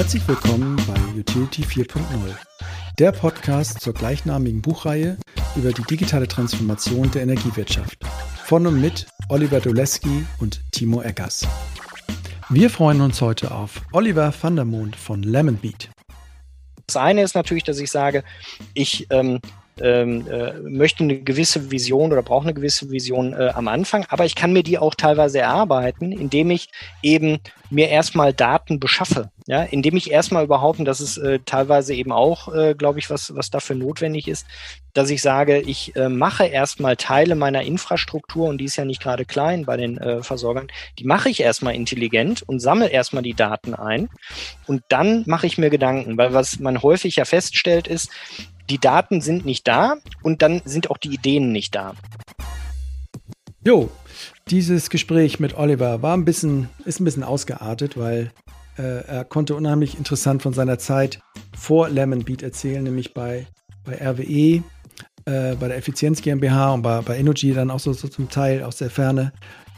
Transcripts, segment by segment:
Herzlich willkommen bei Utility 4.0, der Podcast zur gleichnamigen Buchreihe über die digitale Transformation der Energiewirtschaft. Von und mit Oliver Doleski und Timo Eggers. Wir freuen uns heute auf Oliver van der Mond von Lemonbeat. Das eine ist natürlich, dass ich sage, ich ähm, ähm, äh, möchte eine gewisse Vision oder brauche eine gewisse Vision äh, am Anfang, aber ich kann mir die auch teilweise erarbeiten, indem ich eben mir erstmal Daten beschaffe, ja, indem ich erstmal überhaupt, und das ist äh, teilweise eben auch, äh, glaube ich, was, was dafür notwendig ist, dass ich sage, ich äh, mache erstmal Teile meiner Infrastruktur, und die ist ja nicht gerade klein bei den äh, Versorgern, die mache ich erstmal intelligent und sammle erstmal die Daten ein. Und dann mache ich mir Gedanken, weil was man häufig ja feststellt, ist, die Daten sind nicht da und dann sind auch die Ideen nicht da. Jo, dieses Gespräch mit Oliver war ein bisschen, ist ein bisschen ausgeartet, weil äh, er konnte unheimlich interessant von seiner Zeit vor Lemon Beat erzählen, nämlich bei, bei RWE, äh, bei der Effizienz GmbH und bei, bei Energy dann auch so, so zum Teil aus der Ferne.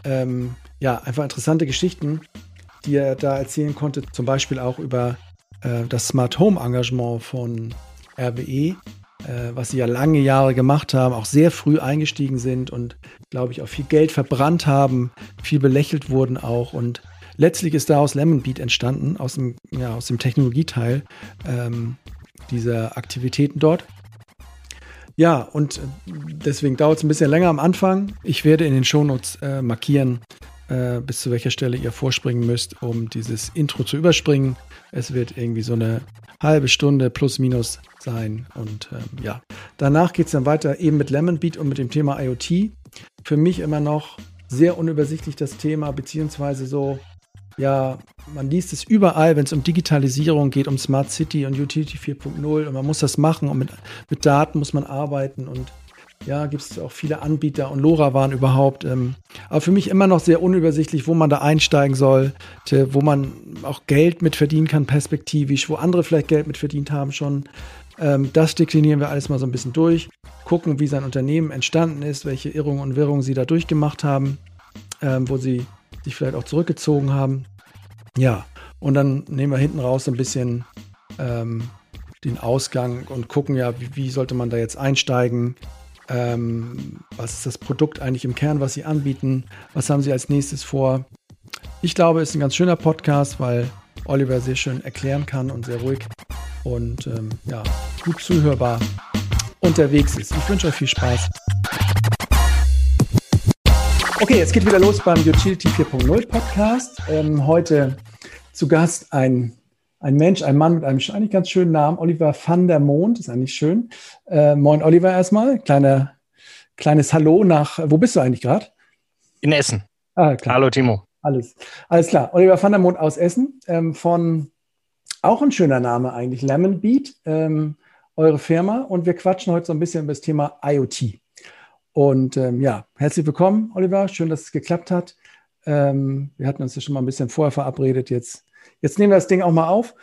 Ähm, ja, einfach interessante Geschichten, die er da erzählen konnte, zum Beispiel auch über äh, das Smart Home Engagement von RWE, äh, was sie ja lange Jahre gemacht haben, auch sehr früh eingestiegen sind und, glaube ich, auch viel Geld verbrannt haben, viel belächelt wurden auch. Und letztlich ist daraus Lemonbeat entstanden, aus dem, ja, aus dem Technologieteil ähm, dieser Aktivitäten dort. Ja, und deswegen dauert es ein bisschen länger am Anfang. Ich werde in den Shownotes äh, markieren, äh, bis zu welcher Stelle ihr vorspringen müsst, um dieses Intro zu überspringen. Es wird irgendwie so eine halbe Stunde plus minus sein. Und ähm, ja, danach geht es dann weiter eben mit Lemonbeat und mit dem Thema IoT. Für mich immer noch sehr unübersichtlich das Thema, beziehungsweise so, ja, man liest es überall, wenn es um Digitalisierung geht, um Smart City und Utility 4.0 und man muss das machen und mit, mit Daten muss man arbeiten und ja, gibt es auch viele Anbieter und LoRa waren überhaupt. Ähm, aber für mich immer noch sehr unübersichtlich, wo man da einsteigen soll, wo man auch Geld mit verdienen kann, perspektivisch, wo andere vielleicht Geld mit verdient haben schon. Ähm, das deklinieren wir alles mal so ein bisschen durch, gucken, wie sein Unternehmen entstanden ist, welche Irrungen und Wirrungen sie da durchgemacht haben, ähm, wo sie sich vielleicht auch zurückgezogen haben. Ja, und dann nehmen wir hinten raus so ein bisschen ähm, den Ausgang und gucken ja, wie, wie sollte man da jetzt einsteigen, ähm, was ist das Produkt eigentlich im Kern, was Sie anbieten? Was haben Sie als nächstes vor? Ich glaube, es ist ein ganz schöner Podcast, weil Oliver sehr schön erklären kann und sehr ruhig und ähm, ja, gut zuhörbar unterwegs ist. Ich wünsche euch viel Spaß. Okay, jetzt geht wieder los beim Utility 4.0 Podcast. Ähm, heute zu Gast ein ein Mensch, ein Mann mit einem eigentlich ganz schönen Namen, Oliver van der Mond, ist eigentlich schön. Äh, moin Oliver erstmal, Kleine, kleines Hallo nach, wo bist du eigentlich gerade? In Essen. Ah. Hallo Timo. Alles, alles klar. Oliver van der Mond aus Essen, ähm, von auch ein schöner Name eigentlich, Lemon Beat, ähm, eure Firma. Und wir quatschen heute so ein bisschen über das Thema IoT. Und ähm, ja, herzlich willkommen, Oliver. Schön, dass es geklappt hat. Ähm, wir hatten uns ja schon mal ein bisschen vorher verabredet. Jetzt Jetzt nehmen wir das Ding auch mal auf.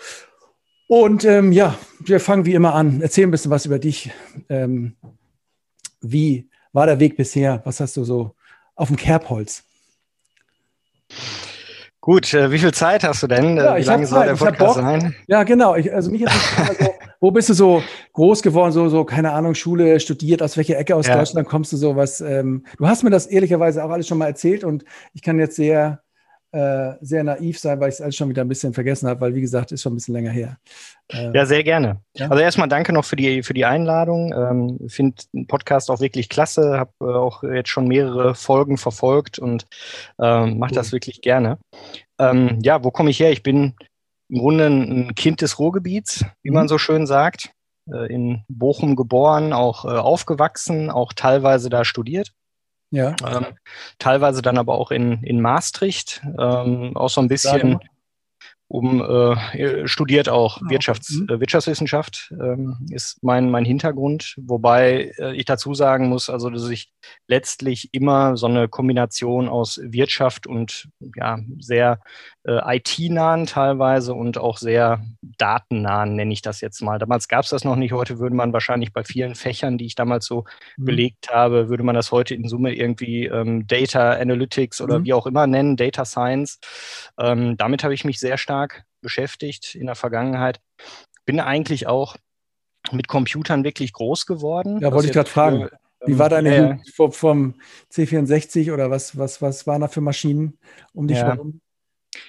Und ähm, ja, wir fangen wie immer an. Erzähl ein bisschen was über dich. Ähm, wie war der Weg bisher? Was hast du so auf dem Kerbholz? Gut, äh, wie viel Zeit hast du denn? Ja, wie lange soll der Podcast sein? Ja, genau. Ich, also mich so, wo bist du so groß geworden? So, so, keine Ahnung, Schule studiert, aus welcher Ecke aus ja. Deutschland kommst du so was? Ähm, du hast mir das ehrlicherweise auch alles schon mal erzählt und ich kann jetzt sehr äh, sehr naiv sein, weil ich es alles schon wieder ein bisschen vergessen habe, weil wie gesagt, ist schon ein bisschen länger her. Äh, ja, sehr gerne. Ja? Also erstmal danke noch für die, für die Einladung. Ähm, Finde den Podcast auch wirklich klasse, habe äh, auch jetzt schon mehrere Folgen verfolgt und ähm, mache cool. das wirklich gerne. Ähm, ja, wo komme ich her? Ich bin im Grunde ein Kind des Ruhrgebiets, wie mhm. man so schön sagt. Äh, in Bochum geboren, auch äh, aufgewachsen, auch teilweise da studiert. Ja. Ähm, teilweise dann aber auch in, in Maastricht, ähm, auch so ein bisschen um äh, studiert auch ah, Wirtschafts-, mhm. äh, Wirtschaftswissenschaft ähm, ist mein mein Hintergrund, wobei äh, ich dazu sagen muss, also dass ich letztlich immer so eine Kombination aus Wirtschaft und ja sehr äh, IT-nahen teilweise und auch sehr datennahen, nenne ich das jetzt mal. Damals gab es das noch nicht. Heute würde man wahrscheinlich bei vielen Fächern, die ich damals so mhm. belegt habe, würde man das heute in Summe irgendwie ähm, Data Analytics oder mhm. wie auch immer nennen, Data Science. Ähm, damit habe ich mich sehr stark beschäftigt in der Vergangenheit. Bin eigentlich auch mit Computern wirklich groß geworden. Ja, wollte ich gerade fragen. Wie war deine äh, Jugend vom C64 oder was, was, was waren da für Maschinen um dich ja. herum?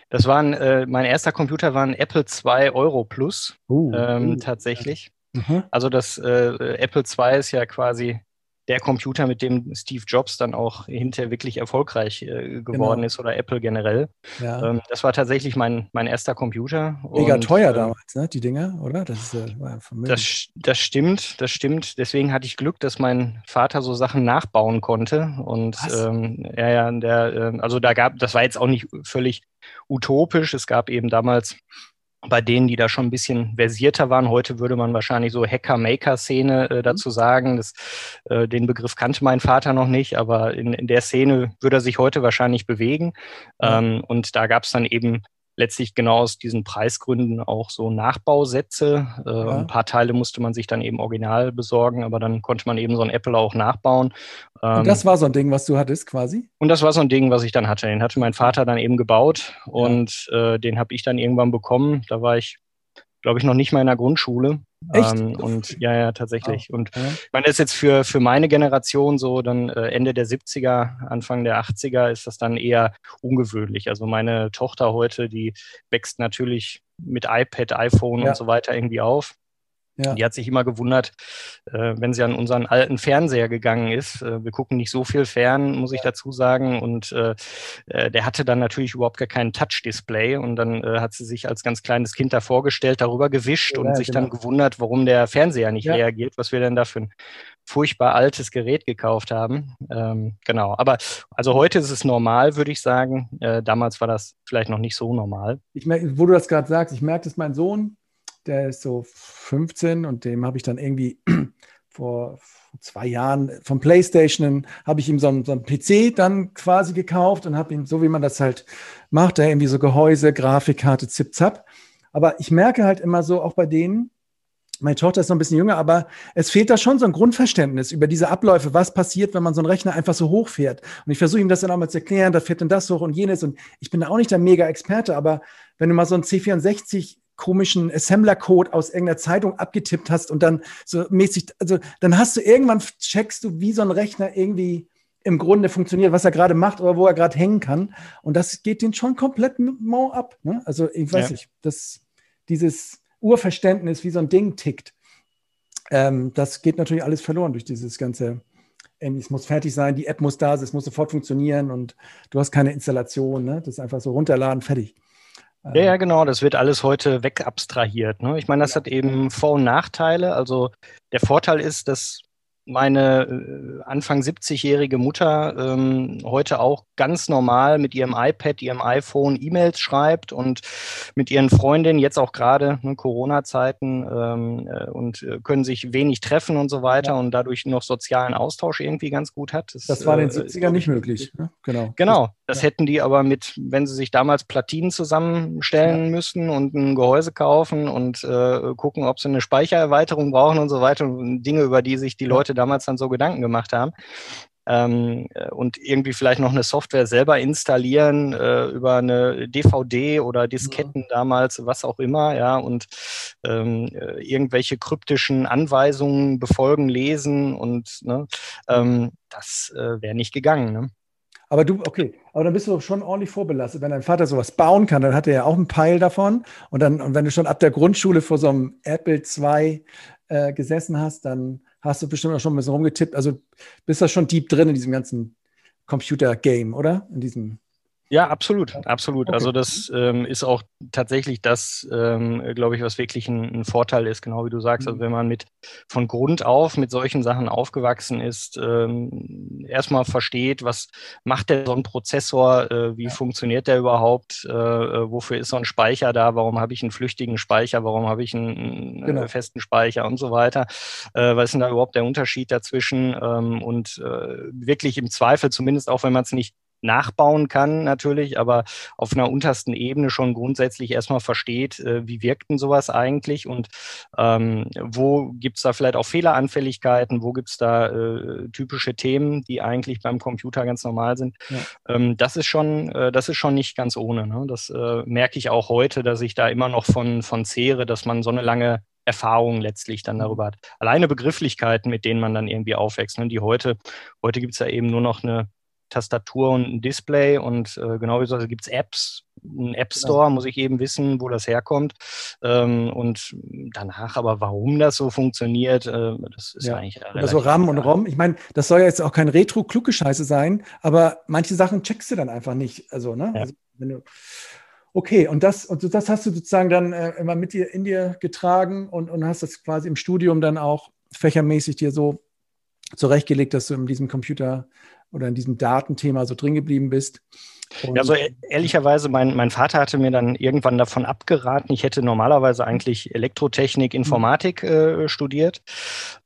Das waren, äh, mein erster Computer war ein Apple II Euro Plus, uh, ähm, uh, tatsächlich. Uh Also das äh, Apple II ist ja quasi der Computer, mit dem Steve Jobs dann auch hinterher wirklich erfolgreich äh, geworden genau. ist oder Apple generell. Ja. Ähm, das war tatsächlich mein, mein erster Computer. Mega und, teuer äh, damals, ne? die Dinger, oder? Das, ist, äh, das, das stimmt, das stimmt. Deswegen hatte ich Glück, dass mein Vater so Sachen nachbauen konnte. Und ähm, ja, ja, der, äh, also da gab, das war jetzt auch nicht völlig utopisch. Es gab eben damals bei denen, die da schon ein bisschen versierter waren. Heute würde man wahrscheinlich so Hacker-Maker-Szene äh, mhm. dazu sagen. Das, äh, den Begriff kannte mein Vater noch nicht, aber in, in der Szene würde er sich heute wahrscheinlich bewegen. Ähm, und da gab es dann eben letztlich genau aus diesen Preisgründen auch so Nachbausätze. Äh, ja. Ein paar Teile musste man sich dann eben original besorgen, aber dann konnte man eben so ein Apple auch nachbauen. Ähm, und das war so ein Ding, was du hattest quasi? Und das war so ein Ding, was ich dann hatte. Den hatte mein Vater dann eben gebaut und ja. äh, den habe ich dann irgendwann bekommen. Da war ich glaube ich, noch nicht mal in der Grundschule. Echt? Ähm, und ja, ja, tatsächlich. Oh, und ich meine, das ist jetzt für, für meine Generation so, dann äh, Ende der 70er, Anfang der 80er ist das dann eher ungewöhnlich. Also meine Tochter heute, die wächst natürlich mit iPad, iPhone ja. und so weiter irgendwie auf. Ja. Die hat sich immer gewundert, äh, wenn sie an unseren alten Fernseher gegangen ist. Äh, wir gucken nicht so viel fern, muss ich dazu sagen. Und äh, äh, der hatte dann natürlich überhaupt gar keinen Touch-Display. Und dann äh, hat sie sich als ganz kleines Kind da vorgestellt, darüber gewischt ja, und sich genau. dann gewundert, warum der Fernseher nicht ja. reagiert, was wir denn da für ein furchtbar altes Gerät gekauft haben. Ähm, genau. Aber also heute ist es normal, würde ich sagen. Äh, damals war das vielleicht noch nicht so normal. Ich merke, wo du das gerade sagst, ich merke, dass mein Sohn der ist so 15 und dem habe ich dann irgendwie vor zwei Jahren vom PlayStation habe ich ihm so einen, so einen, PC dann quasi gekauft und habe ihm, so wie man das halt macht, da irgendwie so Gehäuse, Grafikkarte, Zip Zap. Aber ich merke halt immer so, auch bei denen, meine Tochter ist noch ein bisschen jünger, aber es fehlt da schon so ein Grundverständnis über diese Abläufe, was passiert, wenn man so einen Rechner einfach so hochfährt. Und ich versuche ihm das dann auch mal zu erklären, da fährt dann das hoch und jenes. Und ich bin da auch nicht der Mega-Experte, aber wenn du mal so ein C64 komischen Assembler-Code aus irgendeiner Zeitung abgetippt hast und dann so mäßig, also dann hast du irgendwann checkst du, wie so ein Rechner irgendwie im Grunde funktioniert, was er gerade macht oder wo er gerade hängen kann. Und das geht den schon komplett mau ab. Ne? Also ich weiß ja. nicht, das, dieses Urverständnis, wie so ein Ding tickt, ähm, das geht natürlich alles verloren durch dieses ganze, es muss fertig sein, die App muss da sein, es muss sofort funktionieren und du hast keine Installation. Ne? Das ist einfach so runterladen, fertig. Ja, ja, genau. Das wird alles heute wegabstrahiert. Ne? Ich meine, das hat eben Vor- und Nachteile. Also der Vorteil ist, dass meine äh, Anfang 70-jährige Mutter ähm, heute auch ganz normal mit ihrem iPad, ihrem iPhone E-Mails schreibt und mit ihren Freundinnen, jetzt auch gerade ne, Corona-Zeiten ähm, äh, und äh, können sich wenig treffen und so weiter ja. und dadurch noch sozialen Austausch irgendwie ganz gut hat. Das, das war in den 70ern äh, nicht möglich. Ne? Genau. Genau. Das ja. hätten die aber mit, wenn sie sich damals Platinen zusammenstellen ja. müssen und ein Gehäuse kaufen und äh, gucken, ob sie eine Speichererweiterung brauchen und so weiter und Dinge, über die sich die Leute damals dann so Gedanken gemacht haben. Ähm, äh, und irgendwie vielleicht noch eine Software selber installieren äh, über eine DVD oder Disketten ja. damals, was auch immer, ja, und ähm, äh, irgendwelche kryptischen Anweisungen befolgen, lesen und ne, ähm, das äh, wäre nicht gegangen. Ne? Aber du, okay, aber dann bist du schon ordentlich vorbelastet. Wenn dein Vater sowas bauen kann, dann hat er ja auch einen Peil davon. Und dann, und wenn du schon ab der Grundschule vor so einem Apple II äh, gesessen hast, dann hast du bestimmt auch schon ein bisschen rumgetippt. Also bist du schon deep drin in diesem ganzen Computer-Game, oder? In diesem ja, absolut, absolut. Okay. Also das ähm, ist auch tatsächlich das, ähm, glaube ich, was wirklich ein, ein, Vorteil ist, genau wie du sagst. Also mhm. wenn man mit von Grund auf mit solchen Sachen aufgewachsen ist, ähm, erstmal versteht, was macht der so ein Prozessor, äh, wie ja. funktioniert der überhaupt, äh, äh, wofür ist so ein Speicher da, warum habe ich einen flüchtigen Speicher, warum habe ich einen, genau. festen Speicher und so weiter. Äh, was ist denn da überhaupt der Unterschied dazwischen? Ähm, und äh, wirklich im Zweifel, zumindest auch wenn man es nicht nachbauen kann natürlich, aber auf einer untersten Ebene schon grundsätzlich erstmal versteht, äh, wie wirkt denn sowas eigentlich und ähm, wo gibt's da vielleicht auch Fehleranfälligkeiten, wo gibt's da äh, typische Themen, die eigentlich beim Computer ganz normal sind. Ja. Ähm, das ist schon, äh, das ist schon nicht ganz ohne. Ne? Das äh, merke ich auch heute, dass ich da immer noch von, von zehre, dass man so eine lange Erfahrung letztlich dann darüber hat. Alleine Begrifflichkeiten, mit denen man dann irgendwie aufwächst, ne? die heute, heute gibt's ja eben nur noch eine Tastatur und ein Display und äh, genau wie so also gibt es Apps, ein App genau. Store, genau. muss ich eben wissen, wo das herkommt. Ähm, und danach aber, warum das so funktioniert, äh, das ist ja. eigentlich Also RAM und ROM, ich meine, das soll ja jetzt auch kein retro-kluge Scheiße sein, aber manche Sachen checkst du dann einfach nicht. Also, ne? Ja. Also, du, okay, und das, und das hast du sozusagen dann äh, immer mit dir in dir getragen und, und hast das quasi im Studium dann auch fächermäßig dir so zurechtgelegt, dass du in diesem Computer oder in diesem Datenthema so drin geblieben bist. Und ja, also ehrlicherweise, mein, mein Vater hatte mir dann irgendwann davon abgeraten. Ich hätte normalerweise eigentlich Elektrotechnik, Informatik äh, studiert.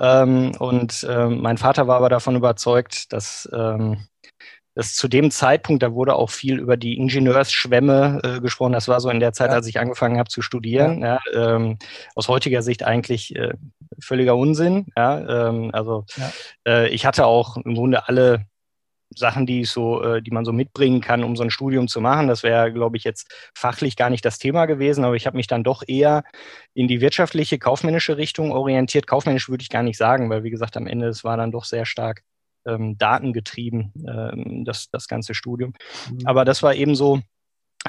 Ähm, und äh, mein Vater war aber davon überzeugt, dass ähm, dass zu dem Zeitpunkt, da wurde auch viel über die Ingenieursschwämme äh, gesprochen. Das war so in der Zeit, ja. als ich angefangen habe zu studieren. Ja. ja ähm, aus heutiger Sicht eigentlich äh, völliger Unsinn. Ähm, also äh, ich hatte auch im Grunde alle Sachen, die so, äh, die man so mitbringen kann, um so ein Studium zu machen. Das wäre, glaube ich, jetzt fachlich gar nicht das Thema gewesen, aber ich habe mich dann doch eher in die wirtschaftliche, kaufmännische Richtung orientiert. Kaufmännisch würde ich gar nicht sagen, weil wie gesagt, am Ende es war dann doch sehr stark ähm, datengetrieben, ähm, das, das ganze Studium. Mhm. Aber das war eben so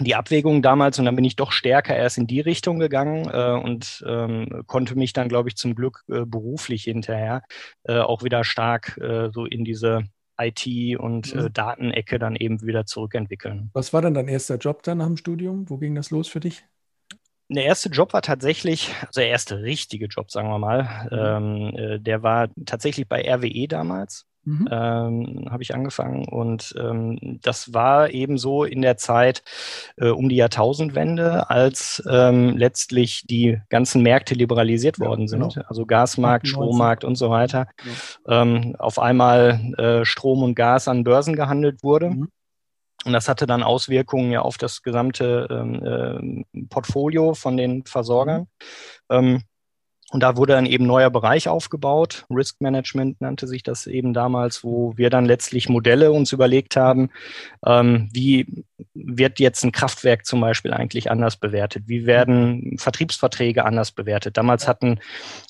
die Abwägung damals und dann bin ich doch stärker erst in die Richtung gegangen äh, und ähm, konnte mich dann, glaube ich, zum Glück äh, beruflich hinterher äh, auch wieder stark äh, so in diese IT und äh, mhm. Datenecke dann eben wieder zurückentwickeln. Was war denn dein erster Job dann nach dem Studium? Wo ging das los für dich? Der erste Job war tatsächlich, also der erste richtige Job, sagen wir mal, mhm. ähm, äh, der war tatsächlich bei RWE damals. Mhm. Ähm, habe ich angefangen und ähm, das war eben so in der Zeit äh, um die Jahrtausendwende, als ähm, letztlich die ganzen Märkte liberalisiert ja, worden sind, genau. also Gasmarkt, Strommarkt und so weiter. Ja. Ähm, auf einmal äh, Strom und Gas an Börsen gehandelt wurde. Mhm. Und das hatte dann Auswirkungen ja auf das gesamte ähm, äh, Portfolio von den Versorgern. Mhm. Ähm, und da wurde dann eben neuer Bereich aufgebaut. Risk Management nannte sich das eben damals, wo wir dann letztlich Modelle uns überlegt haben, ähm, wie wird jetzt ein Kraftwerk zum Beispiel eigentlich anders bewertet? Wie werden Vertriebsverträge anders bewertet? Damals hatten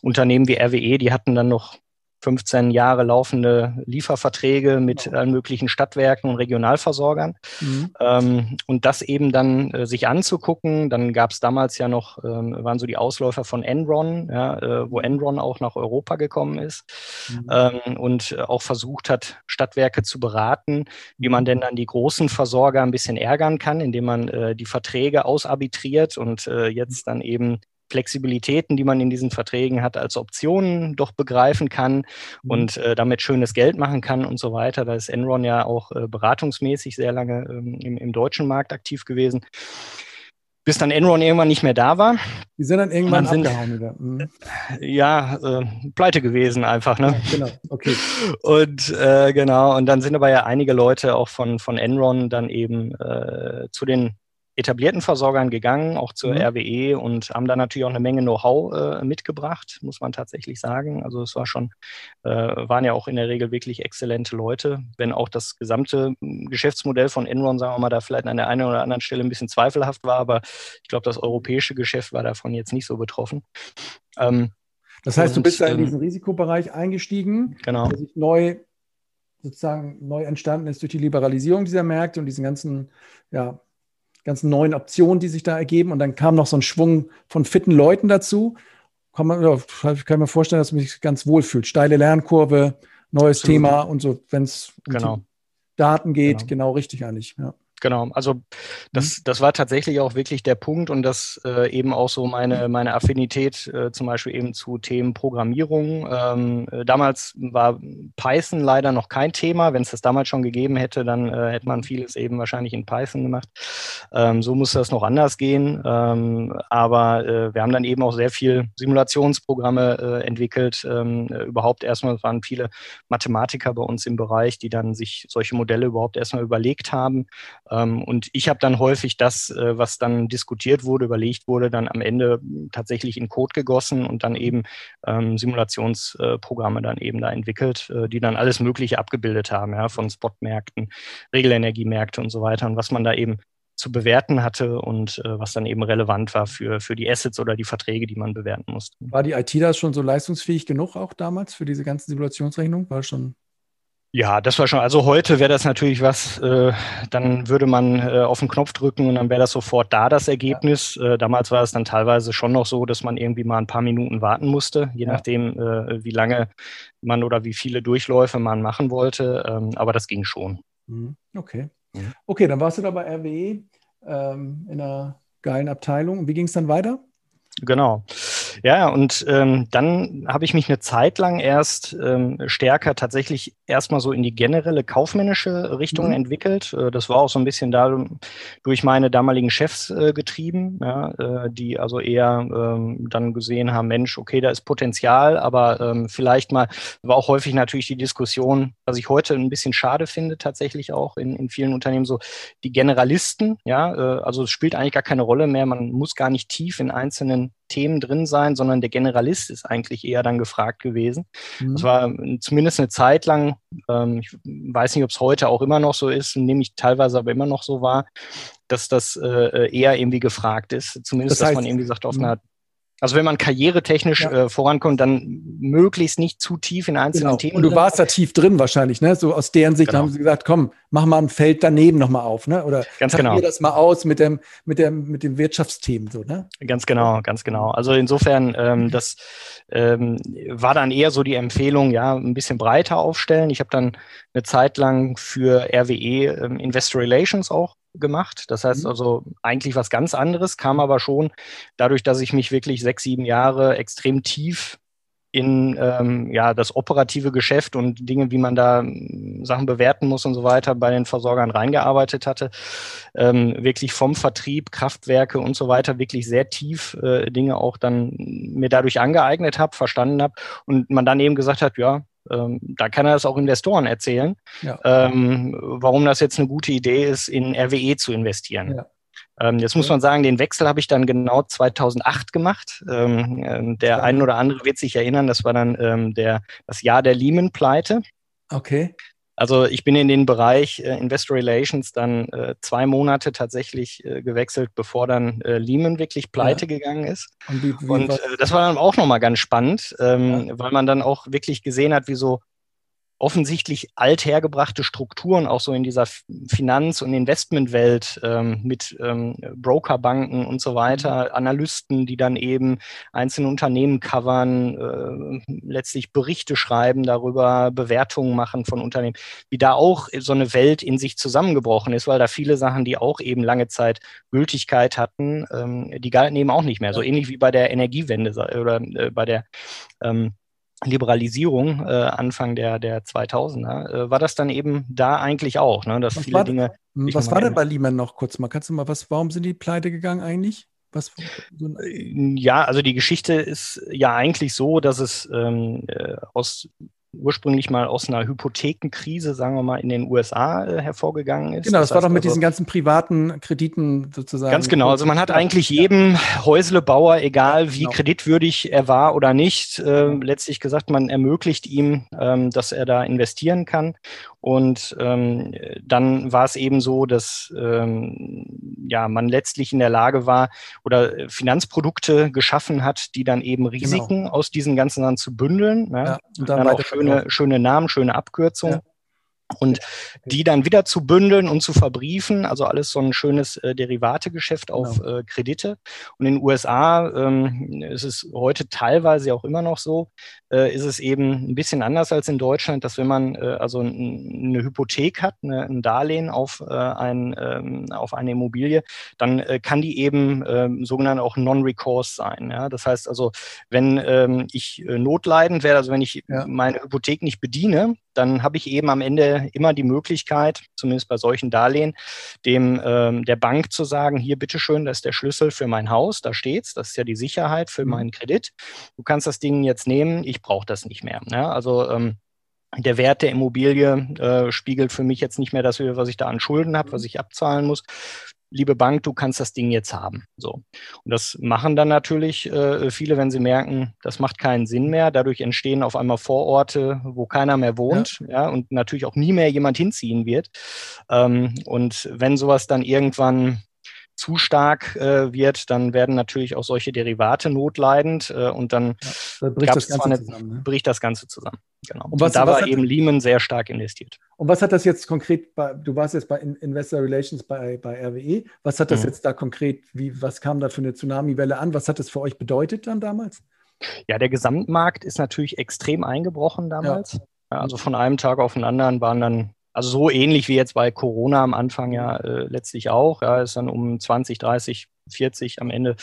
Unternehmen wie RWE, die hatten dann noch 15 Jahre laufende Lieferverträge mit genau. allen möglichen Stadtwerken und Regionalversorgern. Mhm. Ähm, und das eben dann äh, sich anzugucken, dann gab es damals ja noch, ähm, waren so die Ausläufer von Enron, ja, äh, wo Enron auch nach Europa gekommen ist mhm. ähm, und auch versucht hat, Stadtwerke zu beraten, wie man mhm. denn dann die großen Versorger ein bisschen ärgern kann, indem man äh, die Verträge ausarbitriert und äh, jetzt dann eben Flexibilitäten, die man in diesen Verträgen hat, als Optionen doch begreifen kann mhm. und äh, damit schönes Geld machen kann und so weiter. Da ist Enron ja auch äh, beratungsmäßig sehr lange ähm, im, im, deutschen Markt aktiv gewesen. Bis dann Enron irgendwann nicht mehr da war. Die sind dann irgendwann sind, wieder. Mhm. Ja, äh, pleite gewesen einfach. Ne? Ja, genau, okay. Und äh, genau, und dann sind aber ja einige Leute auch von, von Enron dann eben äh, zu den etablierten Versorgern gegangen, auch zur mhm. RWE und haben da natürlich auch eine Menge Know-how äh, mitgebracht, muss man tatsächlich sagen. Also es war schon, äh, waren ja auch in der Regel wirklich exzellente Leute, wenn auch das gesamte hm, Geschäftsmodell von Enron, sagen wir mal, da vielleicht an der einen oder anderen Stelle ein bisschen zweifelhaft war, aber ich glaube, das europäische Geschäft war davon jetzt nicht so betroffen. Ähm, das heißt, und, du bist da in ähm, diesen Risikobereich eingestiegen, genau. der sich neu sozusagen neu entstanden ist durch die Liberalisierung dieser Märkte und diesen ganzen ja, ganzen neuen Optionen, die sich da ergeben. Und dann kam noch so ein Schwung von fitten Leuten dazu. Kann man, kann mir vorstellen, dass man sich ganz wohl fühlt. Steile Lernkurve, neues Absolut. Thema und so, wenn es um genau. Daten geht, genau. genau. richtig eigentlich. Ja. Genau, also das, mhm. das war tatsächlich auch wirklich der Punkt und das äh, eben auch so meine, meine Affinität äh, zum Beispiel eben zu Themen Programmierung. Ähm, äh, damals war Python leider noch kein Thema. Wenn es das damals schon gegeben hätte, dann äh, hätte man vieles eben wahrscheinlich in Python gemacht. Ähm, so musste das noch anders gehen. Ähm, aber äh, wir haben dann eben auch sehr viel Simulationsprogramme äh, entwickelt. Ähm, überhaupt erstmal waren viele Mathematiker bei uns im Bereich, die dann sich solche Modelle überhaupt erstmal überlegt haben ähm, und ich habe dann häufig das, äh, was dann diskutiert wurde, überlegt wurde, dann am Ende tatsächlich in Code gegossen und dann eben ähm, Simulationsprogramme dann eben da entwickelt, äh, die dann alles Mögliche abgebildet haben, ja, von Spotmärkten, Regelenergiemärkte und so weiter und was man da eben zu bewerten hatte und äh, was dann eben relevant war für, für die Assets oder die Verträge, die man bewerten musste. War die IT da schon so leistungsfähig genug auch damals für diese ganzen Simulationsrechnungen? War schon ja, das war schon. Also heute wäre das natürlich was, äh, dann würde man äh, auf den Knopf drücken und dann wäre das sofort da, das Ergebnis. Äh, damals war es dann teilweise schon noch so, dass man irgendwie mal ein paar Minuten warten musste, je ja. nachdem, äh, wie lange man oder wie viele Durchläufe man machen wollte. Ähm, aber das ging schon. Mhm. Okay. Mhm. Okay, dann warst du da bei RWE ähm, in einer geilen Abteilung. Wie ging es dann weiter? Genau. Ja, und ähm, dann habe ich mich eine Zeit lang erst ähm, stärker tatsächlich erstmal so in die generelle kaufmännische Richtung mhm. entwickelt. Äh, das war auch so ein bisschen da durch meine damaligen Chefs äh, getrieben, ja, äh, die also eher ähm, dann gesehen haben, Mensch, okay, da ist Potenzial, aber ähm, vielleicht mal, war auch häufig natürlich die Diskussion, was ich heute ein bisschen schade finde, tatsächlich auch in, in vielen Unternehmen, so die Generalisten, ja, äh, also es spielt eigentlich gar keine Rolle mehr, man muss gar nicht tief in einzelnen Themen drin sein, sondern der Generalist ist eigentlich eher dann gefragt gewesen. Mhm. Das war zumindest eine Zeit lang, ähm, ich weiß nicht, ob es heute auch immer noch so ist, nehme ich teilweise aber immer noch so wahr, dass das äh, eher irgendwie gefragt ist. Zumindest, das heißt, dass man irgendwie sagt, auf mhm. einer also wenn man karrieretechnisch ja. äh, vorankommt, dann möglichst nicht zu tief in einzelnen genau. Themen. Und du warst da tief drin wahrscheinlich, ne? So aus deren Sicht genau. haben sie gesagt, komm, mach mal ein Feld daneben nochmal auf, ne? Oder ganz genau. das mal aus mit dem, mit dem, mit dem Wirtschaftsthemen, so, ne? Ganz genau, ganz genau. Also insofern, ähm, das ähm, war dann eher so die Empfehlung, ja, ein bisschen breiter aufstellen. Ich habe dann eine Zeit lang für RWE ähm, Investor Relations auch gemacht. Das heißt mhm. also eigentlich was ganz anderes, kam aber schon dadurch, dass ich mich wirklich sechs, sieben Jahre extrem tief in ähm, ja, das operative Geschäft und Dinge, wie man da hm, Sachen bewerten muss und so weiter, bei den Versorgern reingearbeitet hatte. Ähm, wirklich vom Vertrieb, Kraftwerke und so weiter, wirklich sehr tief äh, Dinge auch dann mir dadurch angeeignet habe, verstanden habe und man dann eben gesagt hat, ja, ähm, da kann er das auch Investoren erzählen, ja. ähm, warum das jetzt eine gute Idee ist, in RWE zu investieren. Ja. Ähm, jetzt muss man sagen, den Wechsel habe ich dann genau 2008 gemacht. Ähm, ähm, der ja. ein oder andere wird sich erinnern, das war dann ähm, der, das Jahr der Lehman-Pleite. Okay. Also ich bin in den Bereich äh, Investor Relations dann äh, zwei Monate tatsächlich äh, gewechselt, bevor dann äh, Lehman wirklich pleite ja. gegangen ist. Und, wie, wie Und äh, das war dann auch nochmal ganz spannend, ähm, ja. weil man dann auch wirklich gesehen hat, wie so offensichtlich althergebrachte Strukturen auch so in dieser Finanz- und Investmentwelt ähm, mit ähm, Brokerbanken und so weiter, mhm. Analysten, die dann eben einzelne Unternehmen covern, äh, letztlich Berichte schreiben darüber, Bewertungen machen von Unternehmen, wie da auch so eine Welt in sich zusammengebrochen ist, weil da viele Sachen, die auch eben lange Zeit Gültigkeit hatten, ähm, die galten eben auch nicht mehr. So ähnlich wie bei der Energiewende oder äh, bei der ähm, Liberalisierung äh, Anfang der, der 2000er, äh, war das dann eben da eigentlich auch, ne, dass was viele war, Dinge. Was war denn bei Lehman noch kurz mal? Kannst du mal was, warum sind die pleite gegangen eigentlich? Was, so äh, ja, also die Geschichte ist ja eigentlich so, dass es ähm, äh, aus ursprünglich mal aus einer Hypothekenkrise, sagen wir mal, in den USA äh, hervorgegangen ist. Genau, das, das war doch mit also, diesen ganzen privaten Krediten sozusagen. Ganz genau. Also man hat eigentlich jedem Häuslebauer, egal wie genau. kreditwürdig er war oder nicht, äh, letztlich gesagt, man ermöglicht ihm, ähm, dass er da investieren kann. Und ähm, dann war es eben so, dass ähm, ja, man letztlich in der Lage war oder äh, Finanzprodukte geschaffen hat, die dann eben genau. Risiken genau. aus diesen ganzen Sachen zu bündeln. Ja? ja und dann, dann auch schöne, schöne Namen, schöne Abkürzungen. Ja. Und die dann wieder zu bündeln und zu verbriefen, also alles so ein schönes äh, Derivategeschäft auf genau. äh, Kredite. Und in den USA ähm, ist es heute teilweise auch immer noch so, äh, ist es eben ein bisschen anders als in Deutschland, dass wenn man äh, also eine Hypothek hat, eine, ein Darlehen auf, äh, ein, ähm, auf eine Immobilie, dann äh, kann die eben ähm, sogenannt auch Non-Recourse sein. Ja? Das heißt also, wenn ähm, ich notleidend werde, also wenn ich ja. meine Hypothek nicht bediene, dann habe ich eben am Ende immer die Möglichkeit, zumindest bei solchen Darlehen, dem ähm, der Bank zu sagen, hier bitteschön, das ist der Schlüssel für mein Haus, da steht's, das ist ja die Sicherheit für mhm. meinen Kredit. Du kannst das Ding jetzt nehmen, ich brauche das nicht mehr. Ja? Also ähm, der Wert der Immobilie äh, spiegelt für mich jetzt nicht mehr das, was ich da an Schulden habe, was ich abzahlen muss liebe Bank, du kannst das Ding jetzt haben. So. Und das machen dann natürlich äh, viele, wenn sie merken, das macht keinen Sinn mehr. Dadurch entstehen auf einmal Vororte, wo keiner mehr wohnt, ja, ja und natürlich auch nie mehr jemand hinziehen wird. Ähm, und wenn sowas dann irgendwann zu stark äh, wird, dann werden natürlich auch solche Derivate notleidend äh, und dann, ja, dann bricht, das Ganze eine, zusammen, ne? bricht das Ganze zusammen. Genau. Und, was, und da war eben Lehman sehr stark investiert. Und was hat das jetzt konkret bei, du warst jetzt bei Investor Relations bei, bei RWE, was hat das mhm. jetzt da konkret, wie, was kam da für eine Tsunami-Welle an? Was hat das für euch bedeutet dann damals? Ja, der Gesamtmarkt ist natürlich extrem eingebrochen damals. Ja. Also von einem Tag auf den anderen waren dann also so ähnlich wie jetzt bei Corona am Anfang ja äh, letztlich auch. Ja, ist dann um 20, 30, 40 am Ende.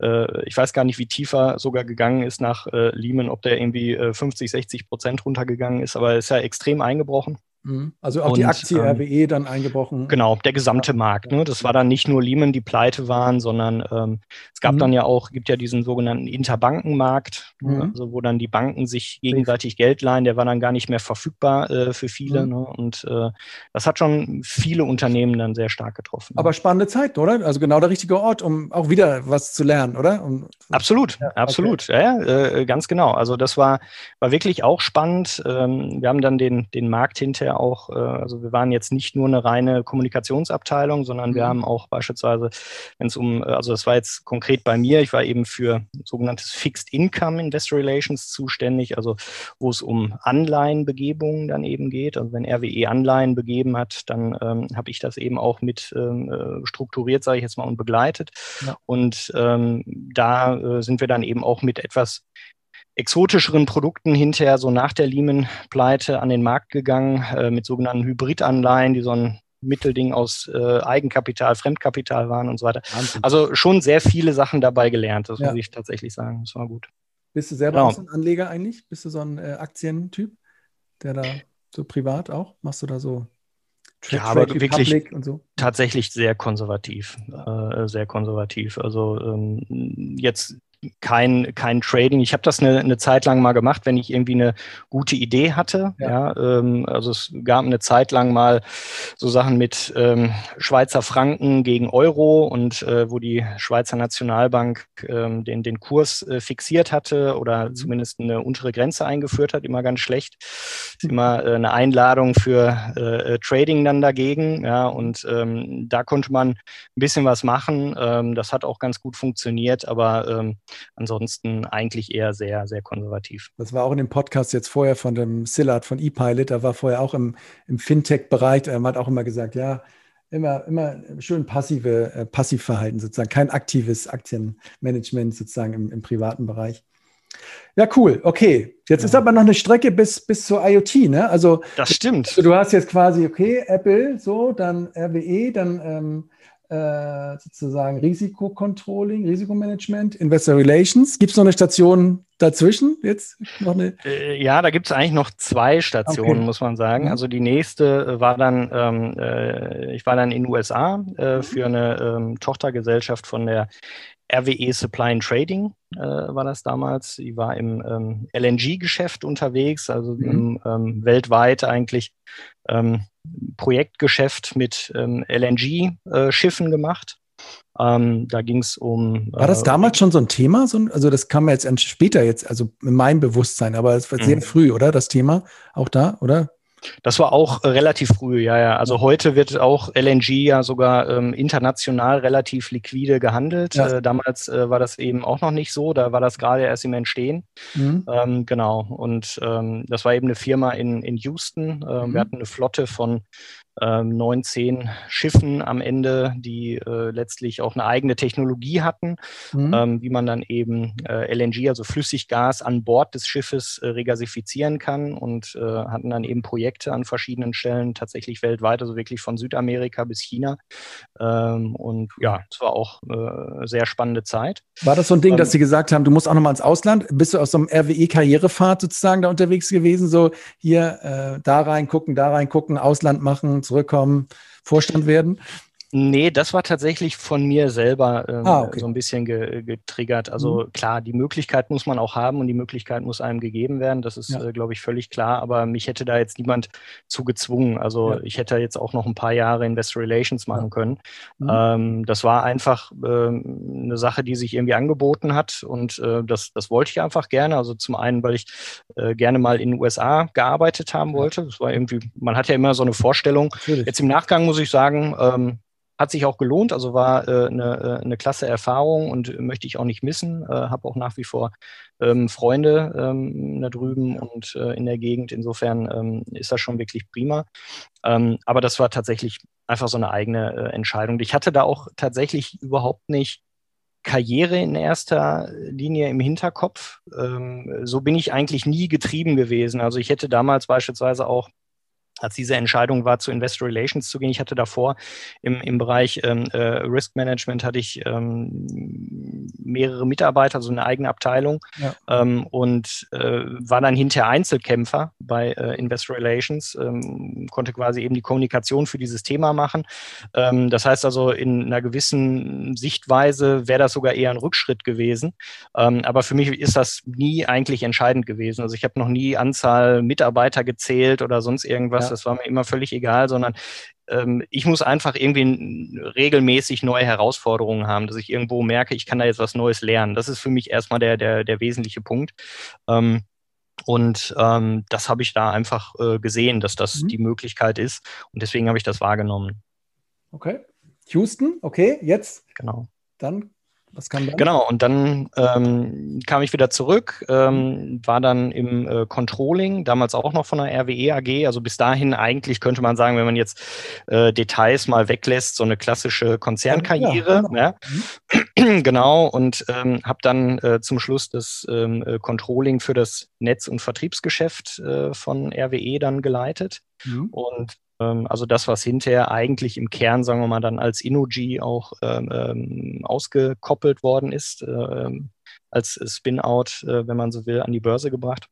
Äh, ich weiß gar nicht, wie tiefer sogar gegangen ist nach äh, Lehman, ob der irgendwie äh, 50, 60 Prozent runtergegangen ist, aber ist ja extrem eingebrochen. Mhm. Also auch und, die Aktie ähm, RWE dann eingebrochen. Genau, der gesamte Markt. Ne? Das war dann nicht nur Lehman, die pleite waren, sondern ähm, es gab mhm. dann ja auch, gibt ja diesen sogenannten Interbankenmarkt, ne? mhm. also wo dann die Banken sich gegenseitig Geld leihen, der war dann gar nicht mehr verfügbar äh, für viele. Mhm. Ne? Und äh, das hat schon viele Unternehmen dann sehr stark getroffen. Aber spannende Zeit, oder? Also genau der richtige Ort, um auch wieder was zu lernen, oder? Um, absolut, ja, absolut. Okay. Ja, äh, ganz genau. Also das war, war wirklich auch spannend. Ähm, wir haben dann den, den Markt hinterher auch, äh, also wir waren jetzt nicht nur eine reine Kommunikationsabteilung, sondern wir mhm. haben auch beispielsweise, wenn es um, äh, also das war jetzt konkret bei mir, ich war eben für sogenanntes Fixed Income Investor Relations zuständig, also wo es um Anleihenbegebungen dann eben geht. Also wenn RWE Anleihen begeben hat, dann ähm, habe ich das eben auch mit ähm, äh, strukturiert, sage ich jetzt mal, und begleitet. Ja. Und ähm, da äh, sind wir dann eben auch mit etwas exotischeren Produkten hinterher so nach der Lehman-Pleite an den Markt gegangen äh, mit sogenannten Hybridanleihen, die so ein Mittelding aus äh, Eigenkapital, Fremdkapital waren und so weiter. Wahnsinn. Also schon sehr viele Sachen dabei gelernt, das ja. muss ich tatsächlich sagen. Das war gut. Bist du selber genau. auch so ein Anleger eigentlich? Bist du so ein äh, Aktientyp, der da so privat auch? Machst du da so Trade, ja, aber wirklich so? tatsächlich sehr konservativ, äh, sehr konservativ. Also ähm, jetzt kein, kein Trading. Ich habe das eine, eine Zeit lang mal gemacht, wenn ich irgendwie eine gute Idee hatte. Ja. ja ähm, also es gab eine Zeit lang mal so Sachen mit ähm, Schweizer Franken gegen Euro und äh, wo die Schweizer Nationalbank ähm, den, den Kurs äh, fixiert hatte oder mhm. zumindest eine untere Grenze eingeführt hat, immer ganz schlecht. Ist immer äh, eine Einladung für äh, Trading dann dagegen. Ja, und ähm, da konnte man ein bisschen was machen. Ähm, das hat auch ganz gut funktioniert, aber ähm, ansonsten eigentlich eher sehr, sehr konservativ. Das war auch in dem Podcast jetzt vorher von dem Sillard von ePilot, da war vorher auch im, im Fintech-Bereich, er hat auch immer gesagt, ja, immer, immer schön passive, äh, Passivverhalten sozusagen, kein aktives Aktienmanagement sozusagen im, im privaten Bereich. Ja, cool. Okay. Jetzt ja. ist aber noch eine Strecke bis, bis zur IoT, ne? Also. Das stimmt. Also du hast jetzt quasi, okay, Apple, so, dann RWE, dann ähm, äh, sozusagen Risikocontrolling, Risikomanagement, Investor Relations. Gibt es noch eine Station dazwischen jetzt? Noch eine? Äh, ja, da gibt es eigentlich noch zwei Stationen, okay. muss man sagen. Mhm. Also die nächste war dann, ähm, äh, ich war dann in den USA äh, mhm. für eine ähm, Tochtergesellschaft von der RWE Supply and Trading äh, war das damals. Die war im ähm, LNG-Geschäft unterwegs, also mhm. im, ähm, weltweit eigentlich ähm, Projektgeschäft mit ähm, LNG-Schiffen äh, gemacht. Ähm, da ging es um. War das äh, damals schon so ein Thema? So, also das kam ja jetzt später jetzt, also in meinem Bewusstsein, aber es war sehr mhm. früh, oder? Das Thema auch da, oder? Das war auch äh, relativ früh, ja, ja. Also heute wird auch LNG ja sogar ähm, international relativ liquide gehandelt. Ja. Äh, damals äh, war das eben auch noch nicht so, da war das gerade erst im Entstehen. Mhm. Ähm, genau. Und ähm, das war eben eine Firma in, in Houston. Ähm, mhm. Wir hatten eine Flotte von ähm, 19 Schiffen am Ende, die äh, letztlich auch eine eigene Technologie hatten, mhm. ähm, wie man dann eben äh, LNG, also Flüssiggas, an Bord des Schiffes äh, regasifizieren kann und äh, hatten dann eben Projekte an verschiedenen Stellen, tatsächlich weltweit, also wirklich von Südamerika bis China. Ähm, und ja, es war auch äh, sehr spannende Zeit. War das so ein Ding, dass ähm, Sie gesagt haben, du musst auch nochmal ins Ausland? Bist du aus so einem RWE-Karrierefahrt sozusagen da unterwegs gewesen? So hier äh, da reingucken, da reingucken, Ausland machen, zurückkommen, Vorstand werden? Nee, das war tatsächlich von mir selber ähm, ah, okay. so ein bisschen ge getriggert. Also mhm. klar, die Möglichkeit muss man auch haben und die Möglichkeit muss einem gegeben werden. Das ist, ja. äh, glaube ich, völlig klar. Aber mich hätte da jetzt niemand zu gezwungen. Also ja. ich hätte jetzt auch noch ein paar Jahre Investor Relations machen ja. können. Mhm. Ähm, das war einfach äh, eine Sache, die sich irgendwie angeboten hat und äh, das, das wollte ich einfach gerne. Also zum einen, weil ich äh, gerne mal in den USA gearbeitet haben wollte. Das war irgendwie, man hat ja immer so eine Vorstellung. Natürlich. Jetzt im Nachgang muss ich sagen, ähm, hat sich auch gelohnt, also war äh, eine, äh, eine klasse Erfahrung und möchte ich auch nicht missen. Äh, Habe auch nach wie vor ähm, Freunde ähm, da drüben und äh, in der Gegend. Insofern ähm, ist das schon wirklich prima. Ähm, aber das war tatsächlich einfach so eine eigene äh, Entscheidung. Ich hatte da auch tatsächlich überhaupt nicht Karriere in erster Linie im Hinterkopf. Ähm, so bin ich eigentlich nie getrieben gewesen. Also ich hätte damals beispielsweise auch als diese Entscheidung war, zu Investor Relations zu gehen. Ich hatte davor im, im Bereich ähm, äh, Risk Management hatte ich ähm, mehrere Mitarbeiter, also eine eigene Abteilung ja. ähm, und äh, war dann hinterher Einzelkämpfer bei äh, Investor Relations, ähm, konnte quasi eben die Kommunikation für dieses Thema machen. Ähm, das heißt also, in einer gewissen Sichtweise wäre das sogar eher ein Rückschritt gewesen. Aber für mich ist das nie eigentlich entscheidend gewesen. Also ich habe noch nie Anzahl Mitarbeiter gezählt oder sonst irgendwas. Ja das war mir immer völlig egal, sondern ähm, ich muss einfach irgendwie regelmäßig neue Herausforderungen haben, dass ich irgendwo merke, ich kann da jetzt was Neues lernen. Das ist für mich erstmal der, der, der wesentliche Punkt. Ähm, und ähm, das habe ich da einfach äh, gesehen, dass das mhm. die Möglichkeit ist. Und deswegen habe ich das wahrgenommen. Okay. Houston, okay, jetzt. Genau. Dann was kam dann? Genau, und dann ähm, kam ich wieder zurück, ähm, war dann im äh, Controlling, damals auch noch von der RWE AG. Also bis dahin eigentlich könnte man sagen, wenn man jetzt äh, Details mal weglässt, so eine klassische Konzernkarriere. Ja, genau. Ja. Genau, und ähm, habe dann äh, zum Schluss das ähm, äh, Controlling für das Netz- und Vertriebsgeschäft äh, von RWE dann geleitet. Mhm. Und also das, was hinterher eigentlich im Kern, sagen wir mal, dann als Innogy auch ähm, ähm ausgekoppelt worden ist, ähm, als Spin-out, äh, wenn man so will, an die Börse gebracht.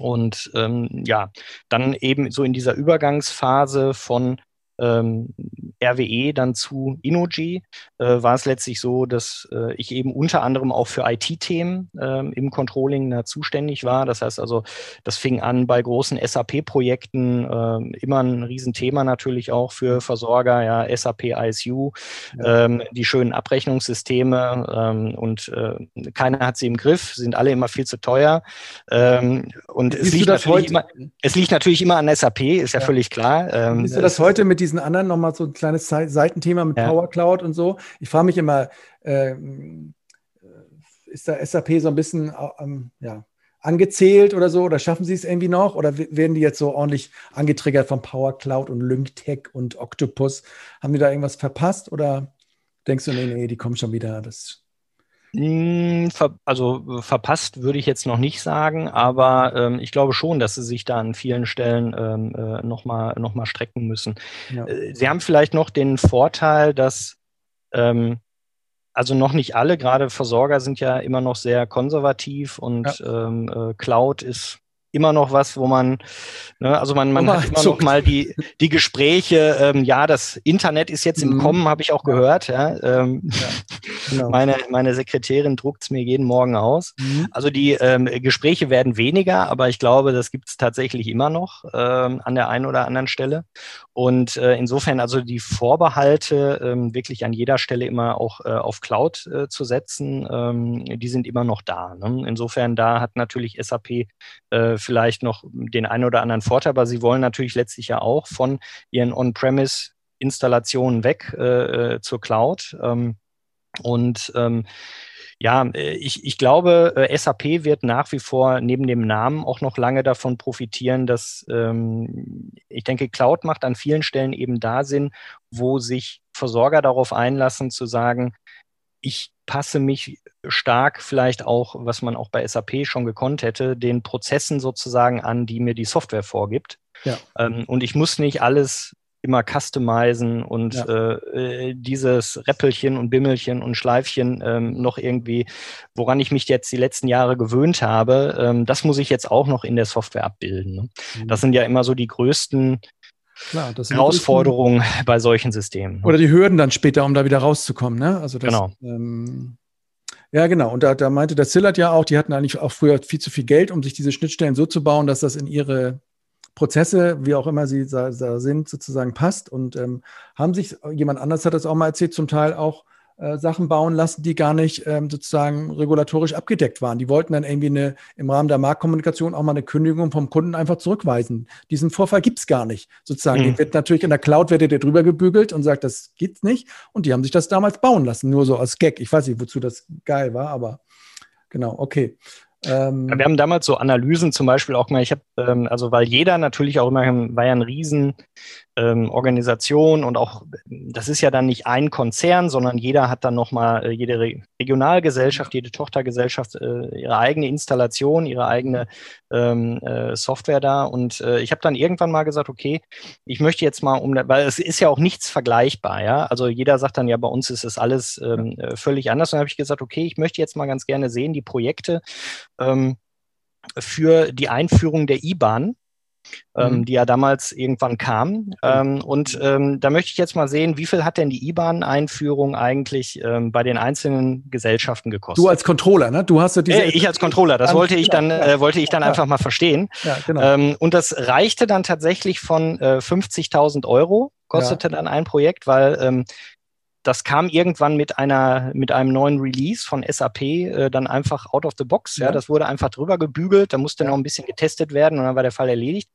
Und ähm, ja, dann eben so in dieser Übergangsphase von ähm, RWE dann zu Innogy äh, war es letztlich so, dass äh, ich eben unter anderem auch für IT-Themen ähm, im Controlling da zuständig war. Das heißt also, das fing an bei großen SAP-Projekten, äh, immer ein Riesenthema natürlich auch für Versorger, ja, SAP ISU, ja. ähm, die schönen Abrechnungssysteme ähm, und äh, keiner hat sie im Griff, sind alle immer viel zu teuer. Ähm, und es liegt, natürlich immer, es liegt natürlich immer an SAP, ist ja, ja. völlig klar. Ähm, Siehst du das heute mit diesen anderen nochmal so ein kleines Seitenthema mit ja. Power Cloud und so. Ich frage mich immer, äh, ist da SAP so ein bisschen ähm, ja, angezählt oder so? Oder schaffen sie es irgendwie noch? Oder werden die jetzt so ordentlich angetriggert von Power Cloud und LyncTech und Octopus? Haben die da irgendwas verpasst? Oder denkst du, nee, nee, die kommen schon wieder? Das also verpasst würde ich jetzt noch nicht sagen, aber ähm, ich glaube schon, dass sie sich da an vielen Stellen ähm, äh, nochmal noch mal strecken müssen. Ja. Äh, sie haben vielleicht noch den Vorteil, dass ähm, also noch nicht alle, gerade Versorger sind ja immer noch sehr konservativ und ja. ähm, äh, Cloud ist immer noch was, wo man, ne, also man, man hat immer zuckt. noch mal die, die Gespräche, ähm, ja, das Internet ist jetzt im mhm. Kommen, habe ich auch gehört. Ja, ähm, ja genau. meine, meine Sekretärin druckt es mir jeden Morgen aus. Mhm. Also die ähm, Gespräche werden weniger, aber ich glaube, das gibt es tatsächlich immer noch ähm, an der einen oder anderen Stelle. Und äh, insofern also die Vorbehalte, ähm, wirklich an jeder Stelle immer auch äh, auf Cloud äh, zu setzen, ähm, die sind immer noch da. Ne? Insofern da hat natürlich SAP äh, vielleicht noch den einen oder anderen Vorteil, aber sie wollen natürlich letztlich ja auch von ihren On-Premise-Installationen weg äh, äh, zur Cloud. Ähm, und ähm, ja, äh, ich, ich glaube, äh, SAP wird nach wie vor neben dem Namen auch noch lange davon profitieren, dass ähm, ich denke, Cloud macht an vielen Stellen eben da Sinn, wo sich Versorger darauf einlassen zu sagen, ich passe mich stark vielleicht auch, was man auch bei SAP schon gekonnt hätte, den Prozessen sozusagen an, die mir die Software vorgibt. Ja. Ähm, und ich muss nicht alles immer customizen und ja. äh, äh dieses Räppelchen und Bimmelchen und Schleifchen ähm, noch irgendwie, woran ich mich jetzt die letzten Jahre gewöhnt habe, ähm, das muss ich jetzt auch noch in der Software abbilden. Ne? Mhm. Das sind ja immer so die größten Klar, Herausforderungen größten, bei solchen Systemen. Oder die Hürden dann später, um da wieder rauszukommen. Ne? Also das, genau. Ähm, ja, genau. Und da, da meinte der Zillert ja auch, die hatten eigentlich auch früher viel zu viel Geld, um sich diese Schnittstellen so zu bauen, dass das in ihre Prozesse, wie auch immer sie da, da sind, sozusagen passt. Und ähm, haben sich, jemand anders hat das auch mal erzählt, zum Teil auch Sachen bauen lassen, die gar nicht ähm, sozusagen regulatorisch abgedeckt waren. Die wollten dann irgendwie eine, im Rahmen der Marktkommunikation auch mal eine Kündigung vom Kunden einfach zurückweisen. Diesen Vorfall gibt es gar nicht. Sozusagen, mhm. wird natürlich in der Cloud wird der drüber gebügelt und sagt, das gibt's nicht. Und die haben sich das damals bauen lassen, nur so als Gag. Ich weiß nicht, wozu das geil war, aber genau, okay. Ähm, wir haben damals so Analysen zum Beispiel auch mal, ich habe, ähm, also weil jeder natürlich auch immer, war ja ein riesen ähm, Organisation und auch, das ist ja dann nicht ein Konzern, sondern jeder hat dann nochmal, äh, jede Re Regionalgesellschaft, jede Tochtergesellschaft äh, ihre eigene Installation, ihre eigene ähm, äh, Software da. Und äh, ich habe dann irgendwann mal gesagt, okay, ich möchte jetzt mal um, weil es ist ja auch nichts vergleichbar, ja. Also jeder sagt dann ja, bei uns ist es alles ähm, äh, völlig anders. Und dann habe ich gesagt, okay, ich möchte jetzt mal ganz gerne sehen, die Projekte ähm, für die Einführung der IBAN ähm, mhm. die ja damals irgendwann kam. Ähm, und ähm, da möchte ich jetzt mal sehen, wie viel hat denn die IBAN-Einführung eigentlich ähm, bei den einzelnen Gesellschaften gekostet? Du als Controller, ne? Du hast ja diese. Äh, ich als Controller, das wollte ich dann, äh, wollte ich dann ja. einfach mal verstehen. Ja, genau. Ähm, und das reichte dann tatsächlich von äh, 50.000 Euro kostete ja. dann ein Projekt, weil ähm, das kam irgendwann mit einer mit einem neuen Release von SAP äh, dann einfach out of the box. Ja, ja das wurde einfach drüber gebügelt. Da musste ja. noch ein bisschen getestet werden und dann war der Fall erledigt.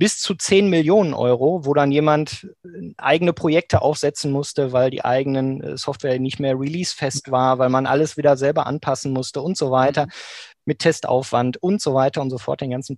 Bis zu 10 Millionen Euro, wo dann jemand äh, eigene Projekte aufsetzen musste, weil die eigenen äh, Software nicht mehr releasefest war, weil man alles wieder selber anpassen musste und so weiter, mhm. mit Testaufwand und so weiter und so fort, den ganzen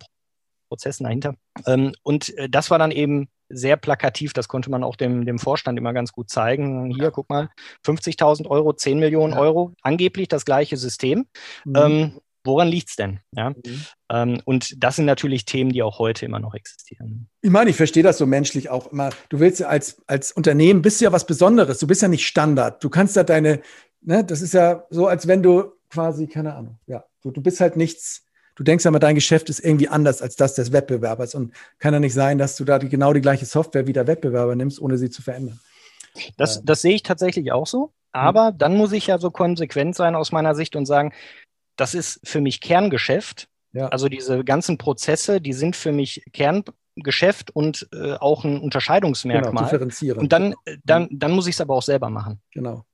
Prozessen dahinter. Ähm, und äh, das war dann eben sehr plakativ, das konnte man auch dem, dem Vorstand immer ganz gut zeigen. Hier, ja. guck mal, 50.000 Euro, 10 Millionen ja. Euro, angeblich das gleiche System. Mhm. Ähm, woran liegt es denn? Ja? Mhm. Ähm, und das sind natürlich Themen, die auch heute immer noch existieren. Ich meine, ich verstehe das so menschlich auch immer. Du willst ja als, als Unternehmen, bist du ja was Besonderes. Du bist ja nicht Standard. Du kannst ja deine, ne, das ist ja so, als wenn du quasi, keine Ahnung, ja, du, du bist halt nichts du denkst aber, dein Geschäft ist irgendwie anders als das des Wettbewerbers und kann ja nicht sein, dass du da die, genau die gleiche Software wie der Wettbewerber nimmst, ohne sie zu verändern. Das, äh. das sehe ich tatsächlich auch so. Aber mhm. dann muss ich ja so konsequent sein aus meiner Sicht und sagen, das ist für mich Kerngeschäft. Ja. Also diese ganzen Prozesse, die sind für mich Kerngeschäft und äh, auch ein Unterscheidungsmerkmal. Genau, differenzieren. Und dann, äh, dann, dann muss ich es aber auch selber machen. Genau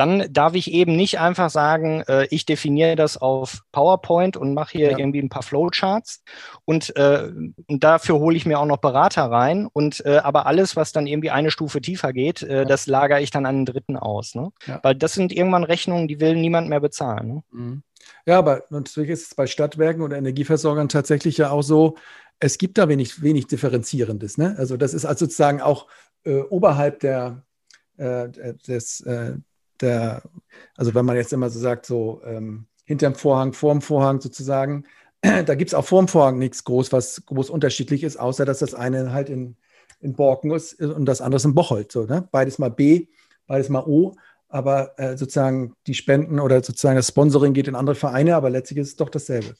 dann darf ich eben nicht einfach sagen, äh, ich definiere das auf PowerPoint und mache hier ja. irgendwie ein paar Flowcharts und, äh, und dafür hole ich mir auch noch Berater rein und äh, aber alles, was dann irgendwie eine Stufe tiefer geht, äh, ja. das lagere ich dann an den Dritten aus. Ne? Ja. Weil das sind irgendwann Rechnungen, die will niemand mehr bezahlen. Ne? Mhm. Ja, aber natürlich ist es bei Stadtwerken oder Energieversorgern tatsächlich ja auch so, es gibt da wenig, wenig Differenzierendes. Ne? Also das ist also sozusagen auch äh, oberhalb der, äh, des, der, also wenn man jetzt immer so sagt, so ähm, hinterm Vorhang, vorm Vorhang sozusagen, da gibt es auch vorm Vorhang nichts groß, was groß unterschiedlich ist, außer dass das eine halt in, in Borken ist und das andere ist in Bocholt. So, ne? Beides mal B, beides mal O, aber äh, sozusagen die Spenden oder sozusagen das Sponsoring geht in andere Vereine, aber letztlich ist es doch dasselbe.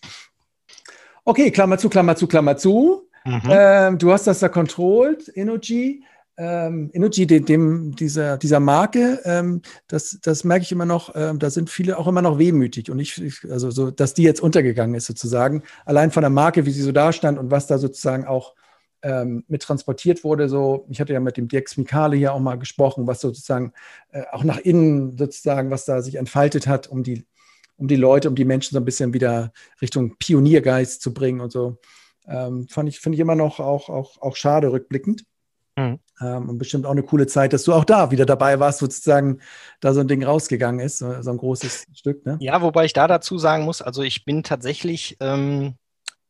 Okay, Klammer zu, Klammer zu, Klammer zu. Mhm. Ähm, du hast das da controlled, Energy ähm, Energy, dem, dem, dieser, dieser Marke, ähm, das, das merke ich immer noch, ähm, da sind viele auch immer noch wehmütig und ich, ich, also so, dass die jetzt untergegangen ist sozusagen, allein von der Marke, wie sie so da stand und was da sozusagen auch ähm, mit transportiert wurde, so, ich hatte ja mit dem Dirk Mikale hier auch mal gesprochen, was sozusagen äh, auch nach innen sozusagen, was da sich entfaltet hat, um die um die Leute, um die Menschen so ein bisschen wieder Richtung Pioniergeist zu bringen und so. Ähm, fand ich, finde ich immer noch auch, auch, auch schade rückblickend. Mhm. Ähm, und bestimmt auch eine coole Zeit, dass du auch da wieder dabei warst, sozusagen, da so ein Ding rausgegangen ist, so, so ein großes Stück. Ne? Ja, wobei ich da dazu sagen muss, also ich bin tatsächlich ähm,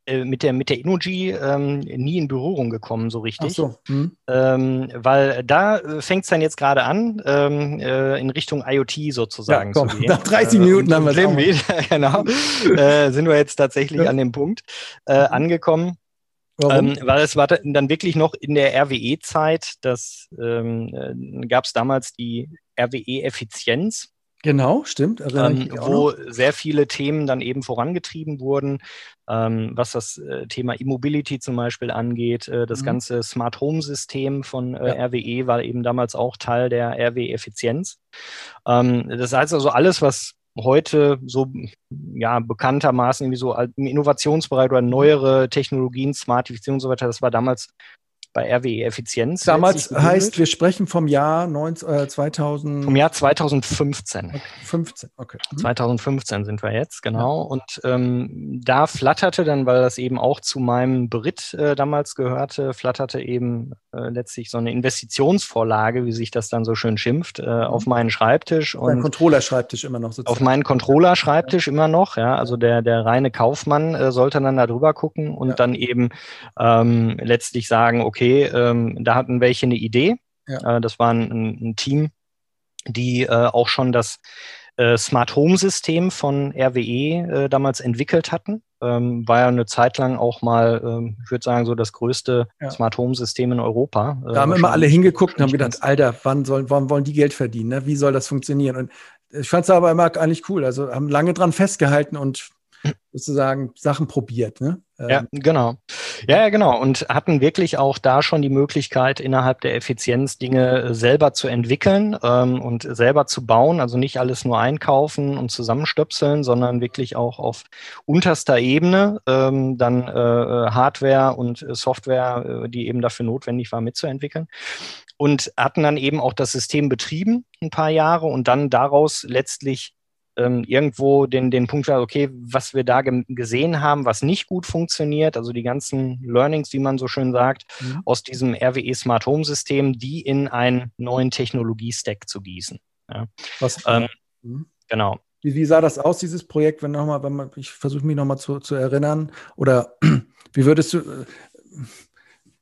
äh, mit der, mit der Innogy ähm, nie in Berührung gekommen, so richtig. Ach so. Hm. Ähm, weil da äh, fängt es dann jetzt gerade an, ähm, äh, in Richtung IoT sozusagen ja, komm, zu gehen. Nach 30 äh, Minuten haben wir es genau. äh, sind wir jetzt tatsächlich ja. an dem Punkt äh, angekommen. Ähm, weil es war dann wirklich noch in der RWE-Zeit, das ähm, gab es damals die RWE-Effizienz. Genau, stimmt. Ähm, wo sehr viele Themen dann eben vorangetrieben wurden, ähm, was das äh, Thema E-Mobility zum Beispiel angeht. Äh, das mhm. ganze Smart Home System von äh, ja. RWE war eben damals auch Teil der RWE-Effizienz. Ähm, das heißt also alles, was heute so ja bekanntermaßen irgendwie so im Innovationsbereich oder neuere Technologien, Smartifizierung und so weiter, das war damals bei RWE Effizienz. Damals heißt, wir sprechen vom Jahr 19, äh, 2000. Vom Jahr 2015. Okay, 15, okay. Mhm. 2015 sind wir jetzt, genau. Ja. Und ähm, da flatterte dann, weil das eben auch zu meinem Beritt äh, damals gehörte, flatterte eben äh, letztlich so eine Investitionsvorlage, wie sich das dann so schön schimpft, äh, mhm. auf meinen Schreibtisch. Auf meinen Controller-Schreibtisch immer noch sozusagen. Auf meinen Controller-Schreibtisch ja. immer noch, ja. Also der, der reine Kaufmann äh, sollte dann da drüber gucken und ja. dann eben ähm, letztlich sagen, okay, okay, ähm, da hatten welche eine Idee. Ja. Äh, das war ein, ein, Team, die äh, auch schon das äh, Smart Home System von RWE äh, damals entwickelt hatten. Ähm, war ja eine Zeit lang auch mal, ähm, ich würde sagen, so das größte ja. Smart Home System in Europa. Äh, da haben immer alle hingeguckt und haben gedacht, Alter, wann sollen, wann wollen die Geld verdienen? Ne? Wie soll das funktionieren? Und ich fand es aber immer eigentlich cool. Also haben lange dran festgehalten und sozusagen Sachen probiert. Ne? Ja, ähm, genau. Ja, genau. Und hatten wirklich auch da schon die Möglichkeit, innerhalb der Effizienz Dinge äh, selber zu entwickeln ähm, und selber zu bauen. Also nicht alles nur einkaufen und zusammenstöpseln, sondern wirklich auch auf unterster Ebene ähm, dann äh, äh Hardware und äh, Software, die eben dafür notwendig war, mitzuentwickeln. Und hatten dann eben auch das System betrieben ein paar Jahre und dann daraus letztlich ähm, irgendwo den, den Punkt, okay, was wir da gesehen haben, was nicht gut funktioniert, also die ganzen Learnings, wie man so schön sagt, mhm. aus diesem RWE Smart Home System, die in einen neuen Technologie-Stack zu gießen. Ja. Was, ähm, mhm. Genau. Wie, wie, sah das aus, dieses Projekt, wenn nochmal, wenn man, ich versuche mich nochmal zu, zu erinnern, oder wie würdest du, äh,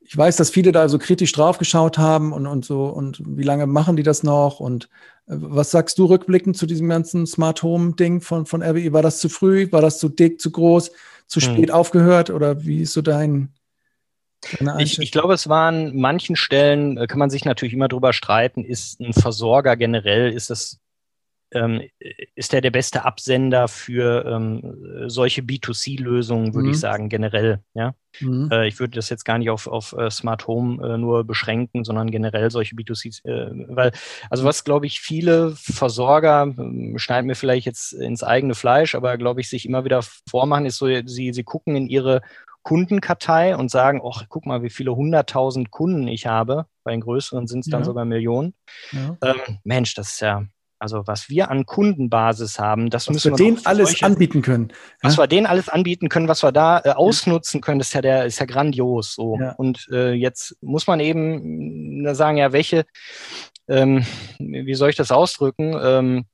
ich weiß, dass viele da so kritisch drauf geschaut haben und, und so, und wie lange machen die das noch? Und äh, was sagst du rückblickend zu diesem ganzen Smart Home Ding von, von RWE? War das zu früh? War das zu dick, zu groß, zu hm. spät hm. aufgehört? Oder wie ist so dein, ich, ich, glaube, es war an manchen Stellen, äh, kann man sich natürlich immer drüber streiten, ist ein Versorger generell, ist es ähm, ist er der beste Absender für ähm, solche B2C-Lösungen, würde mhm. ich sagen, generell. Ja? Mhm. Äh, ich würde das jetzt gar nicht auf, auf uh, Smart Home äh, nur beschränken, sondern generell solche B2C, äh, weil, also was, glaube ich, viele Versorger, äh, schneiden mir vielleicht jetzt ins eigene Fleisch, aber glaube ich, sich immer wieder vormachen, ist so, sie, sie gucken in ihre Kundenkartei und sagen, ach, guck mal, wie viele hunderttausend Kunden ich habe. Bei den größeren sind es dann ja. sogar Millionen. Ja. Ähm, Mensch, das ist ja, also was wir an Kundenbasis haben, das was müssen wir denen alles solche, anbieten können. Was ja? wir denen alles anbieten können, was wir da äh, ausnutzen können, ist ja der ist ja grandios so. Ja. Und äh, jetzt muss man eben äh, sagen, ja, welche, ähm, wie soll ich das ausdrücken? Ähm,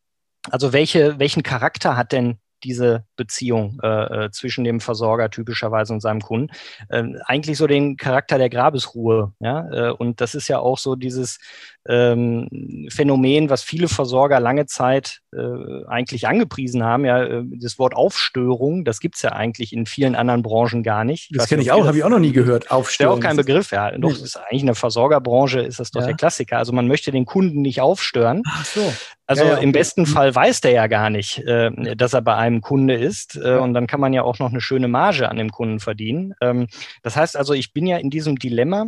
also welche, welchen Charakter hat denn diese Beziehung äh, äh, zwischen dem Versorger typischerweise und seinem Kunden. Ähm, eigentlich so den Charakter der Grabesruhe. Ja? Äh, und das ist ja auch so dieses ähm, Phänomen, was viele Versorger lange Zeit äh, eigentlich angepriesen haben. Ja, äh, das Wort Aufstörung, das gibt's ja eigentlich in vielen anderen Branchen gar nicht. Das kenne ich auch, habe ich auch noch nie gehört. Aufstörung. Ist ja auch kein Begriff, ja. Doch, das ist eigentlich in der Versorgerbranche ist das doch ja. der Klassiker. Also man möchte den Kunden nicht aufstören. Ach so. Also ja, ja, okay. im besten mhm. Fall weiß der ja gar nicht, äh, dass er bei einem Kunde ist. Äh, und dann kann man ja auch noch eine schöne Marge an dem Kunden verdienen. Ähm, das heißt also, ich bin ja in diesem Dilemma,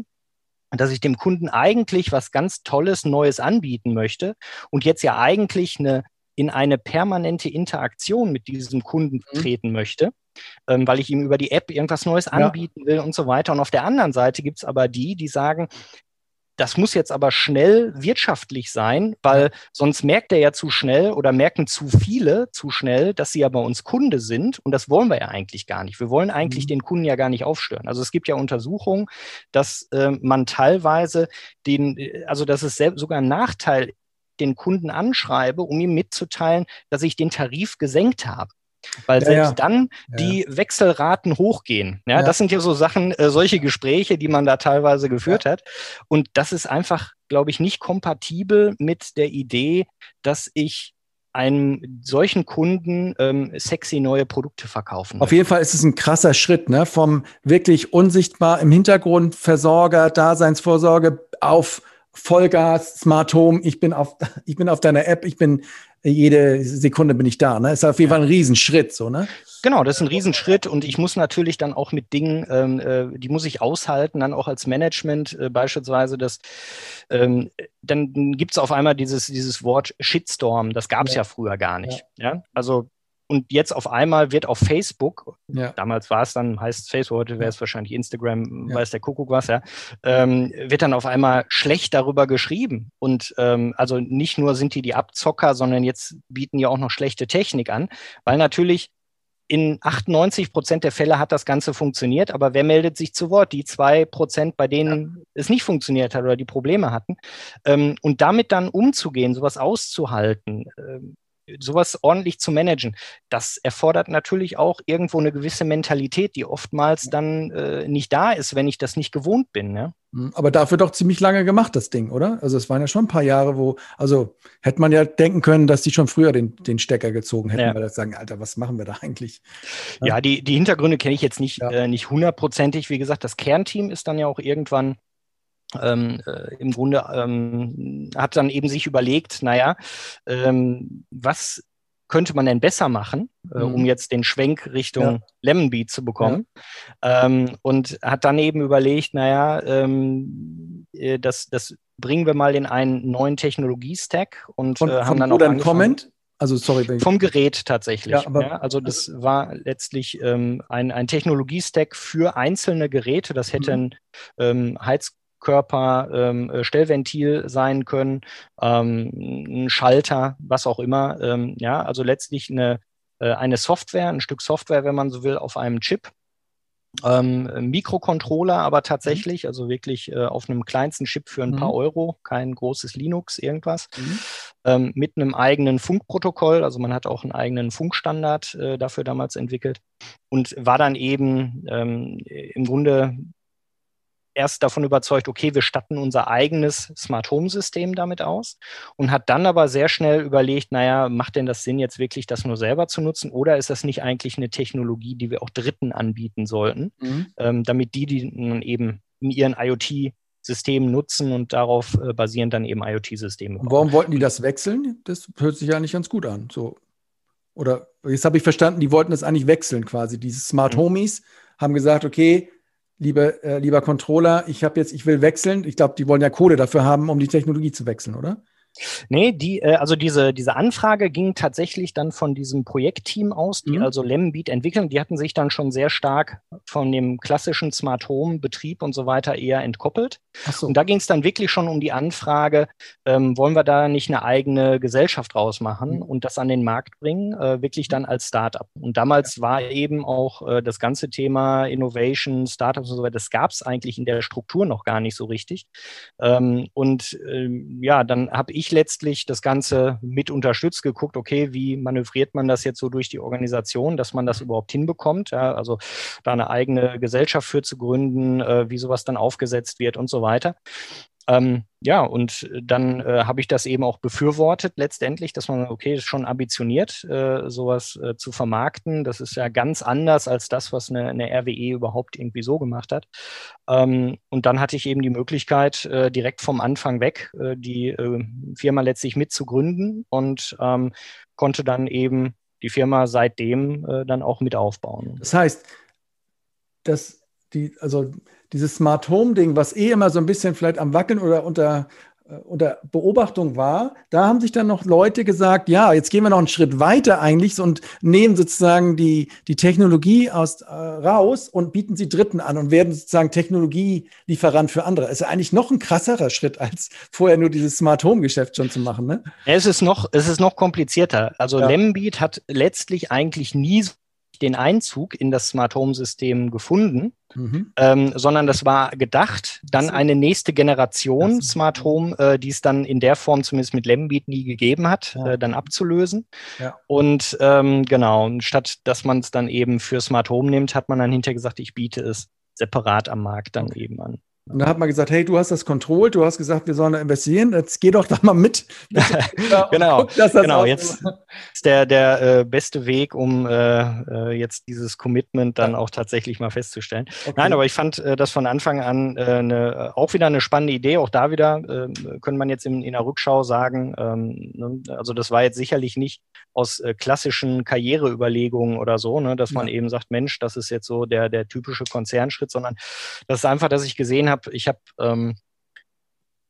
dass ich dem Kunden eigentlich was ganz Tolles, Neues anbieten möchte und jetzt ja eigentlich eine, in eine permanente Interaktion mit diesem Kunden mhm. treten möchte, ähm, weil ich ihm über die App irgendwas Neues anbieten ja. will und so weiter. Und auf der anderen Seite gibt es aber die, die sagen, das muss jetzt aber schnell wirtschaftlich sein, weil sonst merkt er ja zu schnell oder merken zu viele zu schnell, dass sie ja bei uns Kunde sind. Und das wollen wir ja eigentlich gar nicht. Wir wollen eigentlich mhm. den Kunden ja gar nicht aufstören. Also es gibt ja Untersuchungen, dass äh, man teilweise den, also dass es sogar ein Nachteil den Kunden anschreibe, um ihm mitzuteilen, dass ich den Tarif gesenkt habe. Weil ja, selbst ja. dann die ja. Wechselraten hochgehen. Ja, das sind ja so Sachen, äh, solche Gespräche, die man da teilweise geführt hat. Und das ist einfach, glaube ich, nicht kompatibel mit der Idee, dass ich einem solchen Kunden ähm, sexy neue Produkte verkaufen. Auf jeden Fall ist es ein krasser Schritt, ne? Vom wirklich unsichtbar im Hintergrund Versorger, Daseinsvorsorge auf Vollgas, Smart Home, ich bin auf, ich bin auf deiner App, ich bin jede Sekunde bin ich da. Ne? Ist auf jeden Fall ein Riesenschritt, so, ne? Genau, das ist ein Riesenschritt und ich muss natürlich dann auch mit Dingen, ähm, äh, die muss ich aushalten, dann auch als Management äh, beispielsweise, dass ähm, dann gibt es auf einmal dieses, dieses Wort Shitstorm, das gab es ja. ja. früher gar nicht. Ja. ja? Also und jetzt auf einmal wird auf Facebook, ja. damals war es dann, heißt Facebook, heute wäre es wahrscheinlich Instagram, ja. weiß der Kuckuck was, ja, ähm, wird dann auf einmal schlecht darüber geschrieben. Und ähm, also nicht nur sind die die Abzocker, sondern jetzt bieten die auch noch schlechte Technik an, weil natürlich in 98 Prozent der Fälle hat das Ganze funktioniert, aber wer meldet sich zu Wort? Die zwei Prozent, bei denen ja. es nicht funktioniert hat oder die Probleme hatten. Ähm, und damit dann umzugehen, sowas auszuhalten, ähm, sowas ordentlich zu managen, das erfordert natürlich auch irgendwo eine gewisse Mentalität, die oftmals dann äh, nicht da ist, wenn ich das nicht gewohnt bin. Ne? Aber dafür doch ziemlich lange gemacht, das Ding, oder? Also es waren ja schon ein paar Jahre, wo, also hätte man ja denken können, dass die schon früher den, den Stecker gezogen hätten, ja. weil das sagen, Alter, was machen wir da eigentlich? Ja, ja die, die Hintergründe kenne ich jetzt nicht, ja. äh, nicht hundertprozentig. Wie gesagt, das Kernteam ist dann ja auch irgendwann ähm, äh, im Grunde ähm, hat dann eben sich überlegt, naja, ähm, was könnte man denn besser machen, äh, mhm. um jetzt den Schwenk Richtung ja. Lemon Beat zu bekommen? Ja. Ähm, und hat dann eben überlegt, naja, ähm, äh, das, das bringen wir mal in einen neuen Technologie-Stack und von, äh, haben dann auch angefangen. Comment? Also sorry, vom Gerät tatsächlich. Ja, aber, ja, also das war letztlich ähm, ein, ein Technologie-Stack für einzelne Geräte. Das hätte mhm. ein ähm, Heiz Körper, ähm, äh, Stellventil sein können, ähm, ein Schalter, was auch immer. Ähm, ja, also letztlich eine, äh, eine Software, ein Stück Software, wenn man so will, auf einem Chip. Ähm, Mikrocontroller aber tatsächlich, mhm. also wirklich äh, auf einem kleinsten Chip für ein mhm. paar Euro, kein großes Linux, irgendwas, mhm. ähm, mit einem eigenen Funkprotokoll, also man hat auch einen eigenen Funkstandard äh, dafür damals entwickelt und war dann eben ähm, im Grunde erst davon überzeugt, okay, wir statten unser eigenes Smart Home System damit aus und hat dann aber sehr schnell überlegt, naja, macht denn das Sinn, jetzt wirklich das nur selber zu nutzen oder ist das nicht eigentlich eine Technologie, die wir auch Dritten anbieten sollten, mhm. ähm, damit die, die nun eben in ihren IoT Systemen nutzen und darauf äh, basieren dann eben IoT-Systeme. Warum wollten die das wechseln? Das hört sich ja nicht ganz gut an. So. Oder jetzt habe ich verstanden, die wollten das eigentlich wechseln quasi. Diese Smart mhm. Homies haben gesagt, okay, liebe, äh, lieber Controller, ich habe jetzt, ich will wechseln. Ich glaube, die wollen ja Kohle dafür haben, um die Technologie zu wechseln, oder? Nee, die, äh, also diese, diese Anfrage ging tatsächlich dann von diesem Projektteam aus, die mhm. also Lembeat entwickeln. Die hatten sich dann schon sehr stark von dem klassischen Smart Home Betrieb und so weiter eher entkoppelt. So. Und da ging es dann wirklich schon um die Anfrage, ähm, wollen wir da nicht eine eigene Gesellschaft rausmachen mhm. und das an den Markt bringen, äh, wirklich dann als Startup. Und damals ja. war eben auch äh, das ganze Thema Innovation, Startups und so weiter, das gab es eigentlich in der Struktur noch gar nicht so richtig. Ähm, und ähm, ja, dann habe ich ich letztlich das Ganze mit unterstützt, geguckt, okay, wie manövriert man das jetzt so durch die Organisation, dass man das mhm. überhaupt hinbekommt, ja, also da eine eigene Gesellschaft für zu gründen, äh, wie sowas dann aufgesetzt wird und so weiter. Ähm, ja, und dann äh, habe ich das eben auch befürwortet letztendlich, dass man, okay, ist schon ambitioniert, äh, sowas äh, zu vermarkten. Das ist ja ganz anders als das, was eine, eine RWE überhaupt irgendwie so gemacht hat. Ähm, und dann hatte ich eben die Möglichkeit, äh, direkt vom Anfang weg äh, die äh, Firma letztlich mitzugründen und ähm, konnte dann eben die Firma seitdem dann auch mit aufbauen. Das heißt, dass die, also dieses Smart Home Ding, was eh immer so ein bisschen vielleicht am Wackeln oder unter äh, unter Beobachtung war, da haben sich dann noch Leute gesagt, ja, jetzt gehen wir noch einen Schritt weiter eigentlich und nehmen sozusagen die, die Technologie aus, äh, raus und bieten sie Dritten an und werden sozusagen Technologielieferant für andere. Es ist eigentlich noch ein krasserer Schritt, als vorher nur dieses Smart Home Geschäft schon zu machen. Ne? Es ist noch, es ist noch komplizierter. Also ja. Lembeat hat letztlich eigentlich nie den Einzug in das Smart Home System gefunden, mhm. ähm, sondern das war gedacht, dann eine nächste Generation Smart Home, äh, die es dann in der Form zumindest mit Lembeat nie gegeben hat, ja. äh, dann abzulösen. Ja. Und ähm, genau, statt dass man es dann eben für Smart Home nimmt, hat man dann hinterher gesagt, ich biete es separat am Markt dann okay. eben an. Und da hat man gesagt, hey, du hast das controlled, du hast gesagt, wir sollen da investieren, jetzt geh doch da mal mit. genau, guck, das genau. Jetzt ist der, der äh, beste Weg, um äh, äh, jetzt dieses Commitment dann ja. auch tatsächlich mal festzustellen. Okay. Nein, aber ich fand äh, das von Anfang an äh, eine, auch wieder eine spannende Idee. Auch da wieder äh, könnte man jetzt in, in der Rückschau sagen, ähm, ne, also das war jetzt sicherlich nicht aus äh, klassischen Karriereüberlegungen oder so, ne, dass man eben sagt, Mensch, das ist jetzt so der, der typische Konzernschritt, sondern das ist einfach, dass ich gesehen habe, habe, ich habe ähm,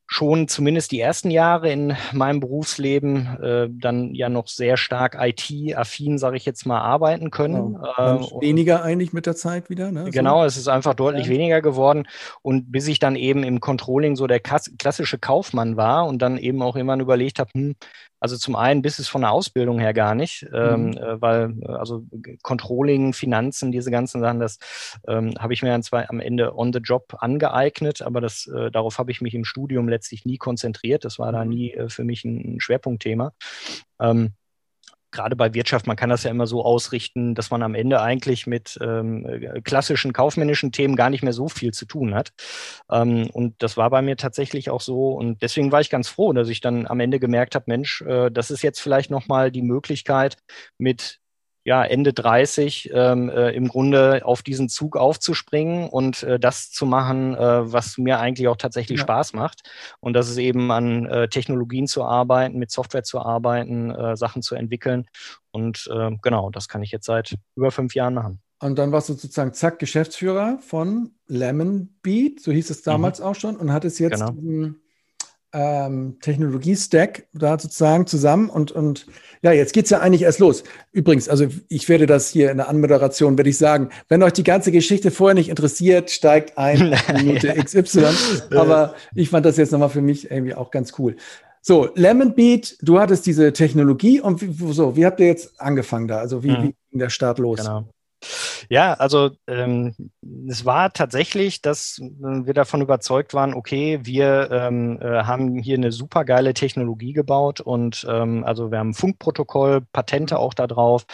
schon zumindest die ersten Jahre in meinem Berufsleben äh, dann ja noch sehr stark IT-affin, sage ich jetzt mal, arbeiten können. Genau. Äh, weniger eigentlich mit der Zeit wieder. Ne? Genau, es ist einfach deutlich ja. weniger geworden. Und bis ich dann eben im Controlling so der klassische Kaufmann war und dann eben auch immer überlegt habe, hm, also zum einen bis es von der Ausbildung her gar nicht, ähm, mhm. äh, weil äh, also Controlling, Finanzen, diese ganzen Sachen, das ähm, habe ich mir dann zwar am Ende on the job angeeignet, aber das äh, darauf habe ich mich im Studium letztlich nie konzentriert. Das war da mhm. nie äh, für mich ein, ein Schwerpunktthema. Ähm, gerade bei Wirtschaft, man kann das ja immer so ausrichten, dass man am Ende eigentlich mit ähm, äh, klassischen kaufmännischen Themen gar nicht mehr so viel zu tun hat. Ähm, und das war bei mir tatsächlich auch so. Und deswegen war ich ganz froh, dass ich dann am Ende gemerkt habe, Mensch, äh, das ist jetzt vielleicht nochmal die Möglichkeit, mit ja, Ende 30 ähm, äh, im Grunde auf diesen Zug aufzuspringen und äh, das zu machen, äh, was mir eigentlich auch tatsächlich ja. Spaß macht. Und das ist eben an äh, Technologien zu arbeiten, mit Software zu arbeiten, äh, Sachen zu entwickeln. Und äh, genau, das kann ich jetzt seit über fünf Jahren machen. Und dann warst du sozusagen zack Geschäftsführer von Lemon Beat, so hieß es damals mhm. auch schon, und hattest jetzt genau. diesen ähm, Technologie-Stack da sozusagen zusammen und, und ja, jetzt geht es ja eigentlich erst los. Übrigens, also ich werde das hier in der Anmoderation, werde ich sagen, wenn euch die ganze Geschichte vorher nicht interessiert, steigt ein Minute XY. Aber ich fand das jetzt nochmal für mich irgendwie auch ganz cool. So, Lemon Beat, du hattest diese Technologie und wie, so, wie habt ihr jetzt angefangen da? Also wie, mhm. wie ging der Start los? Genau. Ja, also ähm, es war tatsächlich, dass wir davon überzeugt waren, okay, wir ähm, äh, haben hier eine super geile Technologie gebaut und ähm, also wir haben Funkprotokoll, Patente auch da drauf.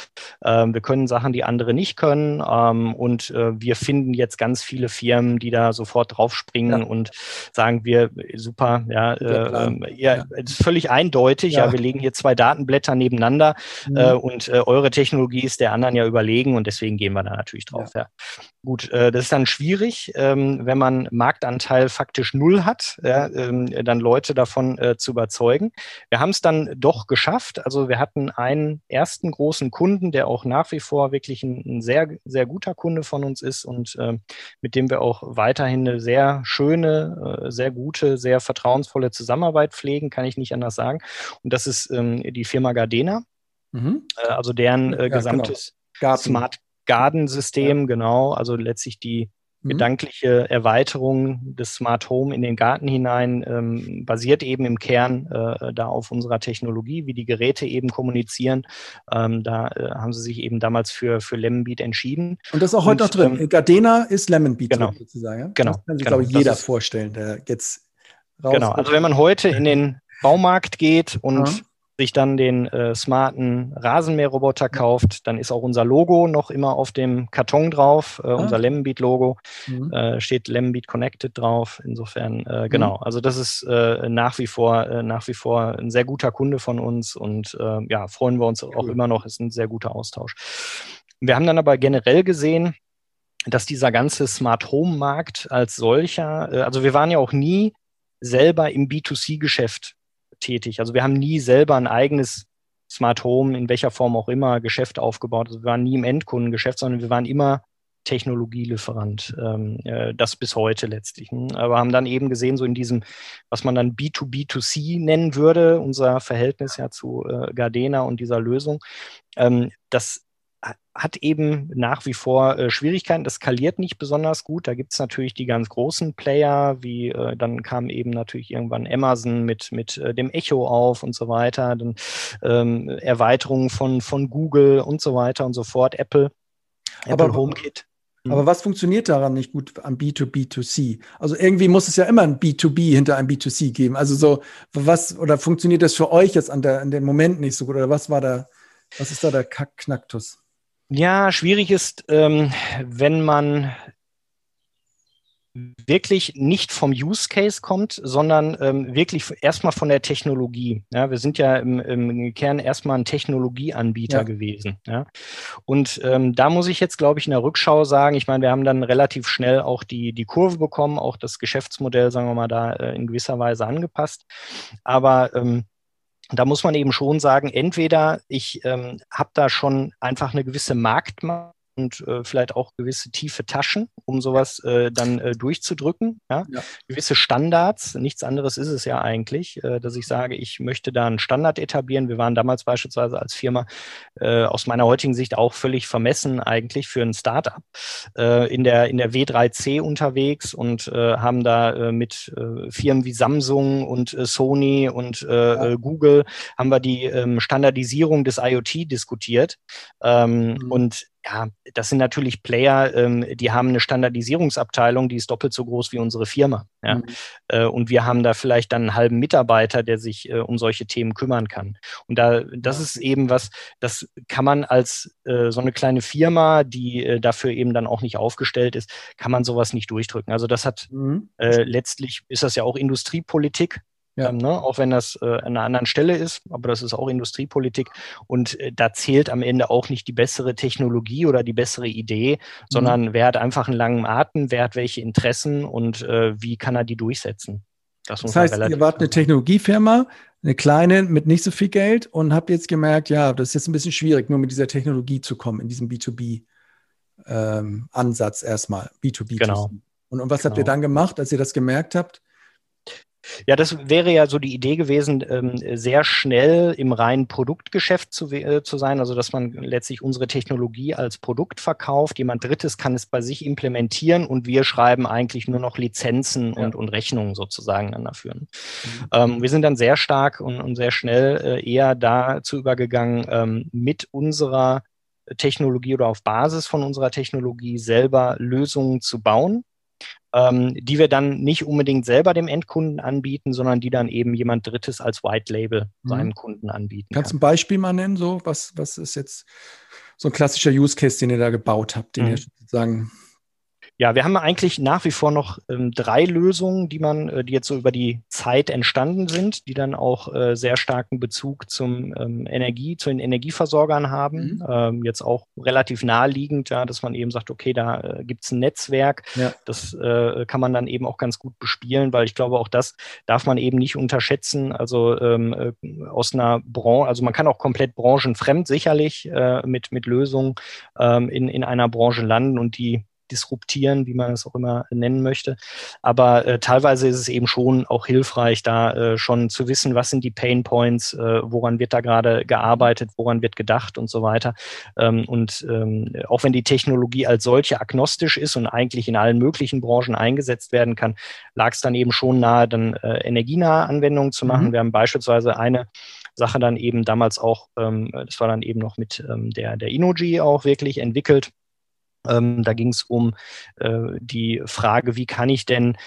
Ähm, wir können Sachen, die andere nicht können ähm, und äh, wir finden jetzt ganz viele Firmen, die da sofort draufspringen ja. und sagen wir, super, ja, äh, ähm, ja, ja. ist völlig eindeutig, ja. ja. wir legen hier zwei Datenblätter nebeneinander mhm. äh, und äh, eure Technologie ist der anderen ja überlegen und deswegen gehen wir da natürlich drauf. Ja. ja. Gut, äh, das ist dann schwierig, ähm, wenn man Marktanteil faktisch null hat, ja, ähm, dann Leute davon äh, zu überzeugen. Wir haben es dann doch geschafft. Also wir hatten einen ersten großen Kunden, der auch nach wie vor wirklich ein, ein sehr, sehr guter Kunde von uns ist und äh, mit dem wir auch weiterhin eine sehr schöne, äh, sehr gute, sehr vertrauensvolle Zusammenarbeit pflegen, kann ich nicht anders sagen. Und das ist ähm, die Firma Gardena. Mhm. Äh, also deren äh, ja, gesamtes genau. Smart Garden-System, ja. genau, also letztlich die mhm. gedankliche Erweiterung des Smart Home in den Garten hinein ähm, basiert eben im Kern äh, da auf unserer Technologie, wie die Geräte eben kommunizieren. Ähm, da äh, haben sie sich eben damals für, für Lemonbeat entschieden. Und das ist auch heute noch drin. Ähm, Gardena ist Lemonbeat genau, drin, sozusagen. Ja? Genau. Das kann sich, genau, glaube ich, jeder vorstellen, der jetzt raus Genau, also wenn man heute in den Baumarkt geht und sich dann den äh, smarten Rasenmäherroboter kauft, dann ist auch unser Logo noch immer auf dem Karton drauf, äh, ah. unser Lemonbeat-Logo, mhm. äh, steht Lemonbeat Connected drauf. Insofern, äh, genau, mhm. also das ist äh, nach wie vor äh, nach wie vor ein sehr guter Kunde von uns und äh, ja, freuen wir uns cool. auch immer noch, ist ein sehr guter Austausch. Wir haben dann aber generell gesehen, dass dieser ganze Smart Home Markt als solcher, also wir waren ja auch nie selber im B2C-Geschäft tätig. Also wir haben nie selber ein eigenes Smart Home, in welcher Form auch immer, Geschäft aufgebaut. Also wir waren nie im Endkundengeschäft, sondern wir waren immer Technologielieferant. Ähm, äh, das bis heute letztlich. Ne? Aber haben dann eben gesehen, so in diesem, was man dann B2B2C nennen würde, unser Verhältnis ja zu äh, Gardena und dieser Lösung, ähm, das hat eben nach wie vor äh, Schwierigkeiten. Das skaliert nicht besonders gut. Da gibt es natürlich die ganz großen Player, wie äh, dann kam eben natürlich irgendwann Amazon mit, mit äh, dem Echo auf und so weiter, dann ähm, Erweiterungen von, von Google und so weiter und so fort, Apple, aber, Apple HomeKit. Aber was funktioniert daran nicht gut am B2B2C? Also irgendwie muss es ja immer ein B2B hinter einem B2C geben. Also so, was, oder funktioniert das für euch jetzt an, der, an dem Moment nicht so gut? Oder was war da, was ist da der Knacktus? Ja, schwierig ist, ähm, wenn man wirklich nicht vom Use Case kommt, sondern ähm, wirklich erstmal von der Technologie. Ja, wir sind ja im, im Kern erstmal ein Technologieanbieter ja. gewesen. Ja. Und ähm, da muss ich jetzt, glaube ich, in der Rückschau sagen, ich meine, wir haben dann relativ schnell auch die, die Kurve bekommen, auch das Geschäftsmodell, sagen wir mal, da äh, in gewisser Weise angepasst. Aber ähm, da muss man eben schon sagen, entweder ich ähm, habe da schon einfach eine gewisse Marktmacht und äh, vielleicht auch gewisse tiefe Taschen, um sowas äh, dann äh, durchzudrücken. Ja? ja? Gewisse Standards, nichts anderes ist es ja eigentlich, äh, dass ich sage, ich möchte da einen Standard etablieren. Wir waren damals beispielsweise als Firma äh, aus meiner heutigen Sicht auch völlig vermessen eigentlich für ein Startup äh, in, der, in der W3C unterwegs und äh, haben da äh, mit äh, Firmen wie Samsung und äh, Sony und äh, ja. Google haben wir die ähm, Standardisierung des IoT diskutiert. Ähm, mhm. Und ja, das sind natürlich Player, ähm, die haben eine Standardisierungsabteilung, die ist doppelt so groß wie unsere Firma. Ja? Mhm. Äh, und wir haben da vielleicht dann einen halben Mitarbeiter, der sich äh, um solche Themen kümmern kann. Und da, das ist eben was, das kann man als äh, so eine kleine Firma, die äh, dafür eben dann auch nicht aufgestellt ist, kann man sowas nicht durchdrücken. Also das hat mhm. Äh, letztlich ist das ja auch Industriepolitik. Ja. Ähm, ne? Auch wenn das äh, an einer anderen Stelle ist, aber das ist auch Industriepolitik. Und äh, da zählt am Ende auch nicht die bessere Technologie oder die bessere Idee, mhm. sondern wer hat einfach einen langen Atem, wer hat welche Interessen und äh, wie kann er die durchsetzen. Das, das heißt, ihr wart eine Technologiefirma, eine kleine mit nicht so viel Geld und habt jetzt gemerkt, ja, das ist jetzt ein bisschen schwierig, nur mit dieser Technologie zu kommen, in diesem B2B-Ansatz ähm, erstmal, B2B. Genau. Und, und was genau. habt ihr genau. dann gemacht, als ihr das gemerkt habt? Ja, das wäre ja so die Idee gewesen, ähm, sehr schnell im reinen Produktgeschäft zu, äh, zu sein, also dass man letztlich unsere Technologie als Produkt verkauft. Jemand Drittes kann es bei sich implementieren und wir schreiben eigentlich nur noch Lizenzen ja. und, und Rechnungen sozusagen dann dafür. Mhm. Ähm, wir sind dann sehr stark und, und sehr schnell äh, eher dazu übergegangen, ähm, mit unserer Technologie oder auf Basis von unserer Technologie selber Lösungen zu bauen ähm, die wir dann nicht unbedingt selber dem Endkunden anbieten, sondern die dann eben jemand Drittes als White Label mhm. seinem Kunden anbieten. Kannst du ein Beispiel mal nennen? So, was, was ist jetzt so ein klassischer Use Case, den ihr da gebaut habt, den mhm. ihr sozusagen ja, wir haben eigentlich nach wie vor noch ähm, drei Lösungen, die man, äh, die jetzt so über die Zeit entstanden sind, die dann auch äh, sehr starken Bezug zum ähm, Energie, zu den Energieversorgern haben. Mhm. Ähm, jetzt auch relativ naheliegend, ja, dass man eben sagt, okay, da äh, gibt es ein Netzwerk. Ja. Das äh, kann man dann eben auch ganz gut bespielen, weil ich glaube, auch das darf man eben nicht unterschätzen. Also ähm, äh, aus einer Branche, also man kann auch komplett branchenfremd sicherlich äh, mit, mit Lösungen ähm, in, in einer Branche landen und die disruptieren, wie man es auch immer nennen möchte. Aber äh, teilweise ist es eben schon auch hilfreich, da äh, schon zu wissen, was sind die Pain Points, äh, woran wird da gerade gearbeitet, woran wird gedacht und so weiter. Ähm, und ähm, auch wenn die Technologie als solche agnostisch ist und eigentlich in allen möglichen Branchen eingesetzt werden kann, lag es dann eben schon nahe, dann äh, energienahe Anwendungen zu machen. Mhm. Wir haben beispielsweise eine Sache dann eben damals auch, ähm, das war dann eben noch mit ähm, der, der Inoji auch wirklich entwickelt ähm, da ging es um äh, die Frage, wie kann ich denn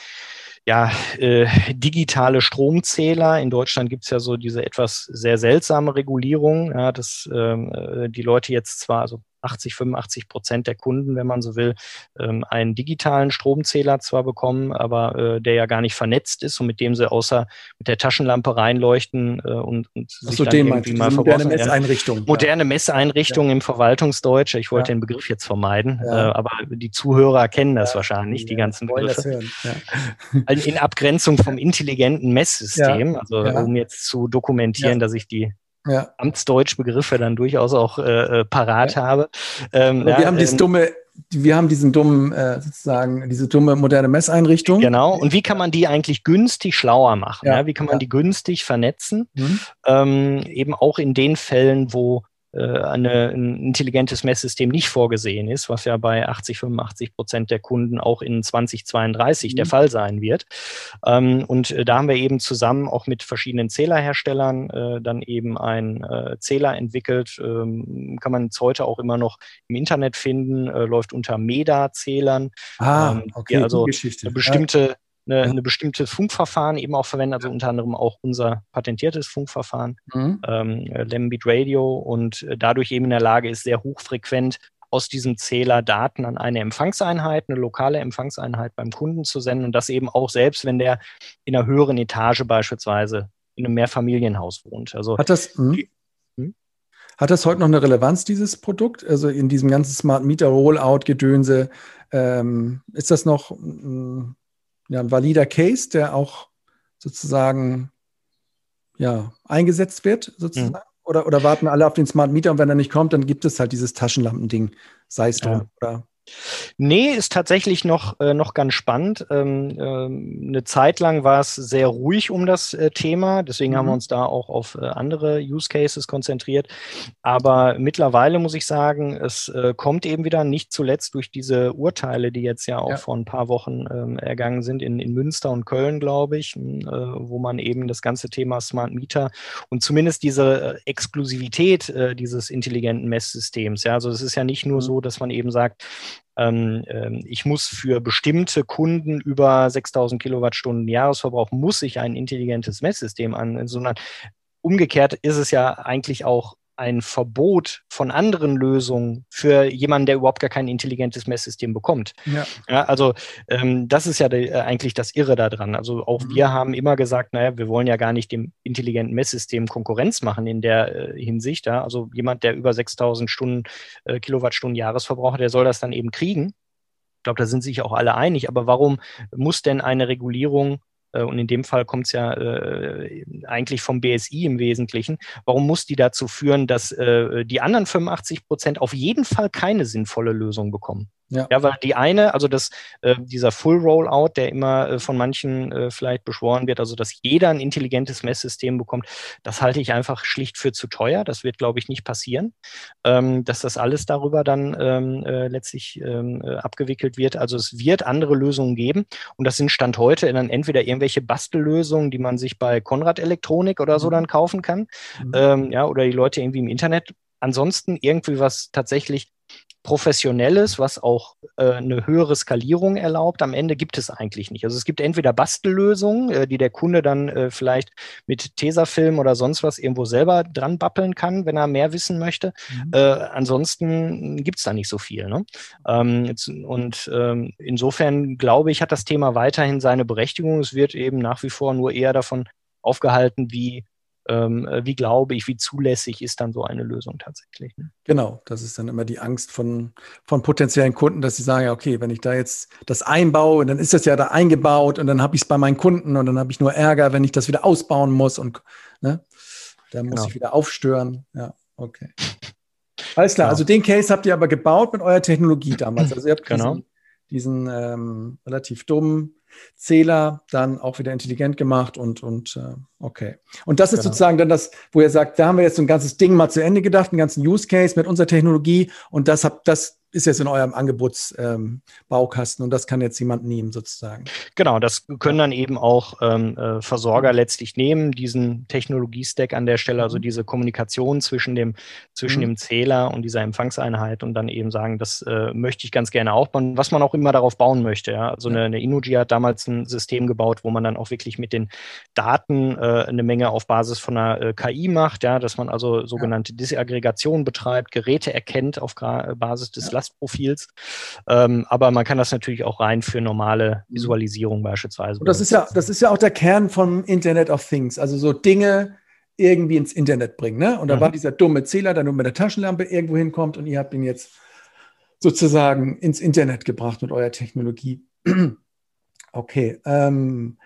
ja, äh, digitale Stromzähler. In Deutschland gibt es ja so diese etwas sehr seltsame Regulierung, ja, dass ähm, äh, die Leute jetzt zwar, also 80, 85 Prozent der Kunden, wenn man so will, ähm, einen digitalen Stromzähler zwar bekommen, aber äh, der ja gar nicht vernetzt ist und mit dem sie außer mit der Taschenlampe reinleuchten äh, und, und sich so, dann irgendwie mal moderne Messeinrichtung. Ja. Moderne Messeinrichtung ja. im Verwaltungsdeutsch. Ich wollte ja. den Begriff jetzt vermeiden, äh, aber die Zuhörer kennen das wahrscheinlich, die ganzen Begriffe. In Abgrenzung vom intelligenten Messsystem, also um jetzt zu dokumentieren, dass ich die ja. Amtsdeutsch-Begriffe dann durchaus auch äh, äh parat ja. habe. Ähm, ja, wir haben dieses ähm, dumme wir haben diesen dummen, äh, sozusagen, diese dumme moderne Messeinrichtung. Genau. Und wie kann man die eigentlich günstig schlauer machen? Ja. ja? Wie kann man ja. die günstig vernetzen? Mhm. Ähm, eben auch in den Fällen, wo eine, ein intelligentes Messsystem nicht vorgesehen ist, was ja bei 80, 85 Prozent der Kunden auch in 2032 mhm. der Fall sein wird. Ähm, und äh, da haben wir eben zusammen auch mit verschiedenen Zählerherstellern äh, dann eben einen äh, Zähler entwickelt. Ähm, kann man jetzt heute auch immer noch im Internet finden, äh, läuft unter MEDA-Zählern. Ah, ähm, okay, also eine bestimmte eine, eine bestimmte Funkverfahren eben auch verwenden, also unter anderem auch unser patentiertes Funkverfahren, mhm. ähm, Lambit Radio und äh, dadurch eben in der Lage ist, sehr hochfrequent aus diesem Zähler Daten an eine Empfangseinheit, eine lokale Empfangseinheit beim Kunden zu senden und das eben auch selbst, wenn der in einer höheren Etage beispielsweise in einem Mehrfamilienhaus wohnt. Also hat das, hm? Hm? hat das heute noch eine Relevanz, dieses Produkt? Also in diesem ganzen Smart Meter Rollout Gedönse, ähm, ist das noch hm, ja, ein valider Case, der auch sozusagen ja, eingesetzt wird, sozusagen? Mhm. Oder, oder warten alle auf den Smart Meter und wenn er nicht kommt, dann gibt es halt dieses Taschenlampending, sei es ja. oder Nee, ist tatsächlich noch, äh, noch ganz spannend. Ähm, ähm, eine Zeit lang war es sehr ruhig um das äh, Thema, deswegen mhm. haben wir mhm. uns da auch auf äh, andere Use Cases konzentriert. Aber mittlerweile muss ich sagen, es äh, kommt eben wieder nicht zuletzt durch diese Urteile, die jetzt ja auch ja. vor ein paar Wochen ähm, ergangen sind, in, in Münster und Köln, glaube ich, hm, äh, wo man eben das ganze Thema Smart Meter und zumindest diese äh, Exklusivität dieses intelligenten Messsystems, ja, also es ist ja nicht nur mhm. so, dass man eben sagt, ich muss für bestimmte Kunden über 6000 Kilowattstunden Jahresverbrauch, muss ich ein intelligentes Messsystem an, sondern umgekehrt ist es ja eigentlich auch ein Verbot von anderen Lösungen für jemanden, der überhaupt gar kein intelligentes Messsystem bekommt. Ja. ja also ähm, das ist ja de, äh, eigentlich das Irre daran. Also auch mhm. wir haben immer gesagt, naja, wir wollen ja gar nicht dem intelligenten Messsystem Konkurrenz machen in der äh, Hinsicht. Ja? Also jemand, der über 6000 Stunden, äh, Kilowattstunden Jahresverbrauch der soll das dann eben kriegen. Ich glaube, da sind sich auch alle einig. Aber warum muss denn eine Regulierung und in dem Fall kommt es ja äh, eigentlich vom BSI im Wesentlichen. Warum muss die dazu führen, dass äh, die anderen 85 Prozent auf jeden Fall keine sinnvolle Lösung bekommen? Ja. ja, weil die eine, also das, äh, dieser Full Rollout, der immer äh, von manchen äh, vielleicht beschworen wird, also dass jeder ein intelligentes Messsystem bekommt, das halte ich einfach schlicht für zu teuer. Das wird, glaube ich, nicht passieren, ähm, dass das alles darüber dann ähm, äh, letztlich ähm, äh, abgewickelt wird. Also es wird andere Lösungen geben und das sind Stand heute dann entweder irgendwelche Bastellösungen, die man sich bei Konrad Elektronik oder so mhm. dann kaufen kann, mhm. ähm, ja, oder die Leute irgendwie im Internet ansonsten irgendwie was tatsächlich Professionelles, was auch äh, eine höhere Skalierung erlaubt, am Ende gibt es eigentlich nicht. Also es gibt entweder Bastellösungen, äh, die der Kunde dann äh, vielleicht mit Tesafilm oder sonst was irgendwo selber dran bappeln kann, wenn er mehr wissen möchte. Mhm. Äh, ansonsten gibt es da nicht so viel. Ne? Ähm, und ähm, insofern glaube ich, hat das Thema weiterhin seine Berechtigung. Es wird eben nach wie vor nur eher davon aufgehalten, wie wie glaube ich, wie zulässig ist dann so eine Lösung tatsächlich. Ne? Genau, das ist dann immer die Angst von, von potenziellen Kunden, dass sie sagen, ja, okay, wenn ich da jetzt das einbaue, dann ist das ja da eingebaut und dann habe ich es bei meinen Kunden und dann habe ich nur Ärger, wenn ich das wieder ausbauen muss und ne, dann muss genau. ich wieder aufstören. Ja, okay. Alles klar, genau. also den Case habt ihr aber gebaut mit eurer Technologie damals. Also ihr habt genau. diesen, diesen ähm, relativ dummen Zähler dann auch wieder intelligent gemacht und, und äh, okay. Und das ist genau. sozusagen dann das, wo ihr sagt, da haben wir jetzt so ein ganzes Ding mal zu Ende gedacht, einen ganzen Use Case mit unserer Technologie und das habt, das ist jetzt in eurem Angebotsbaukasten ähm, und das kann jetzt jemand nehmen sozusagen. Genau, das können dann eben auch ähm, äh, Versorger letztlich nehmen, diesen Technologiestack an der Stelle, also mhm. diese Kommunikation zwischen dem, zwischen mhm. dem Zähler und dieser Empfangseinheit und dann eben sagen, das äh, möchte ich ganz gerne aufbauen, was man auch immer darauf bauen möchte. Ja? Also eine, eine Inuji hat damals ein System gebaut, wo man dann auch wirklich mit den Daten äh, eine Menge auf Basis von einer äh, KI macht, ja, dass man also sogenannte. Disaggregation betreibt, Geräte erkennt auf Basis des ja. Lastprofils. Ähm, aber man kann das natürlich auch rein für normale mhm. Visualisierung beispielsweise. Und das ist ja, das ist ja auch der Kern vom Internet of Things. Also so Dinge irgendwie ins Internet bringen. Ne? Und da mhm. war dieser dumme Zähler, der nur mit der Taschenlampe irgendwo hinkommt und ihr habt ihn jetzt sozusagen ins Internet gebracht mit eurer Technologie. okay. Ähm,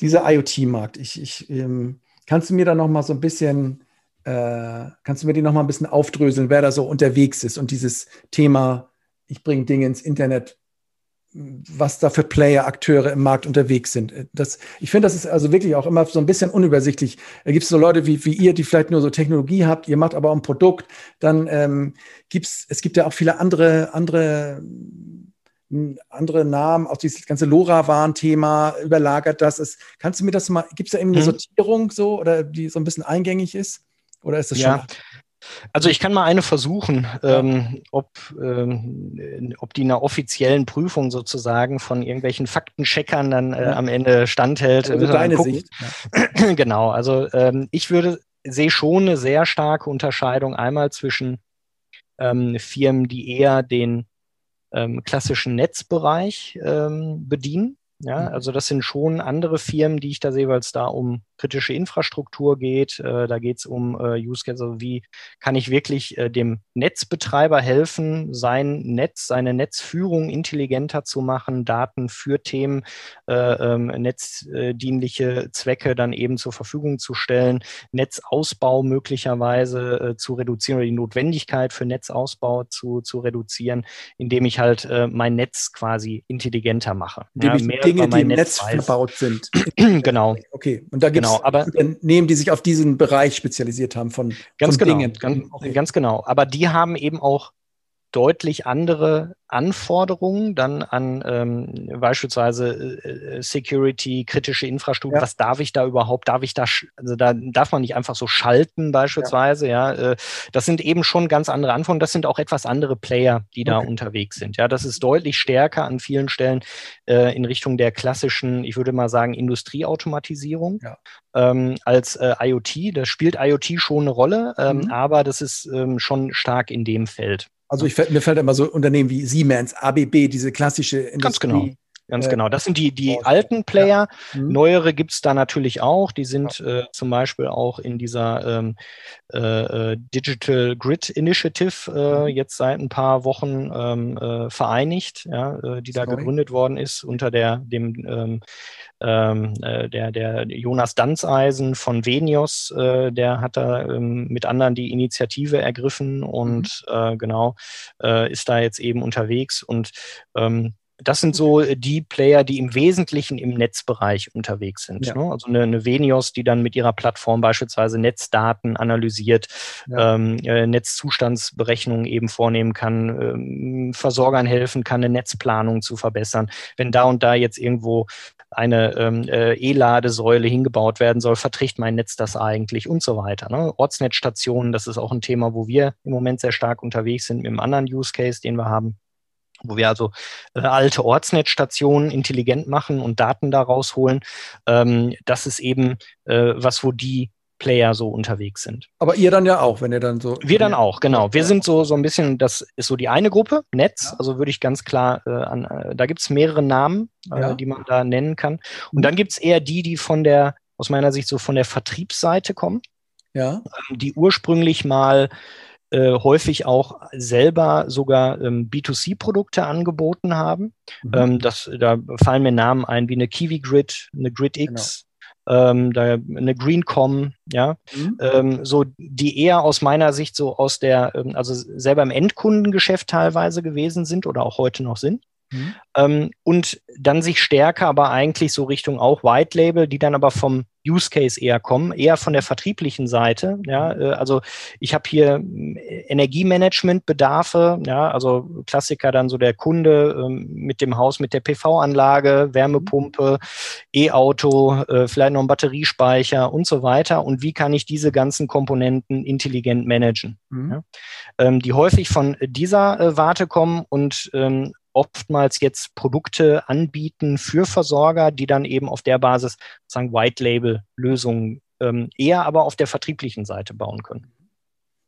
dieser IoT-Markt, ich, ich ähm, kannst du mir da noch mal so ein bisschen äh, kannst du mir die noch ein bisschen aufdröseln, wer da so unterwegs ist und dieses Thema ich bringe Dinge ins Internet, was da für Player, Akteure im Markt unterwegs sind. Das, ich finde, das ist also wirklich auch immer so ein bisschen unübersichtlich. Da gibt es so Leute wie, wie ihr, die vielleicht nur so Technologie habt, ihr macht aber auch ein Produkt, dann ähm, gibt's, es gibt ja auch viele andere, andere andere Namen, auch dieses ganze LoRaWAN-Thema überlagert das. Ist, kannst du mir das mal, gibt es da eben eine hm. Sortierung so oder die so ein bisschen eingängig ist? Oder ist das ja. schon? Also ich kann mal eine versuchen, ähm, ob, ähm, ob die einer offiziellen Prüfung sozusagen von irgendwelchen Faktencheckern dann äh, am Ende standhält. Also deine Sicht. Ja. genau, also ähm, ich würde sehe schon eine sehr starke Unterscheidung einmal zwischen ähm, Firmen, die eher den ähm, klassischen Netzbereich ähm, bedienen ja, mhm. also das sind schon andere Firmen, die ich da sehe, weil es da um kritische Infrastruktur geht. Äh, da geht es um äh, Use Case, also wie kann ich wirklich äh, dem Netzbetreiber helfen, sein Netz, seine Netzführung intelligenter zu machen, Daten für Themen, äh, ähm, netzdienliche Zwecke dann eben zur Verfügung zu stellen, Netzausbau möglicherweise äh, zu reduzieren oder die Notwendigkeit für Netzausbau zu, zu reduzieren, indem ich halt äh, mein Netz quasi intelligenter mache. Ja, mehr Dinge, die im Netz, Netz verbaut sind. genau. Okay, und da gibt es genau, aber Unternehmen, die sich auf diesen Bereich spezialisiert haben von, ganz von genau, Dingen. Ganz, ganz genau. Aber die haben eben auch deutlich andere Anforderungen dann an ähm, beispielsweise äh, äh, Security, kritische Infrastruktur. Ja. Was darf ich da überhaupt? Darf ich da, also da darf man nicht einfach so schalten beispielsweise. Ja, ja äh, das sind eben schon ganz andere Anforderungen. Das sind auch etwas andere Player, die da okay. unterwegs sind. Ja, das ist deutlich stärker an vielen Stellen äh, in Richtung der klassischen, ich würde mal sagen, Industrieautomatisierung ja. ähm, als äh, IoT. Das spielt IoT schon eine Rolle, ähm, mhm. aber das ist ähm, schon stark in dem Feld. Also ich, mir fällt immer so Unternehmen wie Siemens, ABB, diese klassische Industrie. Ganz genau. Ganz äh, genau. Das sind die, die alten Player. Ja. Mhm. Neuere gibt es da natürlich auch. Die sind ja. äh, zum Beispiel auch in dieser ähm, äh, äh Digital Grid Initiative äh, mhm. jetzt seit ein paar Wochen ähm, äh, vereinigt, ja, die da Sorry. gegründet worden ist unter der, dem ähm, ähm, äh, der, der Jonas Danzeisen von Venios, äh, der hat da ähm, mit anderen die Initiative ergriffen und mhm. äh, genau äh, ist da jetzt eben unterwegs und ähm, das sind so die Player, die im Wesentlichen im Netzbereich unterwegs sind. Ja. Ne? Also eine, eine, Venios, die dann mit ihrer Plattform beispielsweise Netzdaten analysiert, ja. ähm, äh, Netzzustandsberechnungen eben vornehmen kann, ähm, Versorgern helfen kann, eine Netzplanung zu verbessern. Wenn da und da jetzt irgendwo eine ähm, äh, E-Ladesäule hingebaut werden soll, verträgt mein Netz das eigentlich und so weiter. Ne? Ortsnetzstationen, das ist auch ein Thema, wo wir im Moment sehr stark unterwegs sind mit einem anderen Use Case, den wir haben wo wir also äh, alte Ortsnetzstationen intelligent machen und Daten da rausholen. Ähm, das ist eben äh, was, wo die Player so unterwegs sind. Aber ihr dann ja auch, wenn ihr dann so. Wir dann auch, genau. Wir sind so, so ein bisschen, das ist so die eine Gruppe, Netz. Ja. Also würde ich ganz klar äh, an, äh, da gibt es mehrere Namen, äh, ja. die man da nennen kann. Und dann gibt es eher die, die von der, aus meiner Sicht so von der Vertriebsseite kommen. Ja. Ähm, die ursprünglich mal äh, häufig auch selber sogar ähm, B2C-Produkte angeboten haben. Mhm. Ähm, das, da fallen mir Namen ein wie eine Kiwi Grid, eine Grid X, ähm, da eine Greencom, ja, mhm. ähm, so die eher aus meiner Sicht so aus der, ähm, also selber im Endkundengeschäft teilweise gewesen sind oder auch heute noch sind. Mhm. Ähm, und dann sich stärker aber eigentlich so Richtung auch White Label, die dann aber vom Use Case eher kommen, eher von der vertrieblichen Seite. Ja, äh, also ich habe hier äh, Energiemanagement-Bedarfe, ja, also Klassiker dann so der Kunde ähm, mit dem Haus mit der PV-Anlage, Wärmepumpe, E-Auto, äh, vielleicht noch ein Batteriespeicher und so weiter. Und wie kann ich diese ganzen Komponenten intelligent managen? Mhm. Ja? Ähm, die häufig von dieser äh, Warte kommen und ähm, oftmals jetzt Produkte anbieten für Versorger, die dann eben auf der Basis sagen White Label Lösungen ähm, eher aber auf der vertrieblichen Seite bauen können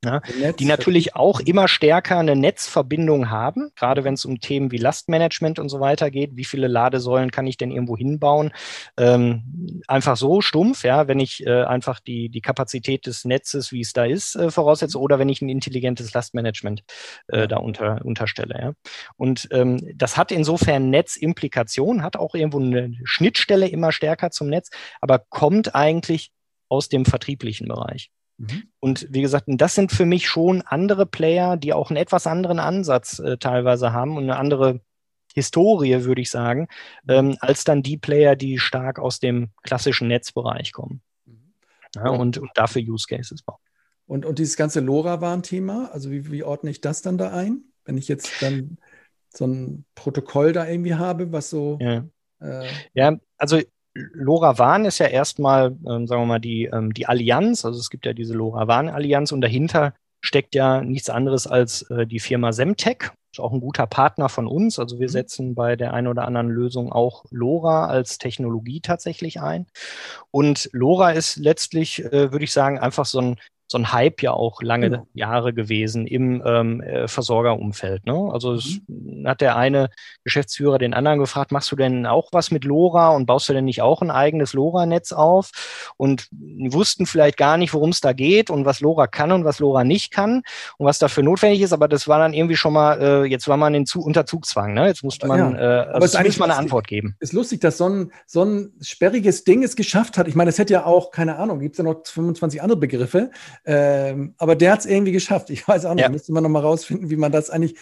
ja, die natürlich auch immer stärker eine Netzverbindung haben, gerade wenn es um Themen wie Lastmanagement und so weiter geht. Wie viele Ladesäulen kann ich denn irgendwo hinbauen? Ähm, einfach so stumpf, ja, wenn ich äh, einfach die, die Kapazität des Netzes, wie es da ist, äh, voraussetze, oder wenn ich ein intelligentes Lastmanagement äh, da unter, unterstelle. Ja. Und ähm, das hat insofern Netzimplikationen, hat auch irgendwo eine Schnittstelle immer stärker zum Netz, aber kommt eigentlich aus dem vertrieblichen Bereich. Mhm. Und wie gesagt, das sind für mich schon andere Player, die auch einen etwas anderen Ansatz äh, teilweise haben und eine andere Historie, würde ich sagen, mhm. ähm, als dann die Player, die stark aus dem klassischen Netzbereich kommen. Mhm. Ja, und, und, dafür Use Cases bauen. Und, und dieses ganze LoRaWAN-Thema, also wie, wie ordne ich das dann da ein? Wenn ich jetzt dann so ein Protokoll da irgendwie habe, was so. Ja, äh, ja also LoRaWAN ist ja erstmal, ähm, sagen wir mal, die, ähm, die Allianz. Also es gibt ja diese LoRaWAN-Allianz und dahinter steckt ja nichts anderes als äh, die Firma Semtech. Ist auch ein guter Partner von uns. Also wir mhm. setzen bei der einen oder anderen Lösung auch LoRa als Technologie tatsächlich ein. Und LoRa ist letztlich, äh, würde ich sagen, einfach so ein so ein Hype ja auch lange genau. Jahre gewesen im ähm, äh, Versorgerumfeld. Ne? Also es mhm. hat der eine Geschäftsführer den anderen gefragt, machst du denn auch was mit LoRa und baust du denn nicht auch ein eigenes LoRa-Netz auf? Und wussten vielleicht gar nicht, worum es da geht und was LoRa kann und was LoRa nicht kann und was dafür notwendig ist. Aber das war dann irgendwie schon mal, äh, jetzt war man in Zu unter Zugzwang. Ne? Jetzt musste man, ja. äh, also eigentlich mal eine Antwort geben. Ist lustig, dass so ein, so ein sperriges Ding es geschafft hat. Ich meine, es hätte ja auch, keine Ahnung, gibt es ja noch 25 andere Begriffe ähm, aber der hat es irgendwie geschafft. Ich weiß auch nicht, ja. müsste man noch mal rausfinden, wie man das eigentlich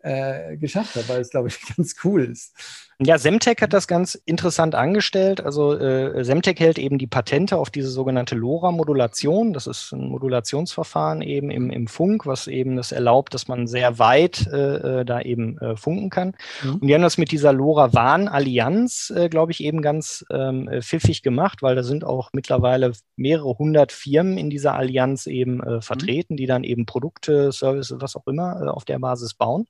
äh, geschafft hat, weil es, glaube ich, ganz cool ist. Ja, Semtech hat das ganz interessant angestellt. Also äh, Semtech hält eben die Patente auf diese sogenannte LoRa-Modulation. Das ist ein Modulationsverfahren eben im, im Funk, was eben das erlaubt, dass man sehr weit äh, äh da eben äh, funken kann. Mhm. Und die haben das mit dieser LoRaWAN-Allianz, äh, glaube ich, eben ganz ähm, äh, pfiffig gemacht, weil da sind auch mittlerweile mehrere hundert Firmen in dieser Allianz eben äh, mhm. vertreten, mhm. die dann eben Produkte, Services, was auch immer äh, auf der Basis bauen.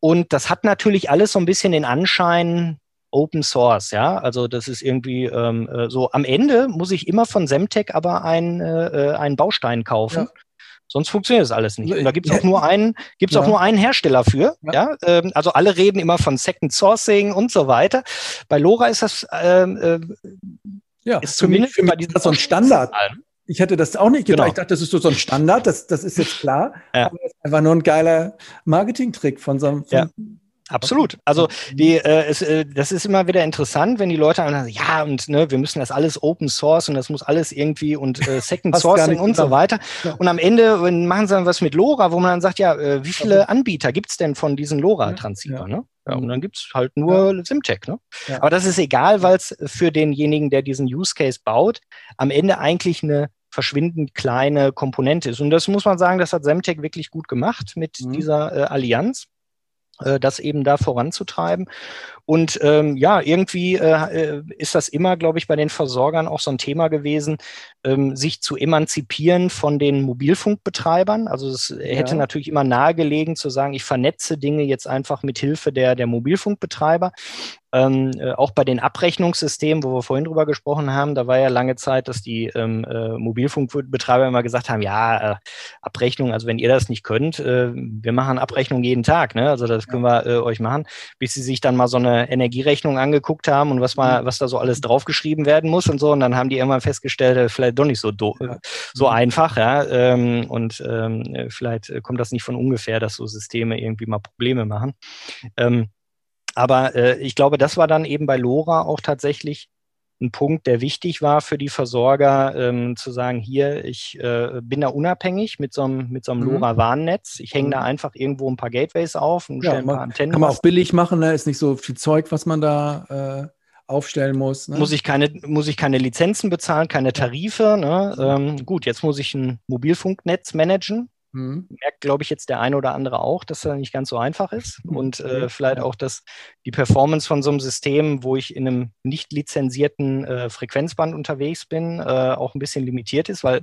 Und das hat natürlich alles so ein bisschen den Anschein, Open Source, ja. Also das ist irgendwie ähm, äh, so. Am Ende muss ich immer von Semtech aber ein, äh, einen Baustein kaufen. Ja. Sonst funktioniert das alles nicht. Und da gibt es auch nur einen, gibt's ja. auch nur einen Hersteller für. Ja. ja? Ähm, also alle reden immer von Second Sourcing und so weiter. Bei LoRa ist das ähm, äh, ja, ist zumindest für mich, für mich bei diesem so ein Standard. Ich hätte das auch nicht gedacht. Genau. Ich dachte, das ist so ein Standard, das, das ist jetzt klar. Ja. Aber das ist einfach nur ein geiler Marketing-Trick von so einem. Ja. Absolut. Also die, äh, es, äh, das ist immer wieder interessant, wenn die Leute sagen, ja, und ne, wir müssen das alles Open Source und das muss alles irgendwie und äh, Second Sourcing und so weiter. Ja. Und am Ende machen sie dann was mit LoRa, wo man dann sagt, ja, äh, wie viele Anbieter gibt's denn von diesen LoRa-Transceiver? Ja. Ne? Ja, und dann gibt's halt nur ja. Simtech. Ne? Ja. Aber das ist egal, weil es für denjenigen, der diesen Use Case baut, am Ende eigentlich eine verschwindend kleine Komponente ist. Und das muss man sagen, das hat Semtech wirklich gut gemacht mit mhm. dieser äh, Allianz äh, das eben da voranzutreiben. Und ähm, ja, irgendwie äh, ist das immer, glaube ich, bei den Versorgern auch so ein Thema gewesen, ähm, sich zu emanzipieren von den Mobilfunkbetreibern. Also es hätte ja. natürlich immer nahegelegen zu sagen, ich vernetze Dinge jetzt einfach mit Hilfe der, der Mobilfunkbetreiber. Ähm, äh, auch bei den Abrechnungssystemen, wo wir vorhin drüber gesprochen haben, da war ja lange Zeit, dass die ähm, äh, Mobilfunkbetreiber immer gesagt haben, ja, äh, Abrechnung, also wenn ihr das nicht könnt, äh, wir machen Abrechnung jeden Tag, ne? Also das können wir äh, euch machen, bis sie sich dann mal so eine Energierechnung angeguckt haben und was mal, mhm. was da so alles draufgeschrieben werden muss und so. Und dann haben die irgendwann festgestellt, äh, vielleicht doch nicht so do ja. so einfach, ja. Ähm, und ähm, vielleicht kommt das nicht von ungefähr, dass so Systeme irgendwie mal Probleme machen. Ähm, aber äh, ich glaube, das war dann eben bei LoRa auch tatsächlich ein Punkt, der wichtig war für die Versorger, ähm, zu sagen, hier, ich äh, bin da unabhängig mit so einem, mit so einem mhm. LoRa-Warnnetz. Ich hänge mhm. da einfach irgendwo ein paar Gateways auf und ja, stelle ein paar Antennen. Kann man auch billig machen, ne? ist nicht so viel Zeug, was man da äh, aufstellen muss. Ne? Muss, ich keine, muss ich keine Lizenzen bezahlen, keine Tarife. Ne? Ähm, gut, jetzt muss ich ein Mobilfunknetz managen. Mhm. Merkt, glaube ich, jetzt der eine oder andere auch, dass das nicht ganz so einfach ist. Mhm. Und äh, vielleicht auch, dass die Performance von so einem System, wo ich in einem nicht lizenzierten äh, Frequenzband unterwegs bin, äh, auch ein bisschen limitiert ist, weil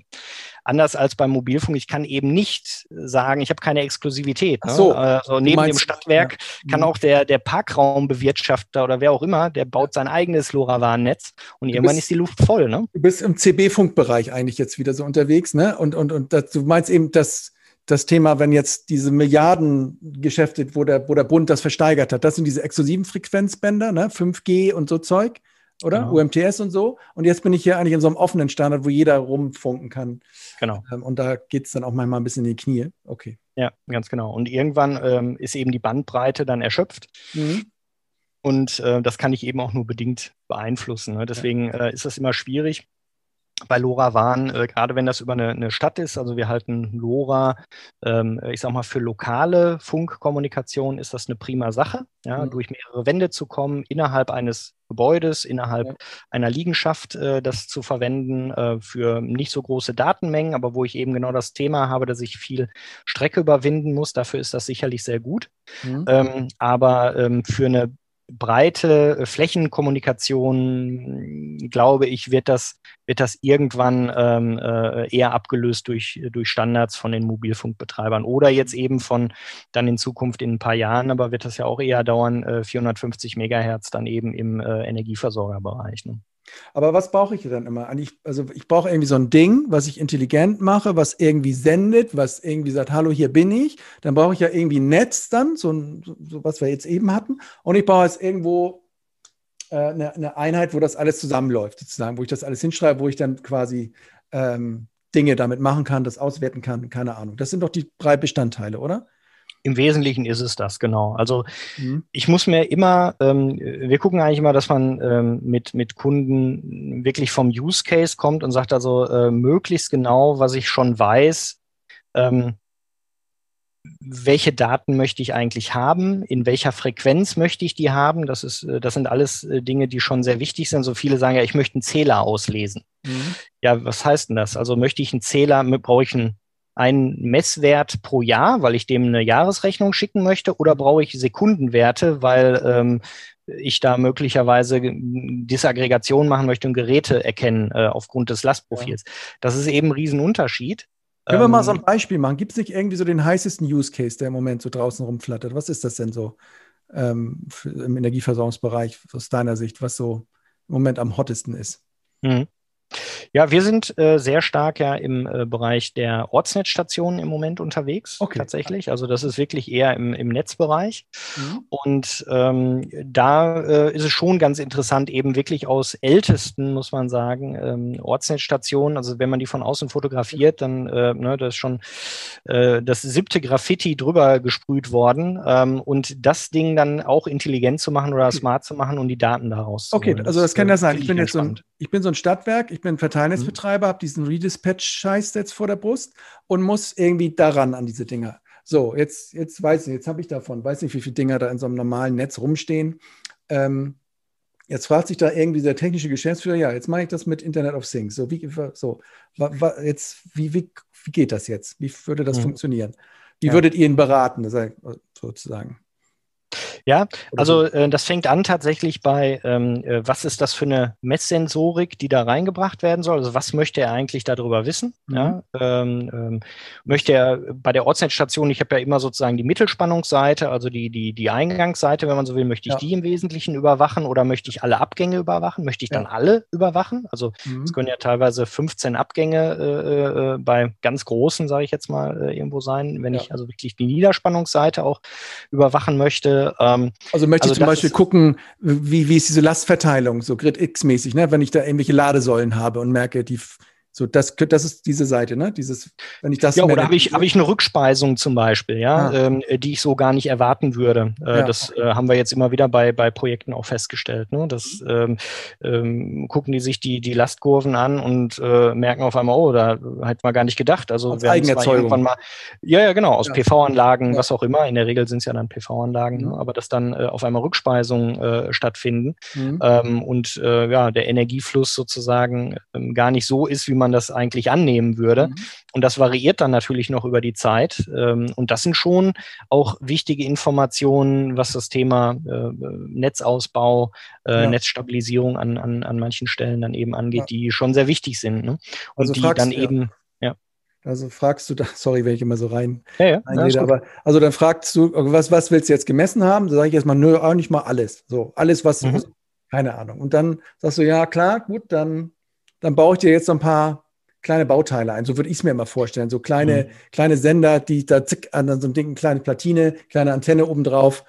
anders als beim Mobilfunk, ich kann eben nicht sagen, ich habe keine Exklusivität. Ne? So, also neben meinst, dem Stadtwerk ja. kann mhm. auch der, der Parkraumbewirtschafter oder wer auch immer, der baut sein eigenes LoRaWAN-Netz und irgendwann bist, ist die Luft voll. Ne? Du bist im CB-Funkbereich eigentlich jetzt wieder so unterwegs, ne? Und, und, und das, du meinst eben, dass das Thema, wenn jetzt diese Milliardengeschäfte, wo der, wo der Bund das versteigert hat, das sind diese exklusiven Frequenzbänder, ne? 5G und so Zeug, oder? Genau. UMTS und so. Und jetzt bin ich hier eigentlich in so einem offenen Standard, wo jeder rumfunken kann. Genau. Ähm, und da geht es dann auch manchmal ein bisschen in die Knie. Okay. Ja, ganz genau. Und irgendwann ähm, ist eben die Bandbreite dann erschöpft. Mhm. Und äh, das kann ich eben auch nur bedingt beeinflussen. Ne? Deswegen äh, ist das immer schwierig bei LoRa waren, äh, gerade wenn das über eine, eine, Stadt ist. Also wir halten LoRa, ähm, ich sag mal, für lokale Funkkommunikation ist das eine prima Sache, ja, mhm. durch mehrere Wände zu kommen, innerhalb eines Gebäudes, innerhalb ja. einer Liegenschaft äh, das zu verwenden äh, für nicht so große Datenmengen, aber wo ich eben genau das Thema habe, dass ich viel Strecke überwinden muss. Dafür ist das sicherlich sehr gut. Mhm. Ähm, aber ähm, für eine breite äh, Flächenkommunikation, glaube ich, wird das, wird das irgendwann ähm, äh, eher abgelöst durch, durch Standards von den Mobilfunkbetreibern oder jetzt eben von dann in Zukunft in ein paar Jahren, aber wird das ja auch eher dauern, äh, 450 Megahertz dann eben im äh, Energieversorgerbereich. Ne? Aber was brauche ich dann immer? Also ich brauche irgendwie so ein Ding, was ich intelligent mache, was irgendwie sendet, was irgendwie sagt, hallo, hier bin ich. Dann brauche ich ja irgendwie ein Netz dann, so, ein, so was wir jetzt eben hatten. Und ich brauche jetzt irgendwo äh, eine, eine, Einheit, wo das alles zusammenläuft, sozusagen, wo ich das alles hinschreibe, wo ich dann quasi ähm, Dinge damit machen kann, das auswerten kann, keine Ahnung. Das sind doch die drei Bestandteile, oder? Im Wesentlichen ist es das, genau. Also mhm. ich muss mir immer, ähm, wir gucken eigentlich immer, dass man ähm, mit, mit Kunden wirklich vom Use Case kommt und sagt also äh, möglichst genau, was ich schon weiß, ähm, welche Daten möchte ich eigentlich haben, in welcher Frequenz möchte ich die haben. Das, ist, äh, das sind alles äh, Dinge, die schon sehr wichtig sind. So viele sagen ja, ich möchte einen Zähler auslesen. Mhm. Ja, was heißt denn das? Also möchte ich einen Zähler, brauche ich einen einen Messwert pro Jahr, weil ich dem eine Jahresrechnung schicken möchte, oder brauche ich Sekundenwerte, weil ähm, ich da möglicherweise Disaggregation machen möchte und Geräte erkennen äh, aufgrund des Lastprofils. Ja. Das ist eben ein Riesenunterschied. Können wir mal so ein ähm, Beispiel machen? Gibt es nicht irgendwie so den heißesten Use Case, der im Moment so draußen rumflattert? Was ist das denn so ähm, im Energieversorgungsbereich aus deiner Sicht, was so im Moment am hottesten ist? Mhm. Ja, wir sind äh, sehr stark ja im äh, Bereich der Ortsnetzstationen im Moment unterwegs, okay. tatsächlich. Also das ist wirklich eher im, im Netzbereich. Mhm. Und ähm, da äh, ist es schon ganz interessant, eben wirklich aus ältesten, muss man sagen, ähm, Ortsnetzstationen, also wenn man die von außen fotografiert, dann äh, ne, das ist schon äh, das siebte Graffiti drüber gesprüht worden. Ähm, und das Ding dann auch intelligent zu machen oder smart zu machen und die Daten daraus okay, zu Okay, also das kann ja sein. Ich bin jetzt so ein, ich bin so ein Stadtwerk, ich bin Verteilnetzbetreiber, mhm. habe diesen Redispatch-Scheiß jetzt vor der Brust und muss irgendwie daran an diese Dinger. So, jetzt, jetzt weiß ich, jetzt habe ich davon, weiß nicht, wie viele Dinger da in so einem normalen Netz rumstehen. Ähm, jetzt fragt sich da irgendwie der technische Geschäftsführer, ja, jetzt mache ich das mit Internet of Things. So, wie, so, wa, wa, jetzt, wie, wie, wie geht das jetzt? Wie würde das mhm. funktionieren? Wie ja. würdet ihr ihn beraten, sozusagen? Ja, also äh, das fängt an tatsächlich bei, ähm, äh, was ist das für eine Messsensorik, die da reingebracht werden soll? Also was möchte er eigentlich darüber wissen? Mhm. Ja, ähm, ähm, möchte er bei der Ortsnetzstation, ich habe ja immer sozusagen die Mittelspannungsseite, also die, die, die Eingangsseite, wenn man so will, möchte ich ja. die im Wesentlichen überwachen oder möchte ich alle Abgänge überwachen? Möchte ich dann ja. alle überwachen? Also mhm. es können ja teilweise 15 Abgänge äh, äh, bei ganz großen, sage ich jetzt mal, äh, irgendwo sein, wenn ich also wirklich die Niederspannungsseite auch überwachen möchte. Ähm, ähm, also möchte also ich zum Beispiel gucken, wie, wie ist diese Lastverteilung, so Grid X-mäßig, ne? wenn ich da irgendwelche Ladesäulen habe und merke, die so, das, das ist diese Seite, ne? Dieses, wenn ich das. Ja, oder habe ich, hab ich eine Rückspeisung zum Beispiel, ja, ah. ähm, die ich so gar nicht erwarten würde. Äh, ja, das okay. äh, haben wir jetzt immer wieder bei, bei Projekten auch festgestellt. Ne? Das ähm, ähm, gucken die sich die, die Lastkurven an und äh, merken auf einmal, oh, da hätte man gar nicht gedacht. Also Als Eigenerzeugung. Mal, ja, ja, genau, aus ja. PV-Anlagen, ja. was auch immer. In der Regel sind es ja dann PV-Anlagen, mhm. ne? aber dass dann äh, auf einmal Rückspeisungen äh, stattfinden mhm. ähm, und äh, ja, der Energiefluss sozusagen ähm, gar nicht so ist, wie man man das eigentlich annehmen würde. Mhm. Und das variiert dann natürlich noch über die Zeit. Ähm, und das sind schon auch wichtige Informationen, was das Thema äh, Netzausbau, äh, ja. Netzstabilisierung an, an, an manchen Stellen dann eben angeht, ja. die schon sehr wichtig sind. Ne? Und also die dann eben, ja. Also fragst du da, sorry, wenn ich immer so rein ja, ja, reinrede, aber also dann fragst du, was, was willst du jetzt gemessen haben? Da sage ich erstmal, nö, auch nicht mal alles. So, alles, was, mhm. keine Ahnung. Und dann sagst du, ja, klar, gut, dann dann baue ich dir jetzt so ein paar kleine Bauteile ein. So würde ich es mir immer vorstellen. So kleine, mhm. kleine Sender, die da zick an so einem Ding, kleine Platine, kleine Antenne obendrauf.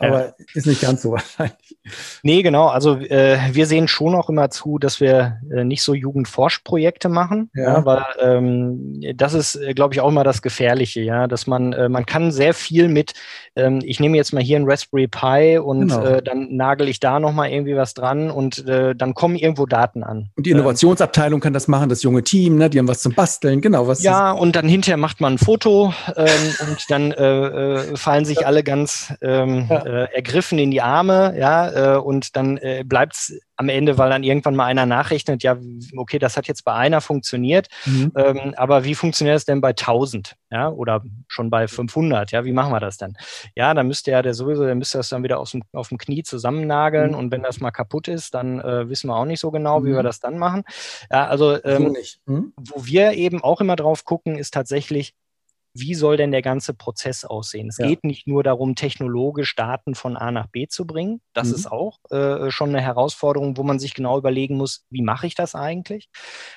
Aber ja. ist nicht ganz so wahrscheinlich. Nee, genau. Also äh, wir sehen schon auch immer zu, dass wir äh, nicht so Jugendforschprojekte machen, ja. ja weil ähm, das ist, äh, glaube ich, auch immer das Gefährliche, ja, dass man, äh, man kann sehr viel mit, ähm, ich nehme jetzt mal hier ein Raspberry Pi und genau. äh, dann nagel ich da nochmal irgendwie was dran und äh, dann kommen irgendwo Daten an. Und die Innovationsabteilung kann das machen, das junge Team, ne? die haben was zum Basteln, genau. Was ja, und dann hinterher macht man ein Foto ähm, und dann fallen sich alle ganz ähm, ja. Äh, ergriffen in die Arme, ja, äh, und dann äh, bleibt es am Ende, weil dann irgendwann mal einer nachrechnet, ja, okay, das hat jetzt bei einer funktioniert, mhm. ähm, aber wie funktioniert das denn bei 1000, ja, oder schon bei 500, ja, wie machen wir das dann? Ja, dann müsste ja der sowieso, der müsste das dann wieder aus dem, auf dem Knie zusammennageln mhm. und wenn das mal kaputt ist, dann äh, wissen wir auch nicht so genau, mhm. wie wir das dann machen. Ja, also ähm, mhm. wo wir eben auch immer drauf gucken, ist tatsächlich, wie soll denn der ganze Prozess aussehen? Es ja. geht nicht nur darum, technologisch Daten von A nach B zu bringen. Das mhm. ist auch äh, schon eine Herausforderung, wo man sich genau überlegen muss, wie mache ich das eigentlich?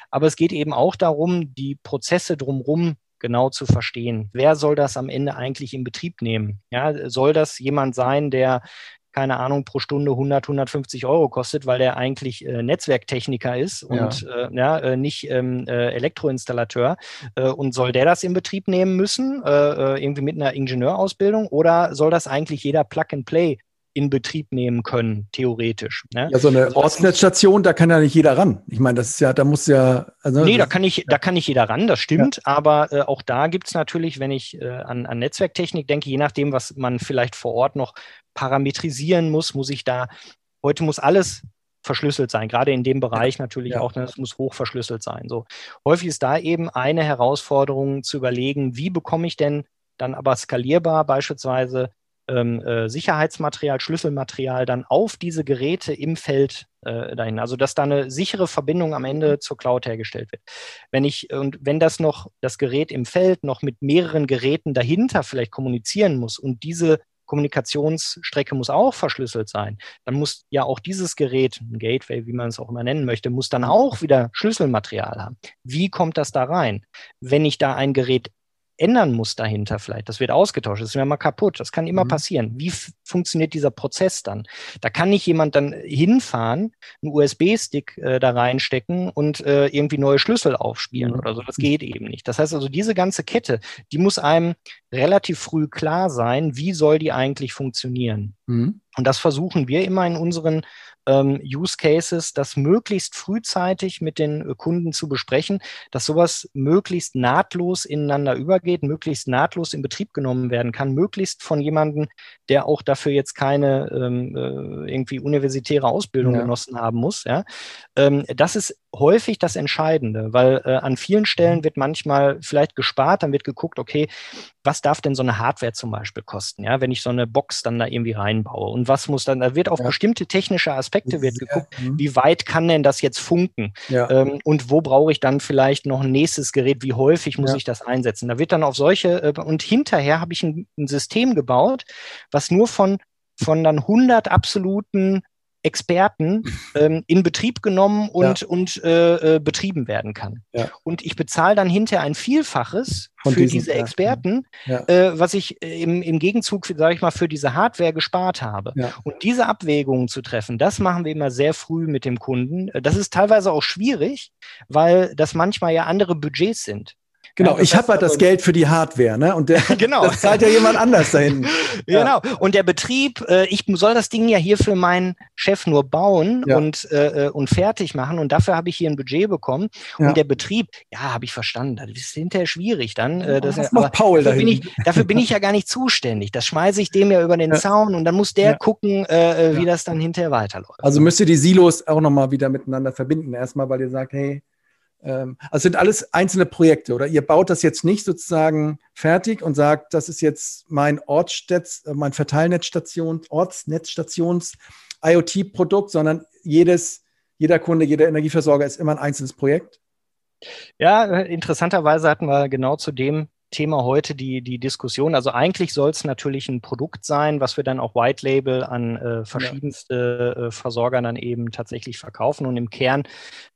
Aber es geht eben auch darum, die Prozesse drumherum genau zu verstehen. Wer soll das am Ende eigentlich in Betrieb nehmen? Ja, soll das jemand sein, der keine Ahnung, pro Stunde 100, 150 Euro kostet, weil der eigentlich äh, Netzwerktechniker ist und ja. Äh, ja äh, nicht ähm, äh, Elektroinstallateur. Äh, und soll der das in Betrieb nehmen müssen, äh, irgendwie mit einer Ingenieurausbildung, oder soll das eigentlich jeder Plug-and-Play in Betrieb nehmen können, theoretisch. Ne? Ja, so eine also Ortsnetzstation, da kann ja nicht jeder ran. Ich meine, das ist ja, da muss ja. Also, nee, da kann ich, ja. da kann nicht jeder ran, das stimmt. Ja. Aber äh, auch da gibt es natürlich, wenn ich äh, an, an Netzwerktechnik denke, je nachdem, was man vielleicht vor Ort noch parametrisieren muss, muss ich da, heute muss alles verschlüsselt sein, gerade in dem Bereich natürlich ja. auch, ne, es muss hoch verschlüsselt sein. So häufig ist da eben eine Herausforderung zu überlegen, wie bekomme ich denn dann aber skalierbar beispielsweise ähm, äh, Sicherheitsmaterial, Schlüsselmaterial dann auf diese Geräte im Feld äh, dahin. Also dass da eine sichere Verbindung am Ende mhm. zur Cloud hergestellt wird. Wenn ich und wenn das noch das Gerät im Feld noch mit mehreren Geräten dahinter vielleicht kommunizieren muss und diese Kommunikationsstrecke muss auch verschlüsselt sein. Dann muss ja auch dieses Gerät, ein Gateway, wie man es auch immer nennen möchte, muss dann auch wieder Schlüsselmaterial haben. Wie kommt das da rein? Wenn ich da ein Gerät ändern muss dahinter vielleicht. Das wird ausgetauscht, das ist mir mal kaputt. Das kann immer mhm. passieren. Wie funktioniert dieser Prozess dann? Da kann nicht jemand dann hinfahren, einen USB-Stick äh, da reinstecken und äh, irgendwie neue Schlüssel aufspielen mhm. oder so. Das geht eben nicht. Das heißt also, diese ganze Kette, die muss einem relativ früh klar sein, wie soll die eigentlich funktionieren. Mhm. Und das versuchen wir immer in unseren ähm, Use Cases, das möglichst frühzeitig mit den äh, Kunden zu besprechen, dass sowas möglichst nahtlos ineinander übergeht, möglichst nahtlos in Betrieb genommen werden kann, möglichst von jemandem, der auch dafür jetzt keine ähm, äh, irgendwie universitäre Ausbildung ja. genossen haben muss. Ja? Ähm, das ist häufig das Entscheidende, weil äh, an vielen Stellen mhm. wird manchmal vielleicht gespart, dann wird geguckt, okay, was darf denn so eine Hardware zum Beispiel kosten, ja, wenn ich so eine Box dann da irgendwie reinbaue und was muss dann, da wird auf ja. bestimmte technische Aspekte wird geguckt, ja. Mhm. wie weit kann denn das jetzt funken ja. ähm, und wo brauche ich dann vielleicht noch ein nächstes Gerät, wie häufig muss ich das einsetzen, da wird dann auf solche äh, und hinterher habe ich ein, ein System gebaut, was nur von von dann 100 absoluten Experten ähm, in Betrieb genommen und, ja. und äh, äh, betrieben werden kann. Ja. Und ich bezahle dann hinterher ein Vielfaches Von für diesen, diese Experten, ja. äh, was ich äh, im, im Gegenzug, sage ich mal, für diese Hardware gespart habe. Und diese Abwägungen zu treffen, das machen wir immer sehr früh mit dem Kunden. Das ist teilweise auch schwierig, weil das manchmal ja andere Budgets sind. Genau, ja, ich habe halt das Geld für die Hardware, ne? Und der, genau. das zahlt ja jemand anders dahin. Ja. Genau. Und der Betrieb, äh, ich soll das Ding ja hier für meinen Chef nur bauen ja. und, äh, äh und fertig machen. Und dafür habe ich hier ein Budget bekommen. Und der Betrieb, ja, habe ich verstanden. Das ist hinterher schwierig dann. Äh, das, das macht Paul dafür bin, ich, dafür bin ich ja gar nicht zuständig. Das schmeiße ich dem ja über den Zaun und dann muss der gucken, äh, äh, wie das dann hinterher weiterläuft. Also müsst ihr die Silos auch nochmal wieder miteinander verbinden. Erstmal, weil ihr sagt, hey, also sind alles einzelne Projekte oder ihr baut das jetzt nicht sozusagen fertig und sagt, das ist jetzt mein Ortstetz, äh, mein Verteilnetzstation, Ortsnetzstations IoT-Produkt, sondern jedes, jeder Kunde, jeder Energieversorger ist immer ein einzelnes Projekt? Ja, interessanterweise hatten wir genau zu dem Thema heute die, die Diskussion. Also eigentlich soll es natürlich ein Produkt sein, was wir dann auch White Label an äh, verschiedenste ja. äh, Versorger dann eben tatsächlich verkaufen. Und im Kern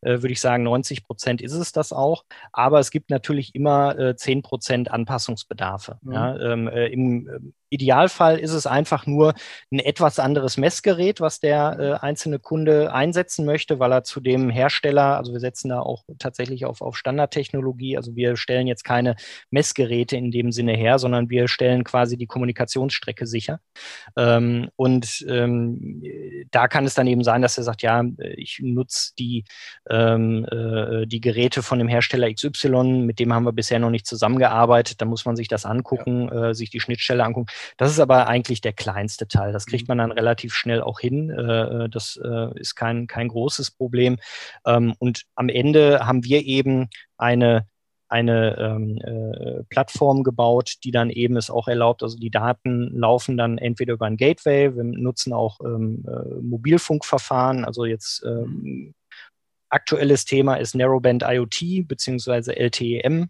äh, würde ich sagen, 90 Prozent ist es das auch. Aber es gibt natürlich immer äh, 10 Prozent Anpassungsbedarfe. Mhm. Ja, ähm, äh, im, Idealfall ist es einfach nur ein etwas anderes Messgerät, was der äh, einzelne Kunde einsetzen möchte, weil er zu dem Hersteller, also wir setzen da auch tatsächlich auf, auf Standardtechnologie, also wir stellen jetzt keine Messgeräte in dem Sinne her, sondern wir stellen quasi die Kommunikationsstrecke sicher. Ähm, und ähm, da kann es dann eben sein, dass er sagt, ja, ich nutze die, ähm, äh, die Geräte von dem Hersteller XY, mit dem haben wir bisher noch nicht zusammengearbeitet, da muss man sich das angucken, ja. äh, sich die Schnittstelle angucken. Das ist aber eigentlich der kleinste Teil. Das kriegt mhm. man dann relativ schnell auch hin. Äh, äh, das äh, ist kein, kein großes Problem. Ähm, und am Ende haben wir eben eine eine ähm, äh, Plattform gebaut, die dann eben es auch erlaubt, also die Daten laufen dann entweder über ein Gateway, wir nutzen auch ähm, äh, Mobilfunkverfahren, also jetzt ähm, aktuelles Thema ist Narrowband IoT beziehungsweise LTEM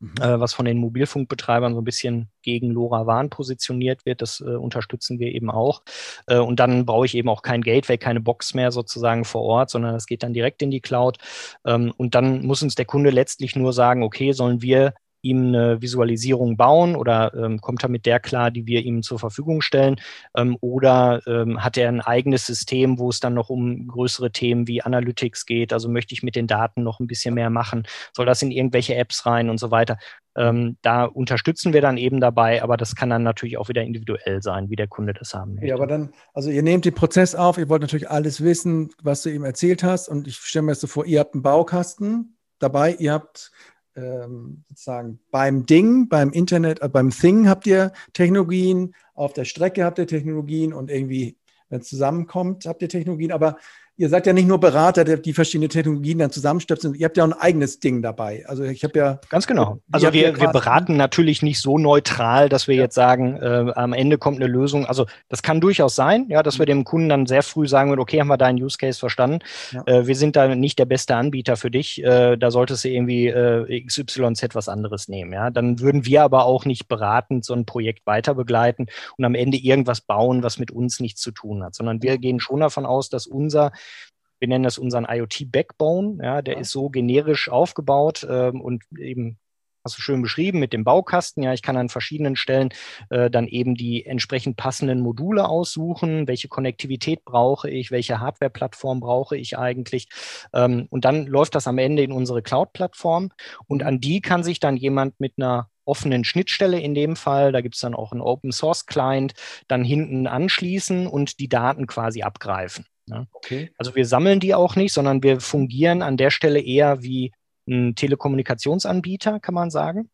mhm. äh, was von den Mobilfunkbetreibern so ein bisschen gegen LoRaWAN positioniert wird. Das äh, unterstützen wir eben auch. Äh, und dann brauche ich eben auch kein Gateway, keine Box mehr sozusagen vor Ort, sondern das geht dann direkt in die Cloud. Ähm, und dann muss uns der Kunde letztlich nur sagen, okay, sollen wir ihm eine Visualisierung bauen oder ähm, kommt er mit der klar, die wir ihm zur Verfügung stellen? Ähm, oder ähm, hat er ein eigenes System, wo es dann noch um größere Themen wie Analytics geht? Also möchte ich mit den Daten noch ein bisschen mehr machen? Soll das in irgendwelche Apps rein und so weiter? Ähm, da unterstützen wir dann eben dabei, aber das kann dann natürlich auch wieder individuell sein, wie der Kunde das haben möchte. Ja, aber dann, also ihr nehmt den Prozess auf, ihr wollt natürlich alles wissen, was du ihm erzählt hast und ich stelle mir das so vor, ihr habt einen Baukasten dabei, ihr habt ähm, sozusagen beim Ding, beim Internet, äh, beim Thing habt ihr Technologien, auf der Strecke habt ihr Technologien und irgendwie, wenn es zusammenkommt, habt ihr Technologien, aber ihr seid ja nicht nur Berater, der die verschiedenen Technologien dann zusammenstöpselt, ihr habt ja auch ein eigenes Ding dabei. Also ich habe ja. Ganz genau. Also wir, wir beraten natürlich nicht so neutral, dass wir ja. jetzt sagen, äh, am Ende kommt eine Lösung. Also das kann durchaus sein, ja, dass wir dem Kunden dann sehr früh sagen würden, okay, haben wir deinen Use Case verstanden. Ja. Äh, wir sind da nicht der beste Anbieter für dich. Äh, da solltest du irgendwie äh, XYZ was anderes nehmen. Ja, dann würden wir aber auch nicht beratend so ein Projekt weiter begleiten und am Ende irgendwas bauen, was mit uns nichts zu tun hat, sondern wir gehen schon davon aus, dass unser wir nennen das unseren IoT-Backbone. Ja, der ja. ist so generisch aufgebaut ähm, und eben hast du schön beschrieben mit dem Baukasten. Ja, ich kann an verschiedenen Stellen äh, dann eben die entsprechend passenden Module aussuchen. Welche Konnektivität brauche ich? Welche Hardware-Plattform brauche ich eigentlich? Ähm, und dann läuft das am Ende in unsere Cloud-Plattform und an die kann sich dann jemand mit einer offenen Schnittstelle in dem Fall, da gibt es dann auch einen Open Source Client, dann hinten anschließen und die Daten quasi abgreifen. Ne? Okay. Also wir sammeln die auch nicht, sondern wir fungieren an der Stelle eher wie ein Telekommunikationsanbieter, kann man sagen.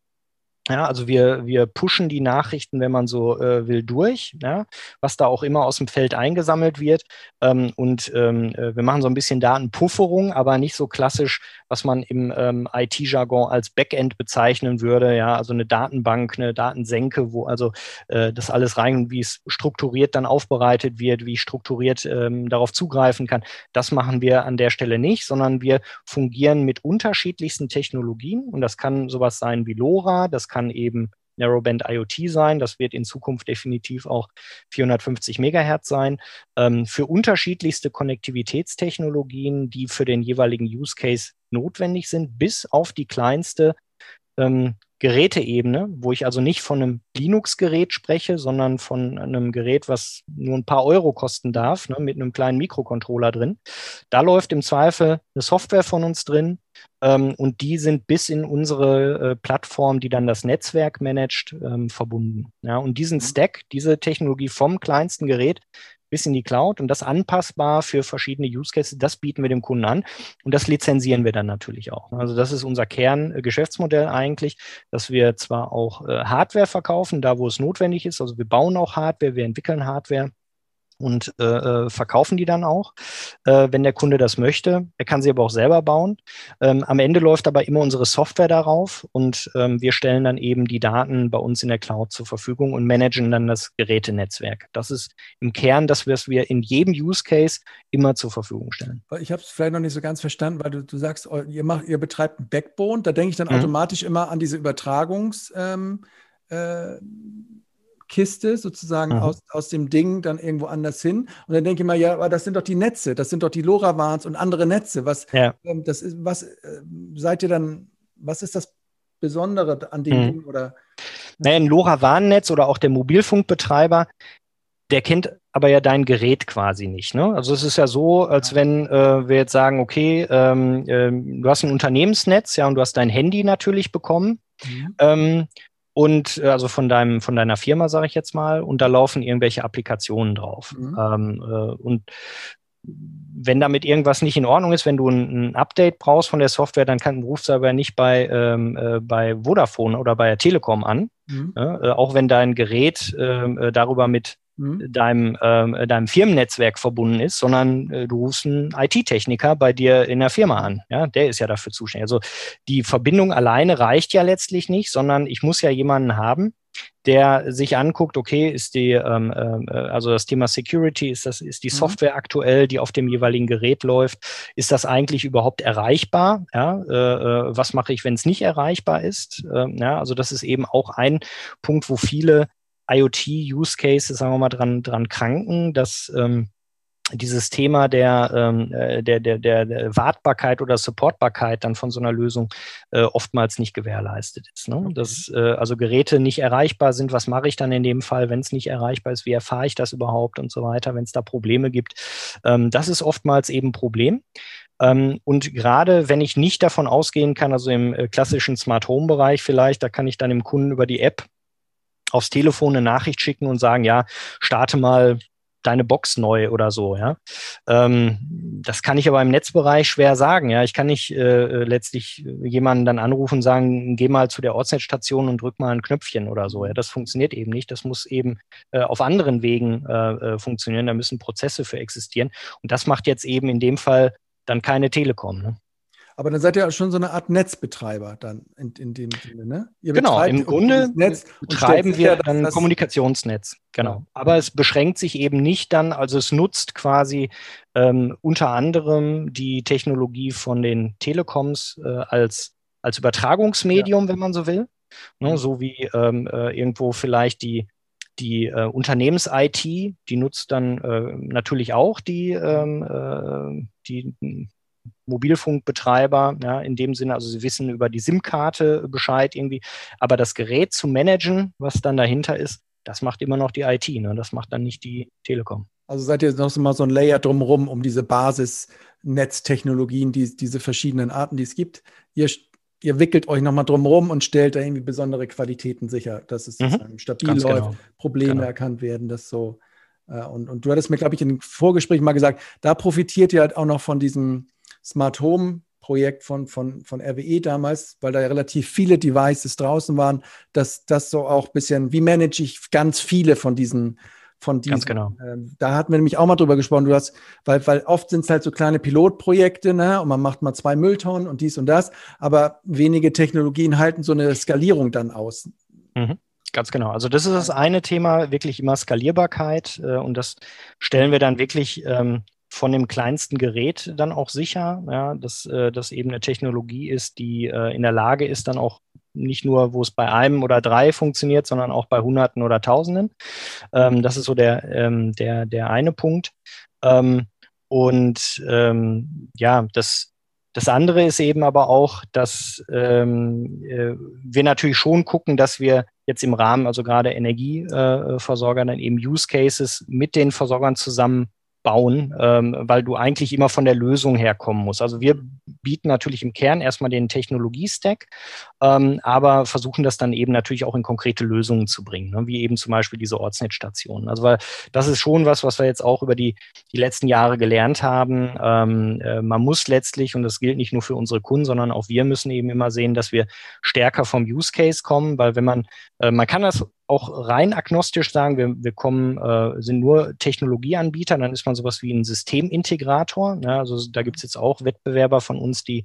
Ja, also wir, wir pushen die Nachrichten, wenn man so äh, will, durch, ja, was da auch immer aus dem Feld eingesammelt wird. Ähm, und ähm, äh, wir machen so ein bisschen Datenpufferung, aber nicht so klassisch, was man im ähm, IT-Jargon als Backend bezeichnen würde. Ja, also eine Datenbank, eine Datensenke, wo also äh, das alles rein, wie es strukturiert dann aufbereitet wird, wie ich strukturiert ähm, darauf zugreifen kann. Das machen wir an der Stelle nicht, sondern wir fungieren mit unterschiedlichsten Technologien. Und das kann sowas sein wie LoRa, das kann eben Narrowband IoT sein. Das wird in Zukunft definitiv auch 450 Megahertz sein. Ähm, für unterschiedlichste Konnektivitätstechnologien, die für den jeweiligen Use Case notwendig sind, bis auf die kleinste ähm, Geräteebene, wo ich also nicht von einem Linux-Gerät spreche, sondern von einem Gerät, was nur ein paar Euro kosten darf, ne, mit einem kleinen Mikrocontroller drin. Da läuft im Zweifel eine Software von uns drin ähm, und die sind bis in unsere äh, Plattform, die dann das Netzwerk managt, ähm, verbunden. Ja, und diesen mhm. Stack, diese Technologie vom kleinsten Gerät bis in die Cloud und das anpassbar für verschiedene Use Cases, das bieten wir dem Kunden an und das lizenzieren wir dann natürlich auch. Also das ist unser Kerngeschäftsmodell eigentlich, dass wir zwar auch äh, Hardware verkaufen, da wo es notwendig ist, also wir bauen auch Hardware, wir entwickeln Hardware, und äh, äh, verkaufen die dann auch, äh, wenn der Kunde das möchte. Er kann sie aber auch selber bauen. Ähm, am Ende läuft aber immer unsere Software darauf und ähm, wir stellen dann eben die Daten bei uns in der Cloud zur Verfügung und managen dann das Gerätenetzwerk. Das ist im Kern das, was wir in jedem Use Case immer zur Verfügung stellen. Ich habe es vielleicht noch nicht so ganz verstanden, weil du, du sagst, ihr, macht, ihr betreibt ein Backbone. Da denke ich dann mhm. automatisch immer an diese Übertragungs- ähm, äh, Kiste sozusagen aus, aus dem Ding dann irgendwo anders hin. Und dann denke ich mal, ja, aber das sind doch die Netze, das sind doch die LoRaWANs und andere Netze. Was, ja. ähm, das ist, was äh, seid ihr dann, was ist das Besondere an dem mhm. Ding oder? Naja, ein LoRaWAN-Netz oder auch der Mobilfunkbetreiber, der kennt aber ja dein Gerät quasi nicht. Ne? Also es ist ja so, als wenn äh, wir jetzt sagen, okay, ähm, äh, du hast ein Unternehmensnetz, ja, und du hast dein Handy natürlich bekommen. Mhm. Ähm, und äh, also von deinem von deiner Firma sage ich jetzt mal und da laufen irgendwelche Applikationen drauf mhm. ähm, äh, und wenn damit irgendwas nicht in Ordnung ist, wenn du ein, ein Update brauchst von der Software, dann kann, rufst du aber nicht bei, ähm, äh, bei Vodafone oder bei der Telekom an, mhm. äh, auch wenn dein Gerät ähm, äh, darüber mit mhm. deinem, ähm, deinem Firmennetzwerk verbunden ist, sondern äh, du rufst einen IT-Techniker bei dir in der Firma an. Ja, der ist ja dafür zuständig. Also die Verbindung alleine reicht ja letztlich nicht, sondern ich muss ja jemanden haben, der sich anguckt, okay, ist die, ähm, äh, also das Thema Security, ist das, ist die mhm. Software aktuell, die auf dem jeweiligen Gerät läuft, ist das eigentlich überhaupt erreichbar? Ja, äh, äh was mache ich, wenn es nicht erreichbar ist? Äh, ja, also das ist eben auch ein Punkt, wo viele IoT-Use-Cases, sagen wir mal, dran, dran kranken, dass ähm, dieses Thema der, ähm, äh, der, der, der, Wartbarkeit oder Supportbarkeit dann von so einer Lösung äh, oftmals nicht gewährleistet ist. Ne? Okay. Dass äh, also Geräte nicht erreichbar sind, was mache ich dann in dem Fall, wenn es nicht erreichbar ist, wie erfahre ich das überhaupt und so weiter, wenn es da Probleme gibt. Ähm, das ist oftmals eben ein Problem. Ähm, und gerade wenn ich nicht davon ausgehen kann, also im äh, klassischen Smart Home Bereich vielleicht, da kann ich dann dem Kunden über die App aufs Telefon eine Nachricht schicken und sagen, ja, starte mal deine Box neu oder so, ja. Ähm, das kann ich aber im Netzbereich schwer sagen, ja. Ich kann nicht äh, letztlich jemanden dann anrufen und sagen, geh mal zu der Ortsnetzstation und drück mal ein Knöpfchen oder so, ja. Das funktioniert eben nicht. Das muss eben äh, auf anderen Wegen äh, äh funktionieren. Da müssen Prozesse für existieren. Und das macht jetzt eben in dem Fall dann keine Telekom, ne? Aber dann seid ihr schon so eine Art Netzbetreiber dann in, in dem Sinne, ne? Ihr genau, im Grunde Netz betreiben wir dann ein Kommunikationsnetz. Genau. Ja. Aber es beschränkt sich eben nicht dann, also es nutzt quasi ähm, unter anderem die Technologie von den Telekoms äh, als, als Übertragungsmedium, ja. wenn man so will. Ne, mhm. so wie ähm, äh, irgendwo vielleicht die die äh, Unternehmens-IT, die nutzt dann äh, natürlich auch die, ähm, äh, die Mobilfunkbetreiber, ja, in dem Sinne, also sie wissen über die SIM-Karte Bescheid irgendwie, aber das Gerät zu managen, was dann dahinter ist, das macht immer noch die IT, ne? das macht dann nicht die Telekom. Also seid ihr noch so mal so ein Layer drumherum um diese Basisnetztechnologien, die, diese verschiedenen Arten, die es gibt. Ihr, ihr wickelt euch nochmal drumherum und stellt da irgendwie besondere Qualitäten sicher, dass es mhm. stabil Ganz läuft, genau. Probleme genau. erkannt werden, das so. Äh, und, und du hattest mir, glaube ich, in dem Vorgespräch mal gesagt, da profitiert ihr halt auch noch von diesem Smart Home Projekt von, von, von RWE damals, weil da ja relativ viele Devices draußen waren, dass das so auch ein bisschen, wie manage ich ganz viele von diesen, von diesen. Ganz genau. Ähm, da hatten wir nämlich auch mal drüber gesprochen, du hast, weil, weil oft sind es halt so kleine Pilotprojekte, ne, und man macht mal zwei Mülltonnen und dies und das, aber wenige Technologien halten so eine Skalierung dann aus. Mhm. Ganz genau. Also das ist das eine Thema, wirklich immer Skalierbarkeit. Äh, und das stellen wir dann wirklich ähm, von dem kleinsten Gerät dann auch sicher, ja, dass äh, das eben eine Technologie ist, die äh, in der Lage ist, dann auch nicht nur, wo es bei einem oder drei funktioniert, sondern auch bei Hunderten oder Tausenden. Ähm, das ist so der, ähm, der, der eine Punkt. Ähm, und ähm, ja, das, das andere ist eben aber auch, dass ähm, äh, wir natürlich schon gucken, dass wir jetzt im Rahmen, also gerade Energieversorger, dann eben Use Cases mit den Versorgern zusammen bauen, ähm, weil du eigentlich immer von der Lösung herkommen musst. Also wir bieten natürlich im Kern erstmal den Technologie-Stack, ähm, aber versuchen das dann eben natürlich auch in konkrete Lösungen zu bringen, ne? wie eben zum Beispiel diese Ortsnetzstationen. Also weil das ist schon was, was wir jetzt auch über die, die letzten Jahre gelernt haben. Ähm, äh, man muss letztlich, und das gilt nicht nur für unsere Kunden, sondern auch wir müssen eben immer sehen, dass wir stärker vom Use Case kommen, weil wenn man, äh, man kann das auch rein agnostisch sagen, wir, wir kommen, äh, sind nur Technologieanbieter, dann ist man sowas wie ein Systemintegrator. Ja, also da gibt es jetzt auch Wettbewerber von uns, die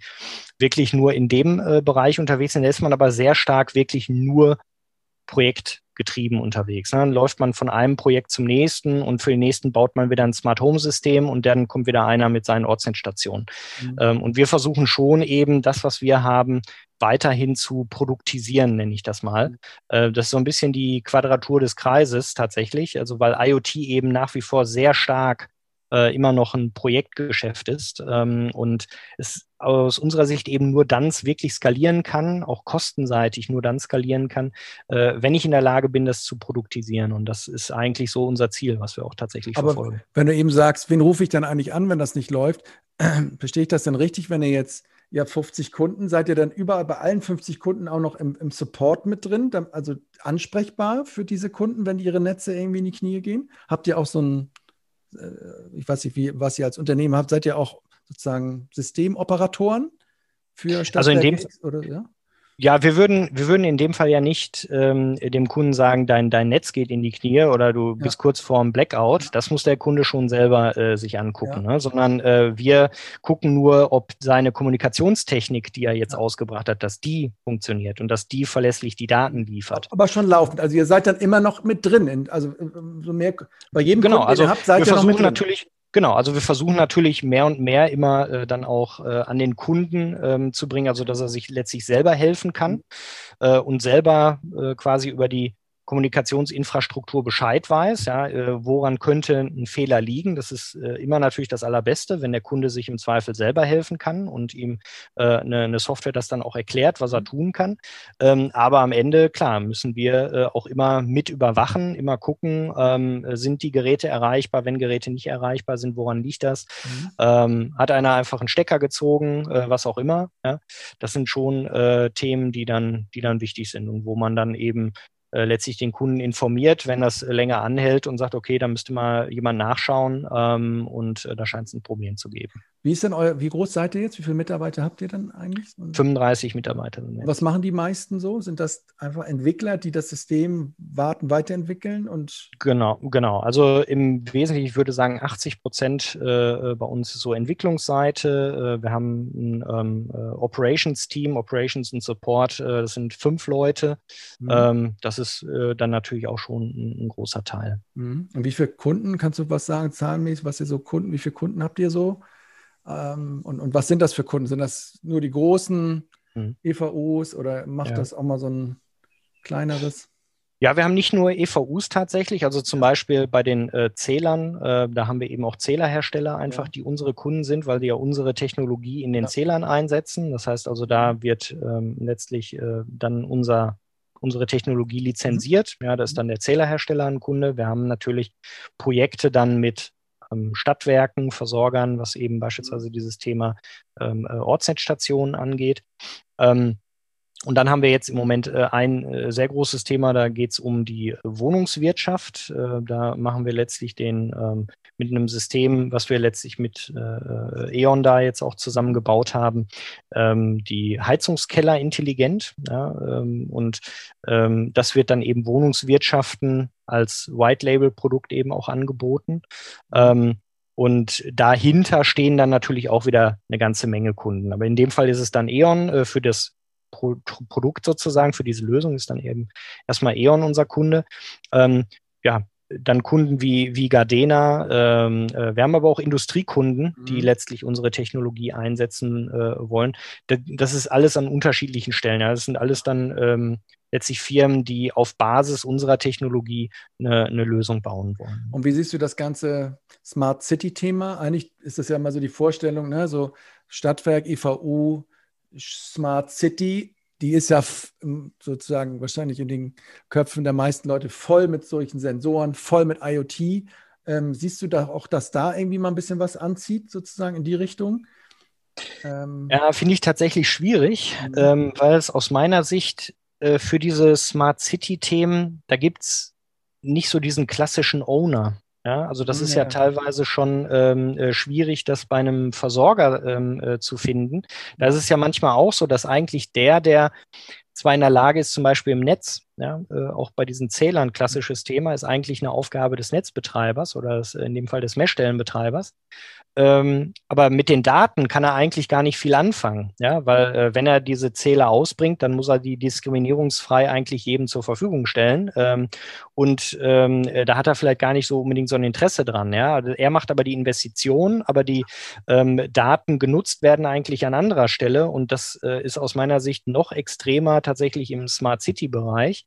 wirklich nur in dem äh, Bereich unterwegs sind. Da ist man aber sehr stark wirklich nur projektgetrieben unterwegs. Ne? Dann läuft man von einem Projekt zum nächsten und für den nächsten baut man wieder ein Smart Home System und dann kommt wieder einer mit seinen Ortsendstationen. Mhm. Ähm, und wir versuchen schon eben das, was wir haben, weiterhin zu produktisieren, nenne ich das mal. Mhm. Äh, das ist so ein bisschen die Quadratur des Kreises tatsächlich, also weil IoT eben nach wie vor sehr stark äh, immer noch ein Projektgeschäft ist ähm, und es aus unserer Sicht eben nur dann wirklich skalieren kann, auch kostenseitig nur dann skalieren kann, äh, wenn ich in der Lage bin, das zu produktisieren. Und das ist eigentlich so unser Ziel, was wir auch tatsächlich Aber verfolgen. Wenn du eben sagst, wen rufe ich dann eigentlich an, wenn das nicht läuft, verstehe ich das denn richtig, wenn ihr jetzt ihr habt 50 Kunden, seid ihr dann überall bei allen 50 Kunden auch noch im, im Support mit drin, also ansprechbar für diese Kunden, wenn ihre Netze irgendwie in die Knie gehen? Habt ihr auch so ein, ich weiß nicht, wie, was ihr als Unternehmen habt, seid ihr auch sozusagen Systemoperatoren für Stadtwerke also in dem, oder ja? Ja, wir würden, wir würden in dem Fall ja nicht ähm, dem Kunden sagen, dein, dein Netz geht in die Knie oder du ja. bist kurz vorm Blackout. Das muss der Kunde schon selber äh, sich angucken, ja. ne? sondern äh, wir gucken nur, ob seine Kommunikationstechnik, die er jetzt ja. ausgebracht hat, dass die funktioniert und dass die verlässlich die Daten liefert. Aber schon laufend. Also ihr seid dann immer noch mit drin. In, also äh, so mehr bei jedem genau, Kunden, also habt, seid wir ihr versuchen noch mit drin. natürlich Genau, also wir versuchen natürlich mehr und mehr immer äh, dann auch äh, an den Kunden ähm, zu bringen, also dass er sich letztlich selber helfen kann äh, und selber äh, quasi über die Kommunikationsinfrastruktur Bescheid weiß, ja, äh, woran könnte ein Fehler liegen. Das ist äh, immer natürlich das Allerbeste, wenn der Kunde sich im Zweifel selber helfen kann und ihm äh, eine, eine, Software das dann auch erklärt, was er mhm. tun kann. Ähm, aber am Ende, klar, müssen wir auch immer mit überwachen, immer gucken, ähm, sind die Geräte erreichbar, wenn Geräte nicht erreichbar sind, woran liegt das? Mhm. Ähm, hat einer einfach einen Stecker gezogen, was auch immer. Ja? Das sind schon Themen, die dann, die dann wichtig sind und wo man dann eben äh, letztlich den Kunden informiert, wenn das länger anhält und sagt, okay, da müsste mal jemand nachschauen ähm, und äh, da scheint es ein Problem zu geben. Wie ist denn euer, wie groß seid ihr jetzt? Wie viele Mitarbeiter habt ihr dann eigentlich? 35 Mitarbeiter. Was machen die meisten so? Sind das einfach Entwickler, die das System warten, weiterentwickeln und? Genau, genau. Also im Wesentlichen, ich würde sagen, 80 Prozent äh, bei uns so Entwicklungsseite. Äh, wir haben ein ähm, äh, Operations-Team, Operations und Support. Äh, das sind fünf Leute. Mhm. Ähm, das ist äh, dann natürlich auch schon ein, ein großer Teil. Mhm. Und wie viele Kunden, kannst du was sagen, zahlenmäßig, was ihr so Kunden, wie viele Kunden habt ihr so? Ähm, und, und was sind das für Kunden? Sind das nur die großen mhm. EVUs oder macht ja. das auch mal so ein kleineres? Ja, wir haben nicht nur EVUs tatsächlich, also zum Beispiel bei den äh, Zählern, äh, da haben wir eben auch Zählerhersteller einfach, ja. die unsere Kunden sind, weil die ja unsere Technologie in den ja. Zählern einsetzen. Das heißt also, da wird ähm, letztlich äh, dann unser unsere Technologie lizenziert. Ja, da ist dann der Zählerhersteller ein Kunde. Wir haben natürlich Projekte dann mit Stadtwerken, Versorgern, was eben beispielsweise dieses Thema ähm, äh, Ortsnetzstationen angeht. Ähm, und dann haben wir jetzt im Moment äh, ein äh, sehr großes Thema, da geht es um die Wohnungswirtschaft. Äh, da machen wir letztlich den ähm, mit einem System, was wir letztlich mit E.ON da jetzt auch zusammengebaut haben, ähm, die Heizungskeller intelligent. Ähm, und das wird dann eben Wohnungswirtschaften als White-Label-Produkt eben auch angeboten. Und dahinter stehen dann natürlich auch wieder eine ganze Menge Kunden. Aber in dem Fall ist es dann E.ON äh, für das Pro Produkt sozusagen, für diese Lösung ist dann eben erstmal E.ON unser Kunde. Ähm, ja, dann Kunden wie, wie Gardena, ähm, äh, wir haben aber auch Industriekunden, mhm. die letztlich unsere Technologie einsetzen äh, wollen. Das, das, ist alles an unterschiedlichen Stellen. Ja. Das sind alles dann ähm, letztlich Firmen, die auf Basis unserer Technologie eine, eine, Lösung bauen wollen. Und wie siehst du das ganze Smart City-Thema? Eigentlich ist das ja mal so die Vorstellung, ne? so Stadtwerk, IVU, Smart City die ist ja sozusagen wahrscheinlich in den Köpfen der meisten Leute voll mit solchen Sensoren, voll mit IoT. Ähm, siehst du da auch, dass da irgendwie mal ein bisschen was anzieht, sozusagen in die Richtung? Ähm, ja, finde ich tatsächlich schwierig, mhm. ähm, weil es aus meiner Sicht äh, für diese Smart City-Themen, da gibt es nicht so diesen klassischen Owner. Ja, also das ist ja, ja teilweise schon ähm, äh, schwierig, das bei einem Versorger ähm, äh, zu finden. Da ist es ja manchmal auch so, dass eigentlich der, der zwar in der Lage ist, zum Beispiel im Netz, ja, äh, auch bei diesen Zählern klassisches Thema, ist eigentlich eine Aufgabe des Netzbetreibers oder des, in dem Fall des Messstellenbetreibers. Ähm, aber mit den Daten kann er eigentlich gar nicht viel anfangen, ja, weil äh, wenn er diese Zähler ausbringt, dann muss er die diskriminierungsfrei eigentlich jedem zur Verfügung stellen. Ähm, und ähm, äh, da hat er vielleicht gar nicht so unbedingt so ein Interesse dran. Ja, also er macht aber die Investition, aber die ähm, Daten genutzt werden eigentlich an anderer Stelle. Und das äh, ist aus meiner Sicht noch extremer tatsächlich im Smart City Bereich, Bereich,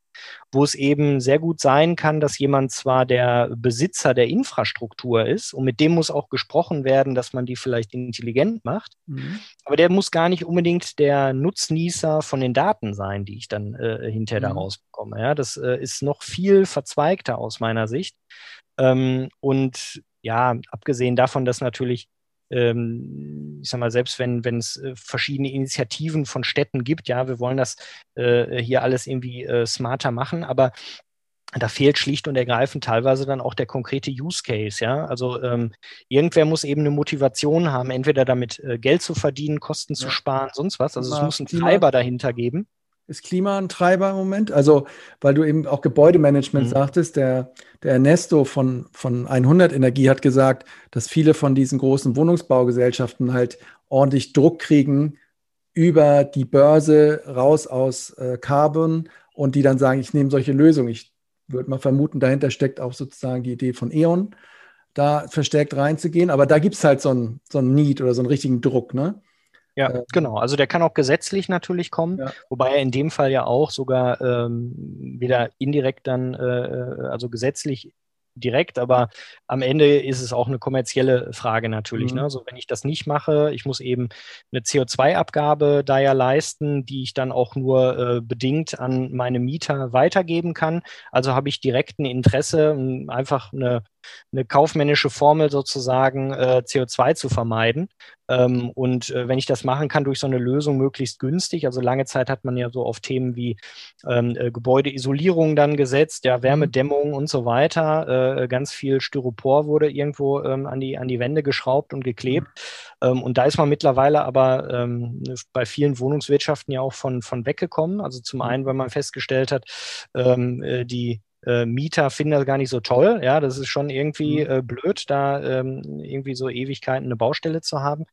wo es eben sehr gut sein kann, dass jemand zwar der Besitzer der Infrastruktur ist und mit dem muss auch gesprochen werden, dass man die vielleicht intelligent macht, mhm. aber der muss gar nicht unbedingt der Nutznießer von den Daten sein, die ich dann äh, hinterher mhm. daraus bekomme. Ja, das äh, ist noch viel verzweigter aus meiner Sicht. Ähm, und ja, abgesehen davon, dass natürlich ähm, ich sag mal, selbst wenn wenn es äh, verschiedene Initiativen von Städten gibt, ja, wir wollen das äh, hier alles irgendwie äh, smarter machen, aber da fehlt schlicht und ergreifend teilweise dann auch der konkrete Use Case, ja. Also ähm, irgendwer muss eben eine Motivation haben, entweder damit äh, Geld zu verdienen, Kosten ja. zu sparen, sonst was. Also es muss einen Treiber dahinter geben. Ist Klima ein Treiber im Moment? Also, weil du eben auch Gebäudemanagement mhm. sagtest, der, der Ernesto von, von 100 Energie hat gesagt, dass viele von diesen großen Wohnungsbaugesellschaften halt ordentlich Druck kriegen über die Börse raus aus äh, Carbon und die dann sagen, ich nehme solche Lösungen. Ich würde mal vermuten, dahinter steckt auch sozusagen die Idee von E.ON, da verstärkt reinzugehen. Aber da gibt es halt so einen so Need oder so einen richtigen Druck, ne? Ja, äh, genau. Also der kann auch gesetzlich natürlich kommen, ja. wobei er in dem Fall ja auch sogar ähm, wieder indirekt dann, äh, äh also gesetzlich direkt, aber am Ende ist es auch eine kommerzielle Frage natürlich. Mhm. Ne? Also wenn ich das nicht mache, ich muss eben eine CO2-Abgabe da ja leisten, die ich dann auch nur äh, bedingt an meine Mieter weitergeben kann. Also habe ich direkt ein Interesse, einfach eine eine kaufmännische Formel sozusagen, äh, CO2 zu vermeiden. Ähm, und äh, wenn ich das machen kann durch so eine Lösung möglichst günstig, also lange Zeit hat man ja so auf Themen wie ähm, äh, Gebäudeisolierung dann gesetzt, ja, Wärmedämmung und so weiter. Äh, ganz viel Styropor wurde irgendwo ähm, an, die, an die Wände geschraubt und geklebt. Mhm. und da ist man mittlerweile aber ähm, bei vielen Wohnungswirtschaften ja auch von, von weggekommen. Also zum mhm. einen, weil man festgestellt hat, ähm, äh, die äh, Mieter finden das gar nicht so toll. Ja, das ist schon irgendwie mhm. äh, blöd, da ähm, irgendwie so Ewigkeiten eine Baustelle zu haben.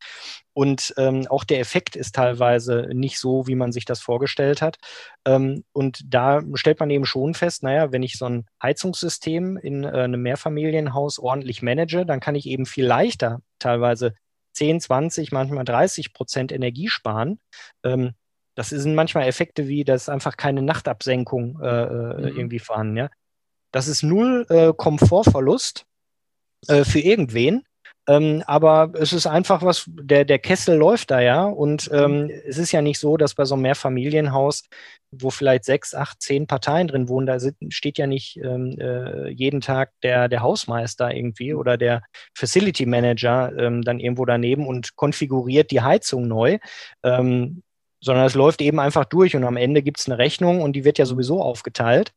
Und ähm, auch der Effekt ist teilweise nicht so, wie man sich das vorgestellt hat. Ähm, und da stellt man eben schon fest, naja, wenn ich so ein Heizungssystem in äh, einem Mehrfamilienhaus ordentlich manage, dann kann ich eben viel leichter teilweise 10, 20, manchmal 30 Prozent Energie sparen. Ähm, das sind manchmal Effekte wie, dass einfach keine Nachtabsenkung äh, äh, mhm. irgendwie vorhanden. Ja? Das ist null äh, Komfortverlust äh, für irgendwen. Ähm, aber es ist einfach was, der, der Kessel läuft da ja. Und ähm, es ist ja nicht so, dass bei so einem Mehrfamilienhaus, wo vielleicht sechs, acht, zehn Parteien drin wohnen, da steht ja nicht ähm, äh, jeden Tag der, der Hausmeister irgendwie oder der Facility Manager ähm, dann irgendwo daneben und konfiguriert die Heizung neu. Sondern es läuft eben einfach durch und am Ende gibt es eine Rechnung und die wird ja sowieso aufgeteilt.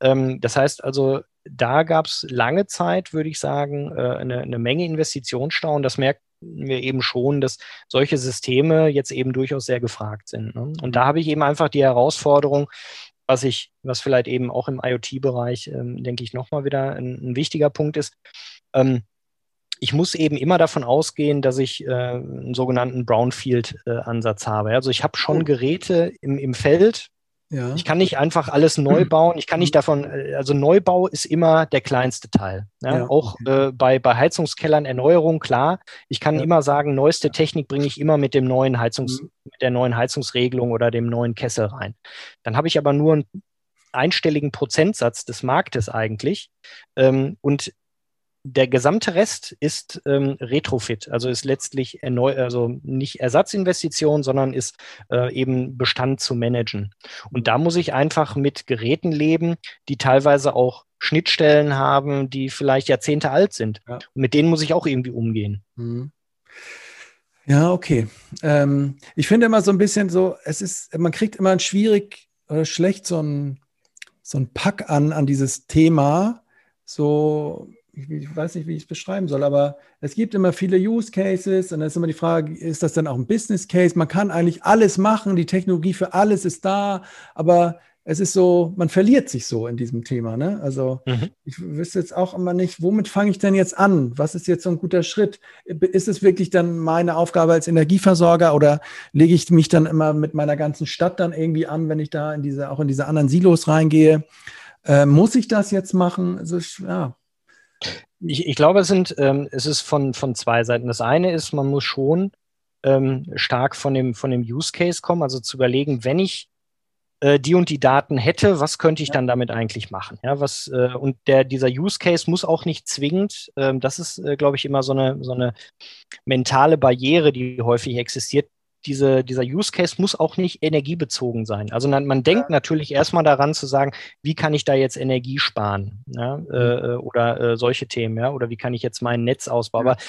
Ähm, das heißt also, da gab es lange Zeit, würde ich sagen, äh, eine, eine, Menge Investitionsstau und das merken wir eben schon, dass solche Systeme jetzt eben durchaus sehr gefragt sind. Ne? Und da mhm. habe ich eben einfach die Herausforderung, was ich, was vielleicht eben auch im IoT-Bereich, ähm, denke ich, nochmal wieder ein, ein, wichtiger Punkt ist. Ähm, ich muss eben immer davon ausgehen, dass ich äh, einen sogenannten Brownfield-Ansatz äh, habe. Also ich habe schon. Geräte im, im Feld. Ja. Ich kann nicht einfach alles neu bauen. Ich kann nicht davon, äh, also Neubau ist immer der kleinste Teil. Ja? Ja. Auch äh, bei, bei Heizungskellern Erneuerung, klar. Ich kann immer sagen, neueste Technik bringe ich immer mit dem neuen Heizungs, mhm. mit der neuen Heizungsregelung oder dem neuen Kessel rein. Dann habe ich aber nur einen einstelligen Prozentsatz des Marktes eigentlich. Ähm, und der gesamte Rest ist ähm, Retrofit, also ist letztlich erneu also nicht Ersatzinvestition, sondern ist äh, eben Bestand zu managen. Und da muss ich einfach mit Geräten leben, die teilweise auch Schnittstellen haben, die vielleicht Jahrzehnte alt sind. Ja. Und mit denen muss ich auch irgendwie umgehen. Mhm. Ja, okay. Ähm, ich finde immer so ein bisschen so, es ist, man kriegt immer ein schwierig oder schlecht so ein, so ein Pack an, an dieses Thema. So, ich weiß nicht, wie ich es beschreiben soll, aber es gibt immer viele Use Cases und dann ist immer die Frage, ist das dann auch ein Business Case? Man kann eigentlich alles machen, die Technologie für alles ist da, aber es ist so, man verliert sich so in diesem Thema. Ne? Also mhm. ich wüsste jetzt auch immer nicht, womit fange ich denn jetzt an? Was ist jetzt so ein guter Schritt? Ist es wirklich dann meine Aufgabe als Energieversorger oder lege ich mich dann immer mit meiner ganzen Stadt dann irgendwie an, wenn ich da in diese, auch in diese anderen Silos reingehe? Äh, muss ich das jetzt machen? Also ja, ich, ich glaube, es sind, ähm, es ist von, von zwei Seiten. Das eine ist, man muss schon ähm, stark von dem, von dem Use Case kommen, also zu überlegen, wenn ich äh, die und die Daten hätte, was könnte ich dann damit eigentlich machen? Ja, was, äh, und der, dieser Use Case muss auch nicht zwingend, ähm, das ist, äh, glaube ich, immer so eine, so eine mentale Barriere, die häufig existiert. Diese, dieser Use Case muss auch nicht energiebezogen sein. Also man, man denkt natürlich erstmal daran zu sagen, wie kann ich da jetzt Energie sparen? Ja, mhm. äh, oder äh, solche Themen, ja, oder wie kann ich jetzt mein Netz ausbauen? Aber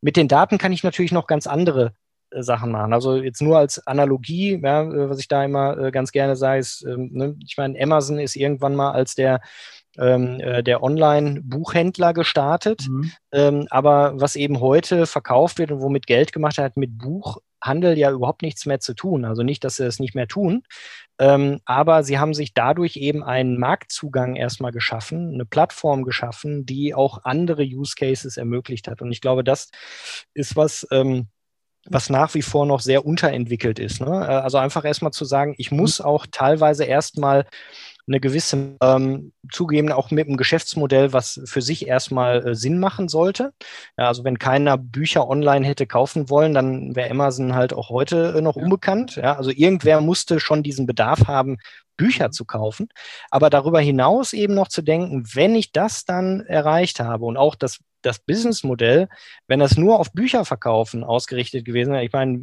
mit den Daten kann ich natürlich noch ganz andere äh, Sachen machen. Also jetzt nur als Analogie, ja, äh, was ich da immer äh, ganz gerne sage, ist, ähm, ne, ich meine, Amazon ist irgendwann mal als der ähm, äh, der Online-Buchhändler gestartet. Mhm. Ähm, aber was eben heute verkauft wird und womit Geld gemacht hat, hat mit Buchhandel ja überhaupt nichts mehr zu tun. Also nicht, dass sie es nicht mehr tun. Ähm, aber sie haben sich dadurch eben einen Marktzugang erstmal geschaffen, eine Plattform geschaffen, die auch andere Use Cases ermöglicht hat. Und ich glaube, das ist was, ähm, was nach wie vor noch sehr unterentwickelt ist. Ne? Äh, also einfach erstmal zu sagen, ich muss mhm. auch teilweise erstmal eine gewisse, ähm, zugeben, auch mit einem Geschäftsmodell, was für sich erstmal äh, Sinn machen sollte. Ja, also wenn keiner Bücher online hätte kaufen wollen, dann wäre Amazon halt auch heute äh, noch ja. unbekannt. Ja, also irgendwer musste schon diesen Bedarf haben, Bücher mhm. zu kaufen. Aber darüber hinaus eben noch zu denken, wenn ich das dann erreicht habe und auch das das Businessmodell, wenn das nur auf Bücherverkaufen ausgerichtet gewesen wäre, ich meine,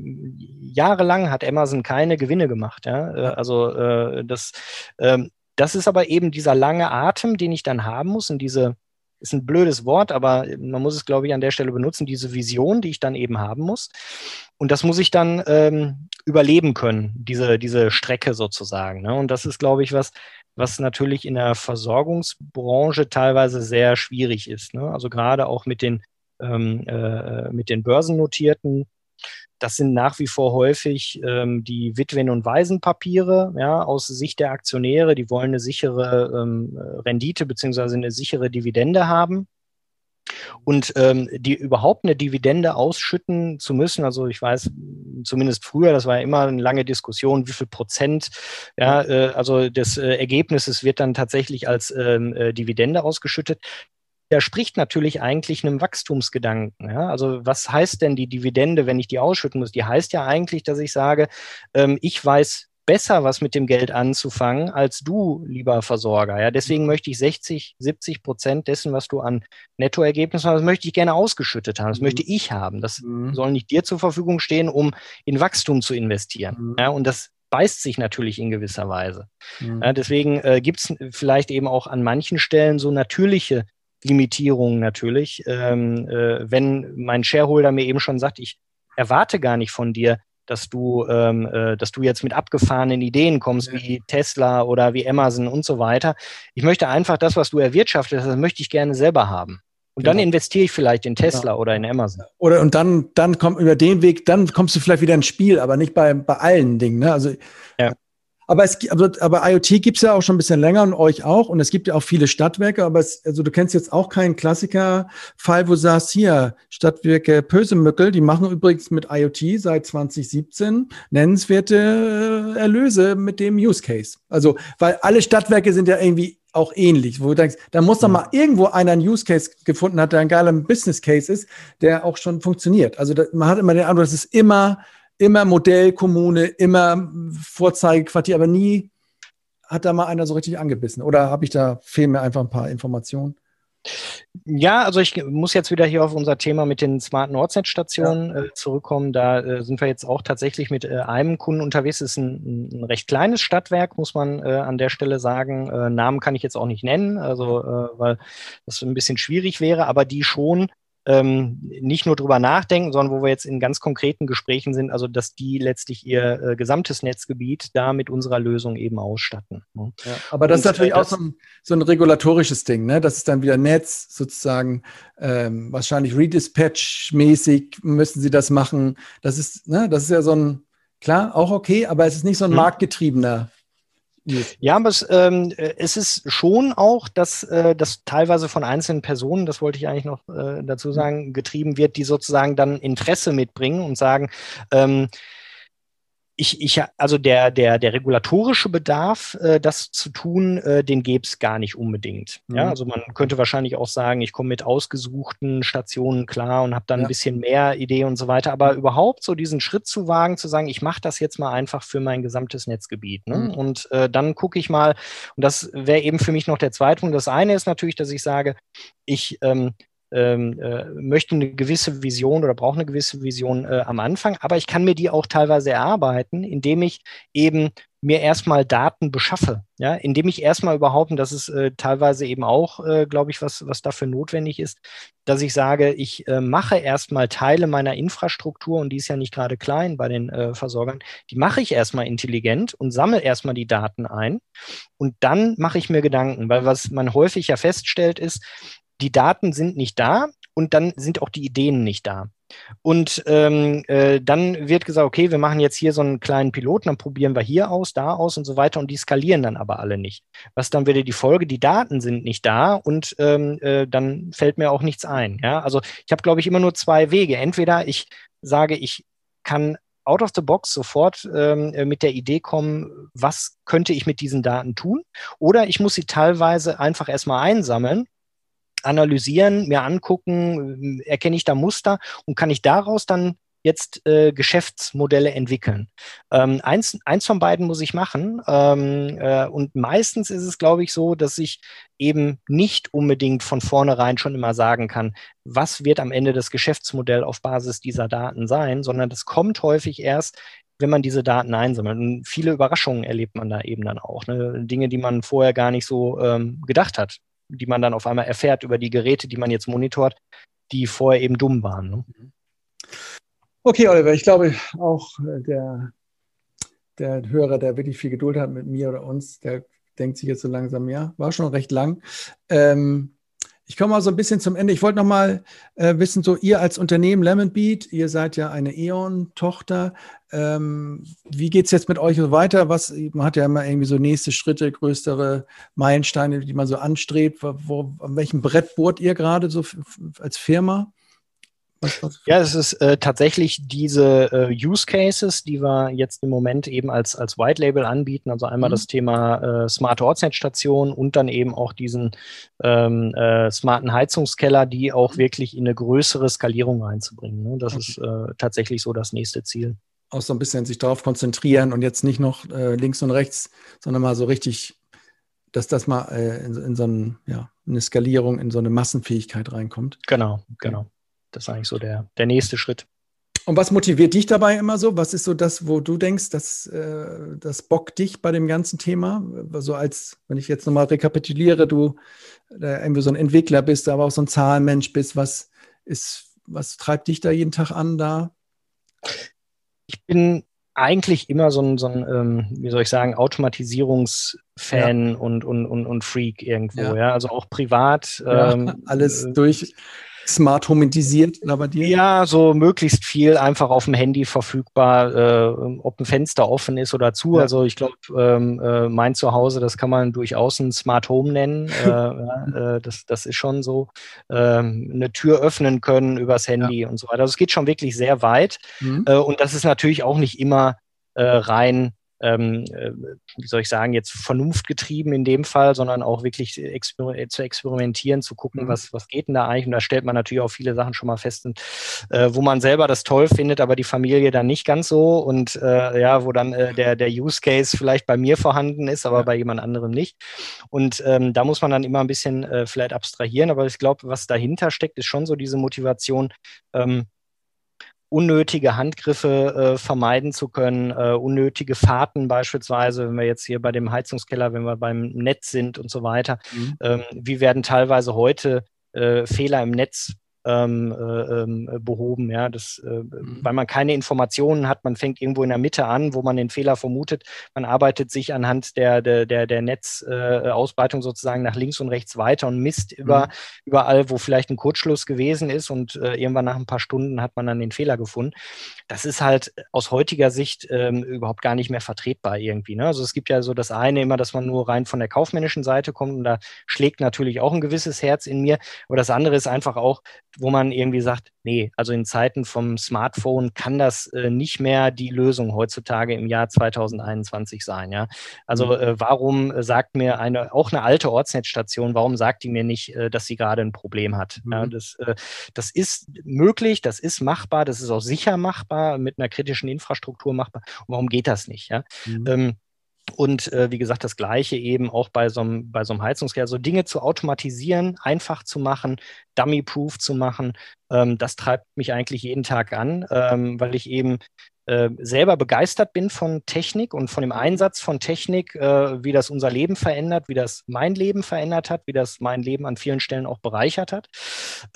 jahrelang hat Amazon keine Gewinne gemacht. Ja? Äh, also äh, das, ähm, das ist aber eben dieser lange Atem, den ich dann haben muss und diese, ist ein blödes Wort, aber man muss es, glaube ich, an der Stelle benutzen, diese Vision, die ich dann eben haben muss. Und das muss ich dann ähm, überleben können, diese, diese Strecke sozusagen. Ne? Und das ist, glaube ich, was, was natürlich in der Versorgungsbranche teilweise sehr schwierig ist. Ne? Also gerade auch mit den, ähm, äh, mit den börsennotierten. Das sind nach wie vor häufig ähm, die Witwen- und Waisenpapiere, ja, aus Sicht der Aktionäre. Die wollen eine sichere ähm, Rendite beziehungsweise eine sichere Dividende haben. Und ähm, die überhaupt eine Dividende ausschütten zu müssen, also ich weiß, zumindest früher, das war ja immer eine lange Diskussion, wie viel Prozent, ja, äh, also des äh, Ergebnisses wird dann tatsächlich als ähm, äh, Dividende ausgeschüttet. Der spricht natürlich eigentlich einem Wachstumsgedanken. Ja? Also was heißt denn die Dividende, wenn ich die ausschütten muss? Die heißt ja eigentlich, dass ich sage, ähm, ich weiß besser was mit dem Geld anzufangen als du, lieber Versorger. Ja, deswegen möchte ich 60, 70 Prozent dessen, was du an Nettoergebnissen hast, das möchte ich gerne ausgeschüttet haben. Das mhm. möchte ich haben. Das mhm. soll nicht dir zur Verfügung stehen, um in Wachstum zu investieren. Mhm. Ja, und das beißt sich natürlich in gewisser Weise. Mhm. Ja, deswegen äh, gibt es vielleicht eben auch an manchen Stellen so natürliche Limitierungen natürlich. Ähm, äh, wenn mein Shareholder mir eben schon sagt, ich erwarte gar nicht von dir, dass du, ähm, äh, dass du jetzt mit abgefahrenen Ideen kommst, ja. wie Tesla oder wie Amazon und so weiter. Ich möchte einfach das, was du erwirtschaftet hast, das möchte ich gerne selber haben. Und genau. dann investiere ich vielleicht in Tesla genau. oder in Amazon. Oder und dann, dann kommt über den Weg, dann kommst du vielleicht wieder ins Spiel, aber nicht bei, bei allen Dingen. Ne? Also ja. Aber, es, aber, aber IoT gibt's ja auch schon ein bisschen länger und euch auch. Und es gibt ja auch viele Stadtwerke. Aber es, also du kennst jetzt auch keinen Klassiker-Fall, wo du sagst, hier, Stadtwerke Pösemückel, die machen übrigens mit IoT seit 2017 nennenswerte äh, Erlöse mit dem Use Case. Also, weil alle Stadtwerke sind ja irgendwie auch ähnlich, wo du denkst, da muss doch mal irgendwo einer einen Use Case gefunden hat, der ein geiler Business Case ist, der auch schon funktioniert. Also da, man hat immer den Eindruck, das ist immer immer Modellkommune, immer Vorzeigequartier, aber nie hat da mal einer so richtig angebissen. Oder habe ich da, fehlen mir einfach ein paar Informationen? Ja, also ich muss jetzt wieder hier auf unser Thema mit den smarten Ortsnetzstationen ja. äh, zurückkommen. Da äh, sind wir jetzt auch tatsächlich mit äh, einem Kunden unterwegs. Das ist ein, ein, recht kleines Stadtwerk, muss man äh, an der Stelle sagen. Äh, Namen kann ich jetzt auch nicht nennen, also äh, weil das ein bisschen schwierig wäre, aber die schon ähm, nicht nur drüber nachdenken, sondern wo wir jetzt in ganz konkreten Gesprächen sind, also dass die letztlich ihr äh, gesamtes Netzgebiet da mit unserer Lösung eben ausstatten. Ne? Ja, aber das Und, ist natürlich äh, auch so ein, so ein regulatorisches Ding, ne? Das ist dann wieder Netz sozusagen, ähm, wahrscheinlich Redispatch-mäßig müssen sie das machen. Das ist, ne, das ist ja so ein, klar, auch okay, aber es ist nicht so ein hm. marktgetriebener ja, aber es, ähm, es ist schon auch, dass äh, das teilweise von einzelnen Personen, das wollte ich eigentlich noch äh, dazu mhm. sagen, getrieben wird, die sozusagen dann Interesse mitbringen und sagen, ähm, ich, ich, also der, der, der regulatorische Bedarf, äh, das zu tun, äh, den gäbe es gar nicht unbedingt. Mhm. Ja, also man könnte wahrscheinlich auch sagen, ich komme mit ausgesuchten Stationen klar und habe dann ja. ein bisschen mehr Idee und so weiter. Aber überhaupt so diesen Schritt zu wagen, zu sagen, ich mache das jetzt mal einfach für mein gesamtes Netzgebiet. Ne? Mhm. Und äh, dann gucke ich mal, und das wäre eben für mich noch der zweite Punkt. Das eine ist natürlich, dass ich sage, ich ähm, ähm, äh, möchte eine gewisse Vision oder brauche eine gewisse Vision äh, am Anfang, aber ich kann mir die auch teilweise erarbeiten, indem ich eben mir erstmal Daten beschaffe, ja, indem ich erstmal überhaupt, und das ist äh, teilweise eben auch, äh, glaube ich, was, was dafür notwendig ist, dass ich sage, ich äh, mache erstmal Teile meiner Infrastruktur, und die ist ja nicht gerade klein bei den äh, Versorgern, die mache ich erstmal intelligent und sammle erstmal die Daten ein. Und dann mache ich mir Gedanken, weil was man häufig ja feststellt, ist, die Daten sind nicht da und dann sind auch die Ideen nicht da. Und ähm, äh, dann wird gesagt, okay, wir machen jetzt hier so einen kleinen Piloten, dann probieren wir hier aus, da aus und so weiter und die skalieren dann aber alle nicht. Was dann wieder die Folge, die Daten sind nicht da und ähm, äh, dann fällt mir auch nichts ein. Ja? Also ich habe, glaube ich, immer nur zwei Wege. Entweder ich sage, ich kann out of the box sofort ähm, äh, mit der Idee kommen, was könnte ich mit diesen Daten tun? Oder ich muss sie teilweise einfach erstmal einsammeln analysieren, mir angucken, erkenne ich da Muster und kann ich daraus dann jetzt äh, Geschäftsmodelle entwickeln. Ähm, eins, eins von beiden muss ich machen. Ähm, äh, und meistens ist es, glaube ich, so, dass ich eben nicht unbedingt von vornherein schon immer sagen kann, was wird am Ende das Geschäftsmodell auf Basis dieser Daten sein, sondern das kommt häufig erst, wenn man diese Daten einsammelt. Und viele Überraschungen erlebt man da eben dann auch. Ne? Dinge, die man vorher gar nicht so ähm, gedacht hat die man dann auf einmal erfährt über die Geräte, die man jetzt monitort, die vorher eben dumm waren. Ne? Okay, Oliver, ich glaube auch äh, der, der Hörer, der wirklich viel Geduld hat mit mir oder uns, der denkt sich jetzt so langsam, ja, war schon recht lang. Ähm, ich komme mal so ein bisschen zum Ende. Ich wollte noch mal äh, wissen, so ihr als Unternehmen Lemonbeat, ihr seid ja eine E.ON-Tochter. Ähm, wie geht es jetzt mit euch so weiter? Was, man hat ja immer irgendwie so nächste Schritte, größere Meilensteine, die man so anstrebt. Wo an welchem Brett bohrt ihr gerade so als Firma? Ja, es ist äh, tatsächlich diese äh, Use Cases, die wir jetzt im Moment eben als, als White Label anbieten. Also einmal mhm. das Thema äh, smarte Ortsnetzstation und dann eben auch diesen ähm, äh, smarten Heizungskeller, die auch mhm. wirklich in eine größere Skalierung reinzubringen. Ne? Das okay. ist äh, tatsächlich so das nächste Ziel. Auch so ein bisschen sich darauf konzentrieren und jetzt nicht noch äh, links und rechts, sondern mal so richtig, dass das mal in, in so ein, ja, eine Skalierung, in so eine Massenfähigkeit reinkommt. Genau, genau. Das ist eigentlich so der, der nächste Schritt. Und was motiviert dich dabei immer so? Was ist so das, wo du denkst, dass äh, das bockt dich bei dem ganzen Thema? So als, wenn ich jetzt nochmal rekapituliere, du äh, irgendwie so ein Entwickler bist, aber auch so ein Zahlenmensch bist, was ist, was treibt dich da jeden Tag an da? Ich bin eigentlich immer so ein, so ein ähm, wie soll ich sagen, Automatisierungsfan ja. und, und, und, und Freak irgendwo, ja. ja? Also auch privat. Ja, ähm, alles äh, durch smart homitisiert oder bei dir? Ja, so möglichst viel einfach auf dem Handy verfügbar, äh, ob ein Fenster offen ist oder zu. Ja. Also ich glaube, ähm, äh, mein Zuhause, das kann man durchaus ein Smart Home nennen. äh, äh, das, das ist schon so. Ähm, eine Tür öffnen können übers Handy ja. und so weiter. Also es geht schon wirklich sehr weit. Mhm. Äh, und das ist natürlich auch nicht immer äh, rein ähm, äh, wie soll ich sagen, jetzt vernunftgetrieben in dem Fall, sondern auch wirklich exper zu experimentieren, zu gucken, mhm. was, was geht denn da eigentlich. Und da stellt man natürlich auch viele Sachen schon mal fest, äh, wo man selber das toll findet, aber die Familie dann nicht ganz so. Und äh, ja, wo dann äh, der, der Use Case vielleicht bei mir vorhanden ist, aber ja. bei jemand anderem nicht. Und ähm, da muss man dann immer ein bisschen äh, vielleicht abstrahieren. Aber ich glaube, was dahinter steckt, ist schon so diese Motivation, ähm, unnötige Handgriffe äh, vermeiden zu können, äh, unnötige Fahrten beispielsweise, wenn wir jetzt hier bei dem Heizungskeller, wenn wir beim Netz sind und so weiter. Mhm. Ähm, wie werden teilweise heute äh, Fehler im Netz ähm, äh, ähm, behoben. Ja, das, äh, mhm. weil man keine Informationen hat, man fängt irgendwo in der Mitte an, wo man den Fehler vermutet. Man arbeitet sich anhand der, der, der, der Netzausbreitung äh, sozusagen nach links und rechts weiter und misst mhm. über, überall, wo vielleicht ein Kurzschluss gewesen ist und äh, irgendwann nach ein paar Stunden hat man dann den Fehler gefunden. Das ist halt aus heutiger Sicht ähm, überhaupt gar nicht mehr vertretbar irgendwie. Ne? Also es gibt ja so das eine immer, dass man nur rein von der kaufmännischen Seite kommt und da schlägt natürlich auch ein gewisses Herz in mir. Aber das andere ist einfach auch, wo man irgendwie sagt, nee, also in Zeiten vom Smartphone kann das äh, nicht mehr die Lösung heutzutage im Jahr 2021 sein. Ja? Also mhm. äh, warum sagt mir eine, auch eine alte Ortsnetzstation, warum sagt die mir nicht, äh, dass sie gerade ein Problem hat? Mhm. Ja, das, äh, das ist möglich, das ist machbar, das ist auch sicher machbar, mit einer kritischen Infrastruktur machbar. Und warum geht das nicht? Ja? Mhm. Ähm, und äh, wie gesagt, das Gleiche eben auch bei so einem, bei Heizungskeller. So Dinge zu automatisieren, einfach zu machen, dummy-proof zu machen, ähm, das treibt mich eigentlich jeden Tag an, ähm, weil ich eben äh, selber begeistert bin von Technik und von dem Einsatz von Technik, äh, wie das unser Leben verändert, wie das mein Leben verändert hat, wie das mein Leben an vielen Stellen auch bereichert hat.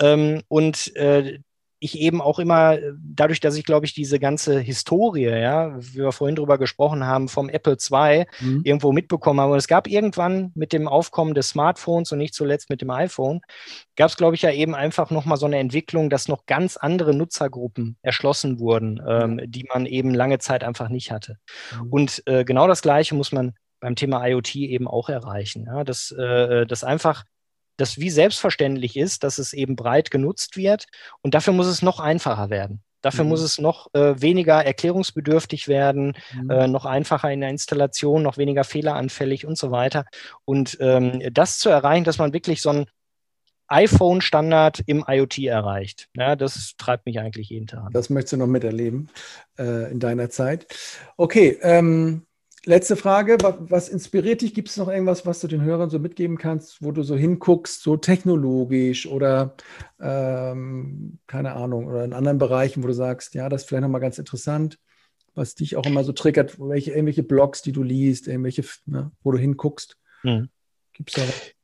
Ähm, und äh, ich eben auch immer, dadurch, dass ich, glaube ich, diese ganze Historie, ja, wie wir vorhin drüber gesprochen haben, vom Apple II mhm. irgendwo mitbekommen habe. Und es gab irgendwann mit dem Aufkommen des Smartphones und nicht zuletzt mit dem iPhone, gab es, glaube ich, ja eben einfach nochmal so eine Entwicklung, dass noch ganz andere Nutzergruppen erschlossen wurden, ähm, die man eben lange Zeit einfach nicht hatte. Mhm. Und äh, genau das Gleiche muss man beim Thema IoT eben auch erreichen. Ja, dass, äh, dass einfach das wie selbstverständlich ist, dass es eben breit genutzt wird. Und dafür muss es noch einfacher werden. Dafür mhm. muss es noch äh, weniger erklärungsbedürftig werden, mhm. äh, noch einfacher in der Installation, noch weniger fehleranfällig und so weiter. Und ähm, das zu erreichen, dass man wirklich so ein iPhone-Standard im IoT erreicht. Ja, das treibt mich eigentlich jeden Tag an. Das möchtest du noch miterleben äh, in deiner Zeit. Okay, ähm, letzte Frage. Was inspiriert dich? Gibt es noch irgendwas, was du den Hörern so mitgeben kannst, wo du so hinguckst, so technologisch oder ähm, keine Ahnung, oder in anderen Bereichen, wo du sagst, ja, das ist vielleicht nochmal ganz interessant, was dich auch immer so triggert, welche, irgendwelche Blogs, die du liest, irgendwelche, ne, wo du hinguckst? Mhm. Gibt es da was?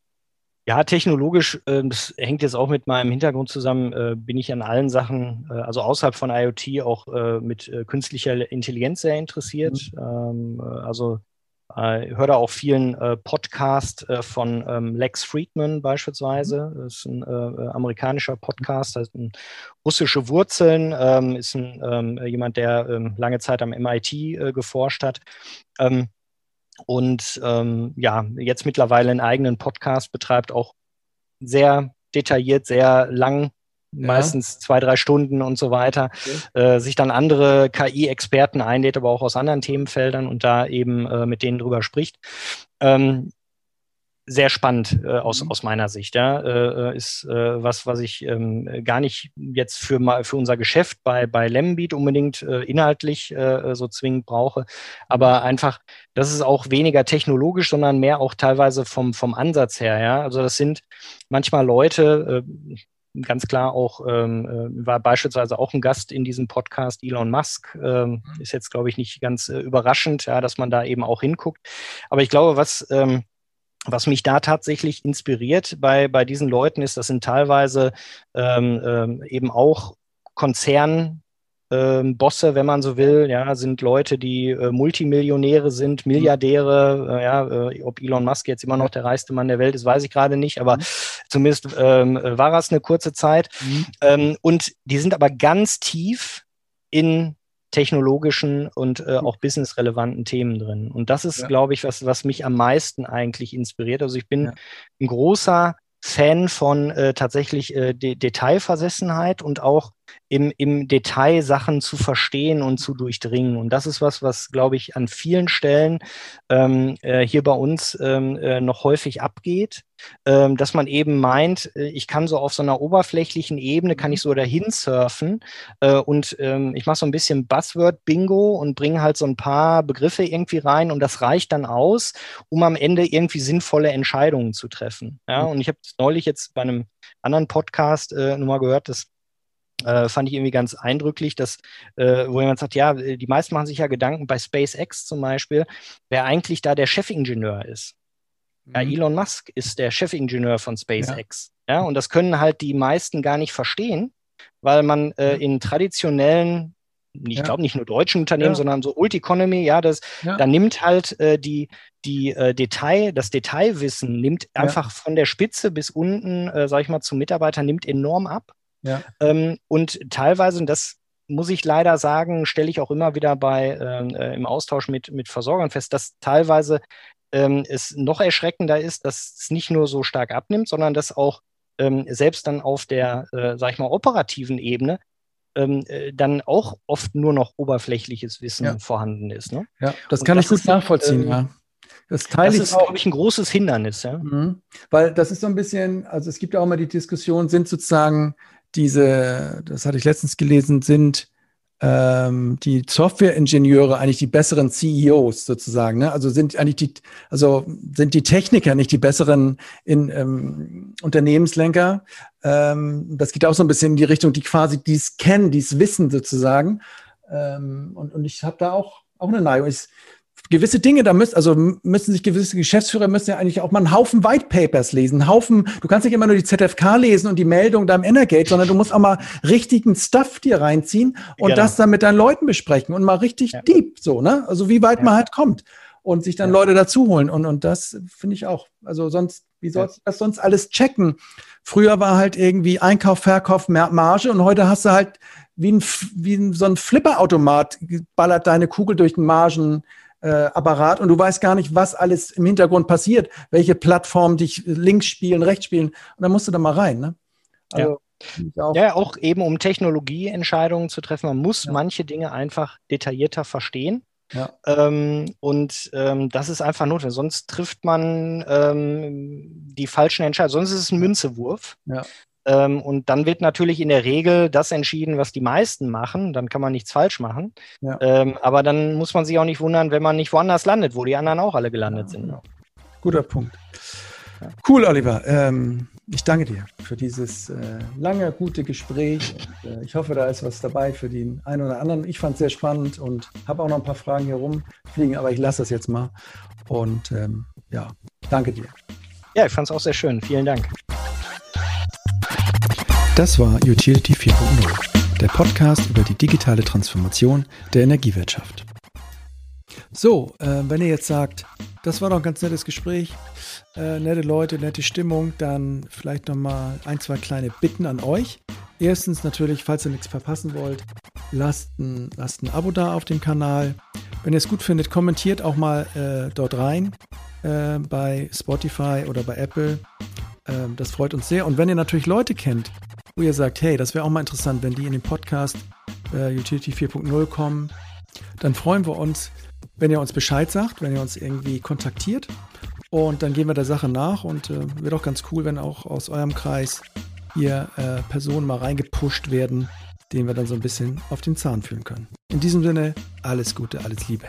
Ja, technologisch, äh, das hängt jetzt auch mit meinem Hintergrund zusammen, äh, bin ich an allen Sachen, äh, also außerhalb von IoT auch äh, mit künstlicher Intelligenz sehr interessiert. Mhm. Ähm, äh, also höre da auch vielen Podcast von ähm, Lex Friedman beispielsweise. Mhm. Das ist ein amerikanischer Podcast, hat russische Wurzeln, ähm, ist ein, ähm, jemand, der ähm, lange Zeit am MIT geforscht hat. Ähm, und ähm, ja, jetzt mittlerweile einen eigenen Podcast betreibt, auch sehr detailliert, sehr lang, ja. meistens zwei, drei Stunden und so weiter, okay. äh, sich dann andere KI-Experten einlädt, aber auch aus anderen Themenfeldern und da eben äh, mit denen drüber spricht. Ähm, sehr spannend äh, aus, mhm. aus meiner Sicht. Ja, äh, äh, ist äh, was, was ich ähm, gar nicht jetzt für mal für unser Geschäft bei bei Lembeat unbedingt äh, inhaltlich äh, so zwingend brauche, aber mhm. einfach, das ist auch weniger technologisch, sondern mehr auch teilweise vom vom Ansatz her. Ja, also das sind manchmal Leute. Äh, ganz klar auch, ähm, äh, war beispielsweise auch ein Gast in diesem Podcast, Elon Musk, ähm, mhm. ist jetzt, glaube ich, nicht ganz äh, überraschend, ja, dass man da eben auch hinguckt. Aber ich glaube, was, ähm, was mich da tatsächlich inspiriert bei, bei diesen Leuten ist, das sind teilweise ähm, ähm, eben auch Konzern, ähm, Bosse, wenn man so will, ja, sind Leute, die äh, Multimillionäre sind, Milliardäre, äh, ja, äh, ob Elon Musk jetzt immer noch der reichste Mann der Welt ist, weiß ich gerade nicht, aber mhm. zumindest ähm, war es eine kurze Zeit. Mhm. Ähm, und die sind aber ganz tief in technologischen und äh, auch businessrelevanten Themen drin. Und das ist, ja. glaube ich, was, was mich am meisten eigentlich inspiriert. Also ich bin ja. ein großer Fan von äh, tatsächlich äh, De Detailversessenheit und auch im, im Detail Sachen zu verstehen und zu durchdringen. Und das ist was, was, glaube ich, an vielen Stellen ähm, äh, hier bei uns ähm, äh, noch häufig abgeht, ähm, dass man eben meint, äh, ich kann so auf so einer oberflächlichen Ebene, kann ich so dahin surfen äh, und ähm, ich mache so ein bisschen Buzzword-Bingo und bringe halt so ein paar Begriffe irgendwie rein und das reicht dann aus, um am Ende irgendwie sinnvolle Entscheidungen zu treffen. Ja, mhm. und ich habe neulich jetzt bei einem anderen Podcast äh, nur mal gehört, dass äh, fand ich irgendwie ganz eindrücklich, dass, äh, wo jemand sagt, ja, die meisten machen sich ja Gedanken bei SpaceX zum Beispiel, wer eigentlich da der Chefingenieur ist. Mhm. Ja, Elon Musk ist der Chefingenieur von SpaceX. Ja. ja. und das können halt die meisten gar nicht verstehen, weil man äh, in traditionellen ich ja. glaube nicht nur deutschen Unternehmen, ja. sondern so Old Economy, ja, das, ja. da nimmt halt äh, die, die äh, Detail, das Detailwissen nimmt einfach von der Spitze bis unten, äh, sag ich mal, zum Mitarbeiter, nimmt enorm ab. Ja. Ähm, und teilweise, und das muss ich leider sagen, stelle ich auch immer wieder bei ähm, äh, im Austausch mit, mit Versorgern fest, dass teilweise ähm, es noch erschreckender ist, dass es nicht nur so stark abnimmt, sondern dass auch ähm, selbst dann auf der, äh, sag ich mal, operativen Ebene ähm, äh, dann auch oft nur noch oberflächliches Wissen ja. vorhanden ist. Ne? Ja, das Und kann das ich gut ist, nachvollziehen, ähm, ja. Das teile das ist, glaube ich, ein großes Hindernis, ja. Mhm. Weil das ist so ein bisschen, also es gibt ja auch mal die Diskussion, sind sozusagen diese, das hatte ich letztens gelesen, sind ähm, die Softwareingenieure eigentlich die besseren CEOs sozusagen. Ne? Also sind eigentlich die, also sind die Techniker nicht die besseren in, ähm, Unternehmenslenker. Ähm, das geht auch so ein bisschen in die Richtung, die quasi dies kennen, dies wissen sozusagen. Ähm, und, und ich habe da auch, auch eine Neigung. Ich, gewisse Dinge, da müssen, also müssen sich gewisse Geschäftsführer müssen ja eigentlich auch mal einen Haufen White Papers lesen, einen Haufen, du kannst nicht immer nur die ZFK lesen und die Meldung da im Energate, sondern du musst auch mal richtigen Stuff dir reinziehen und genau. das dann mit deinen Leuten besprechen und mal richtig ja. deep, so, ne? Also wie weit ja. man halt kommt und sich dann ja. Leute dazu holen und, und das finde ich auch, also sonst, wie sollst du das sonst alles checken? Früher war halt irgendwie Einkauf, Verkauf, Marge und heute hast du halt wie ein, wie so ein Flipperautomat ballert deine Kugel durch den Margen, äh, Apparat und du weißt gar nicht, was alles im Hintergrund passiert, welche Plattformen dich links spielen, rechts spielen. Und dann musst du da mal rein. Ne? Also, ja. Auch ja, auch eben um Technologieentscheidungen zu treffen. Man muss ja. manche Dinge einfach detaillierter verstehen. Ja. Ähm, und ähm, das ist einfach notwendig. Sonst trifft man ähm, die falschen Entscheidungen. Sonst ist es ein Münzewurf. Ja. Ähm, und dann wird natürlich in der Regel das entschieden, was die meisten machen. Dann kann man nichts falsch machen. Ja. Ähm, aber dann muss man sich auch nicht wundern, wenn man nicht woanders landet, wo die anderen auch alle gelandet ja, sind. Genau. Guter Punkt. Cool, Oliver. Ähm, ich danke dir für dieses äh, lange, gute Gespräch. Und, äh, ich hoffe, da ist was dabei für den einen oder anderen. Ich fand es sehr spannend und habe auch noch ein paar Fragen hier rumfliegen, aber ich lasse das jetzt mal. Und ähm, ja, danke dir. Ja, ich fand es auch sehr schön. Vielen Dank. Das war Utility 4.0, der Podcast über die digitale Transformation der Energiewirtschaft. So, äh, wenn ihr jetzt sagt, das war doch ein ganz nettes Gespräch, äh, nette Leute, nette Stimmung, dann vielleicht nochmal ein, zwei kleine Bitten an euch. Erstens natürlich, falls ihr nichts verpassen wollt, lasst ein, lasst ein Abo da auf dem Kanal. Wenn ihr es gut findet, kommentiert auch mal äh, dort rein äh, bei Spotify oder bei Apple. Ähm, das freut uns sehr. Und wenn ihr natürlich Leute kennt, wo ihr sagt, hey, das wäre auch mal interessant, wenn die in den Podcast äh, Utility 4.0 kommen, dann freuen wir uns, wenn ihr uns Bescheid sagt, wenn ihr uns irgendwie kontaktiert. Und dann gehen wir der Sache nach und äh, wird auch ganz cool, wenn auch aus eurem Kreis hier äh, Personen mal reingepusht werden, denen wir dann so ein bisschen auf den Zahn fühlen können. In diesem Sinne, alles Gute, alles Liebe.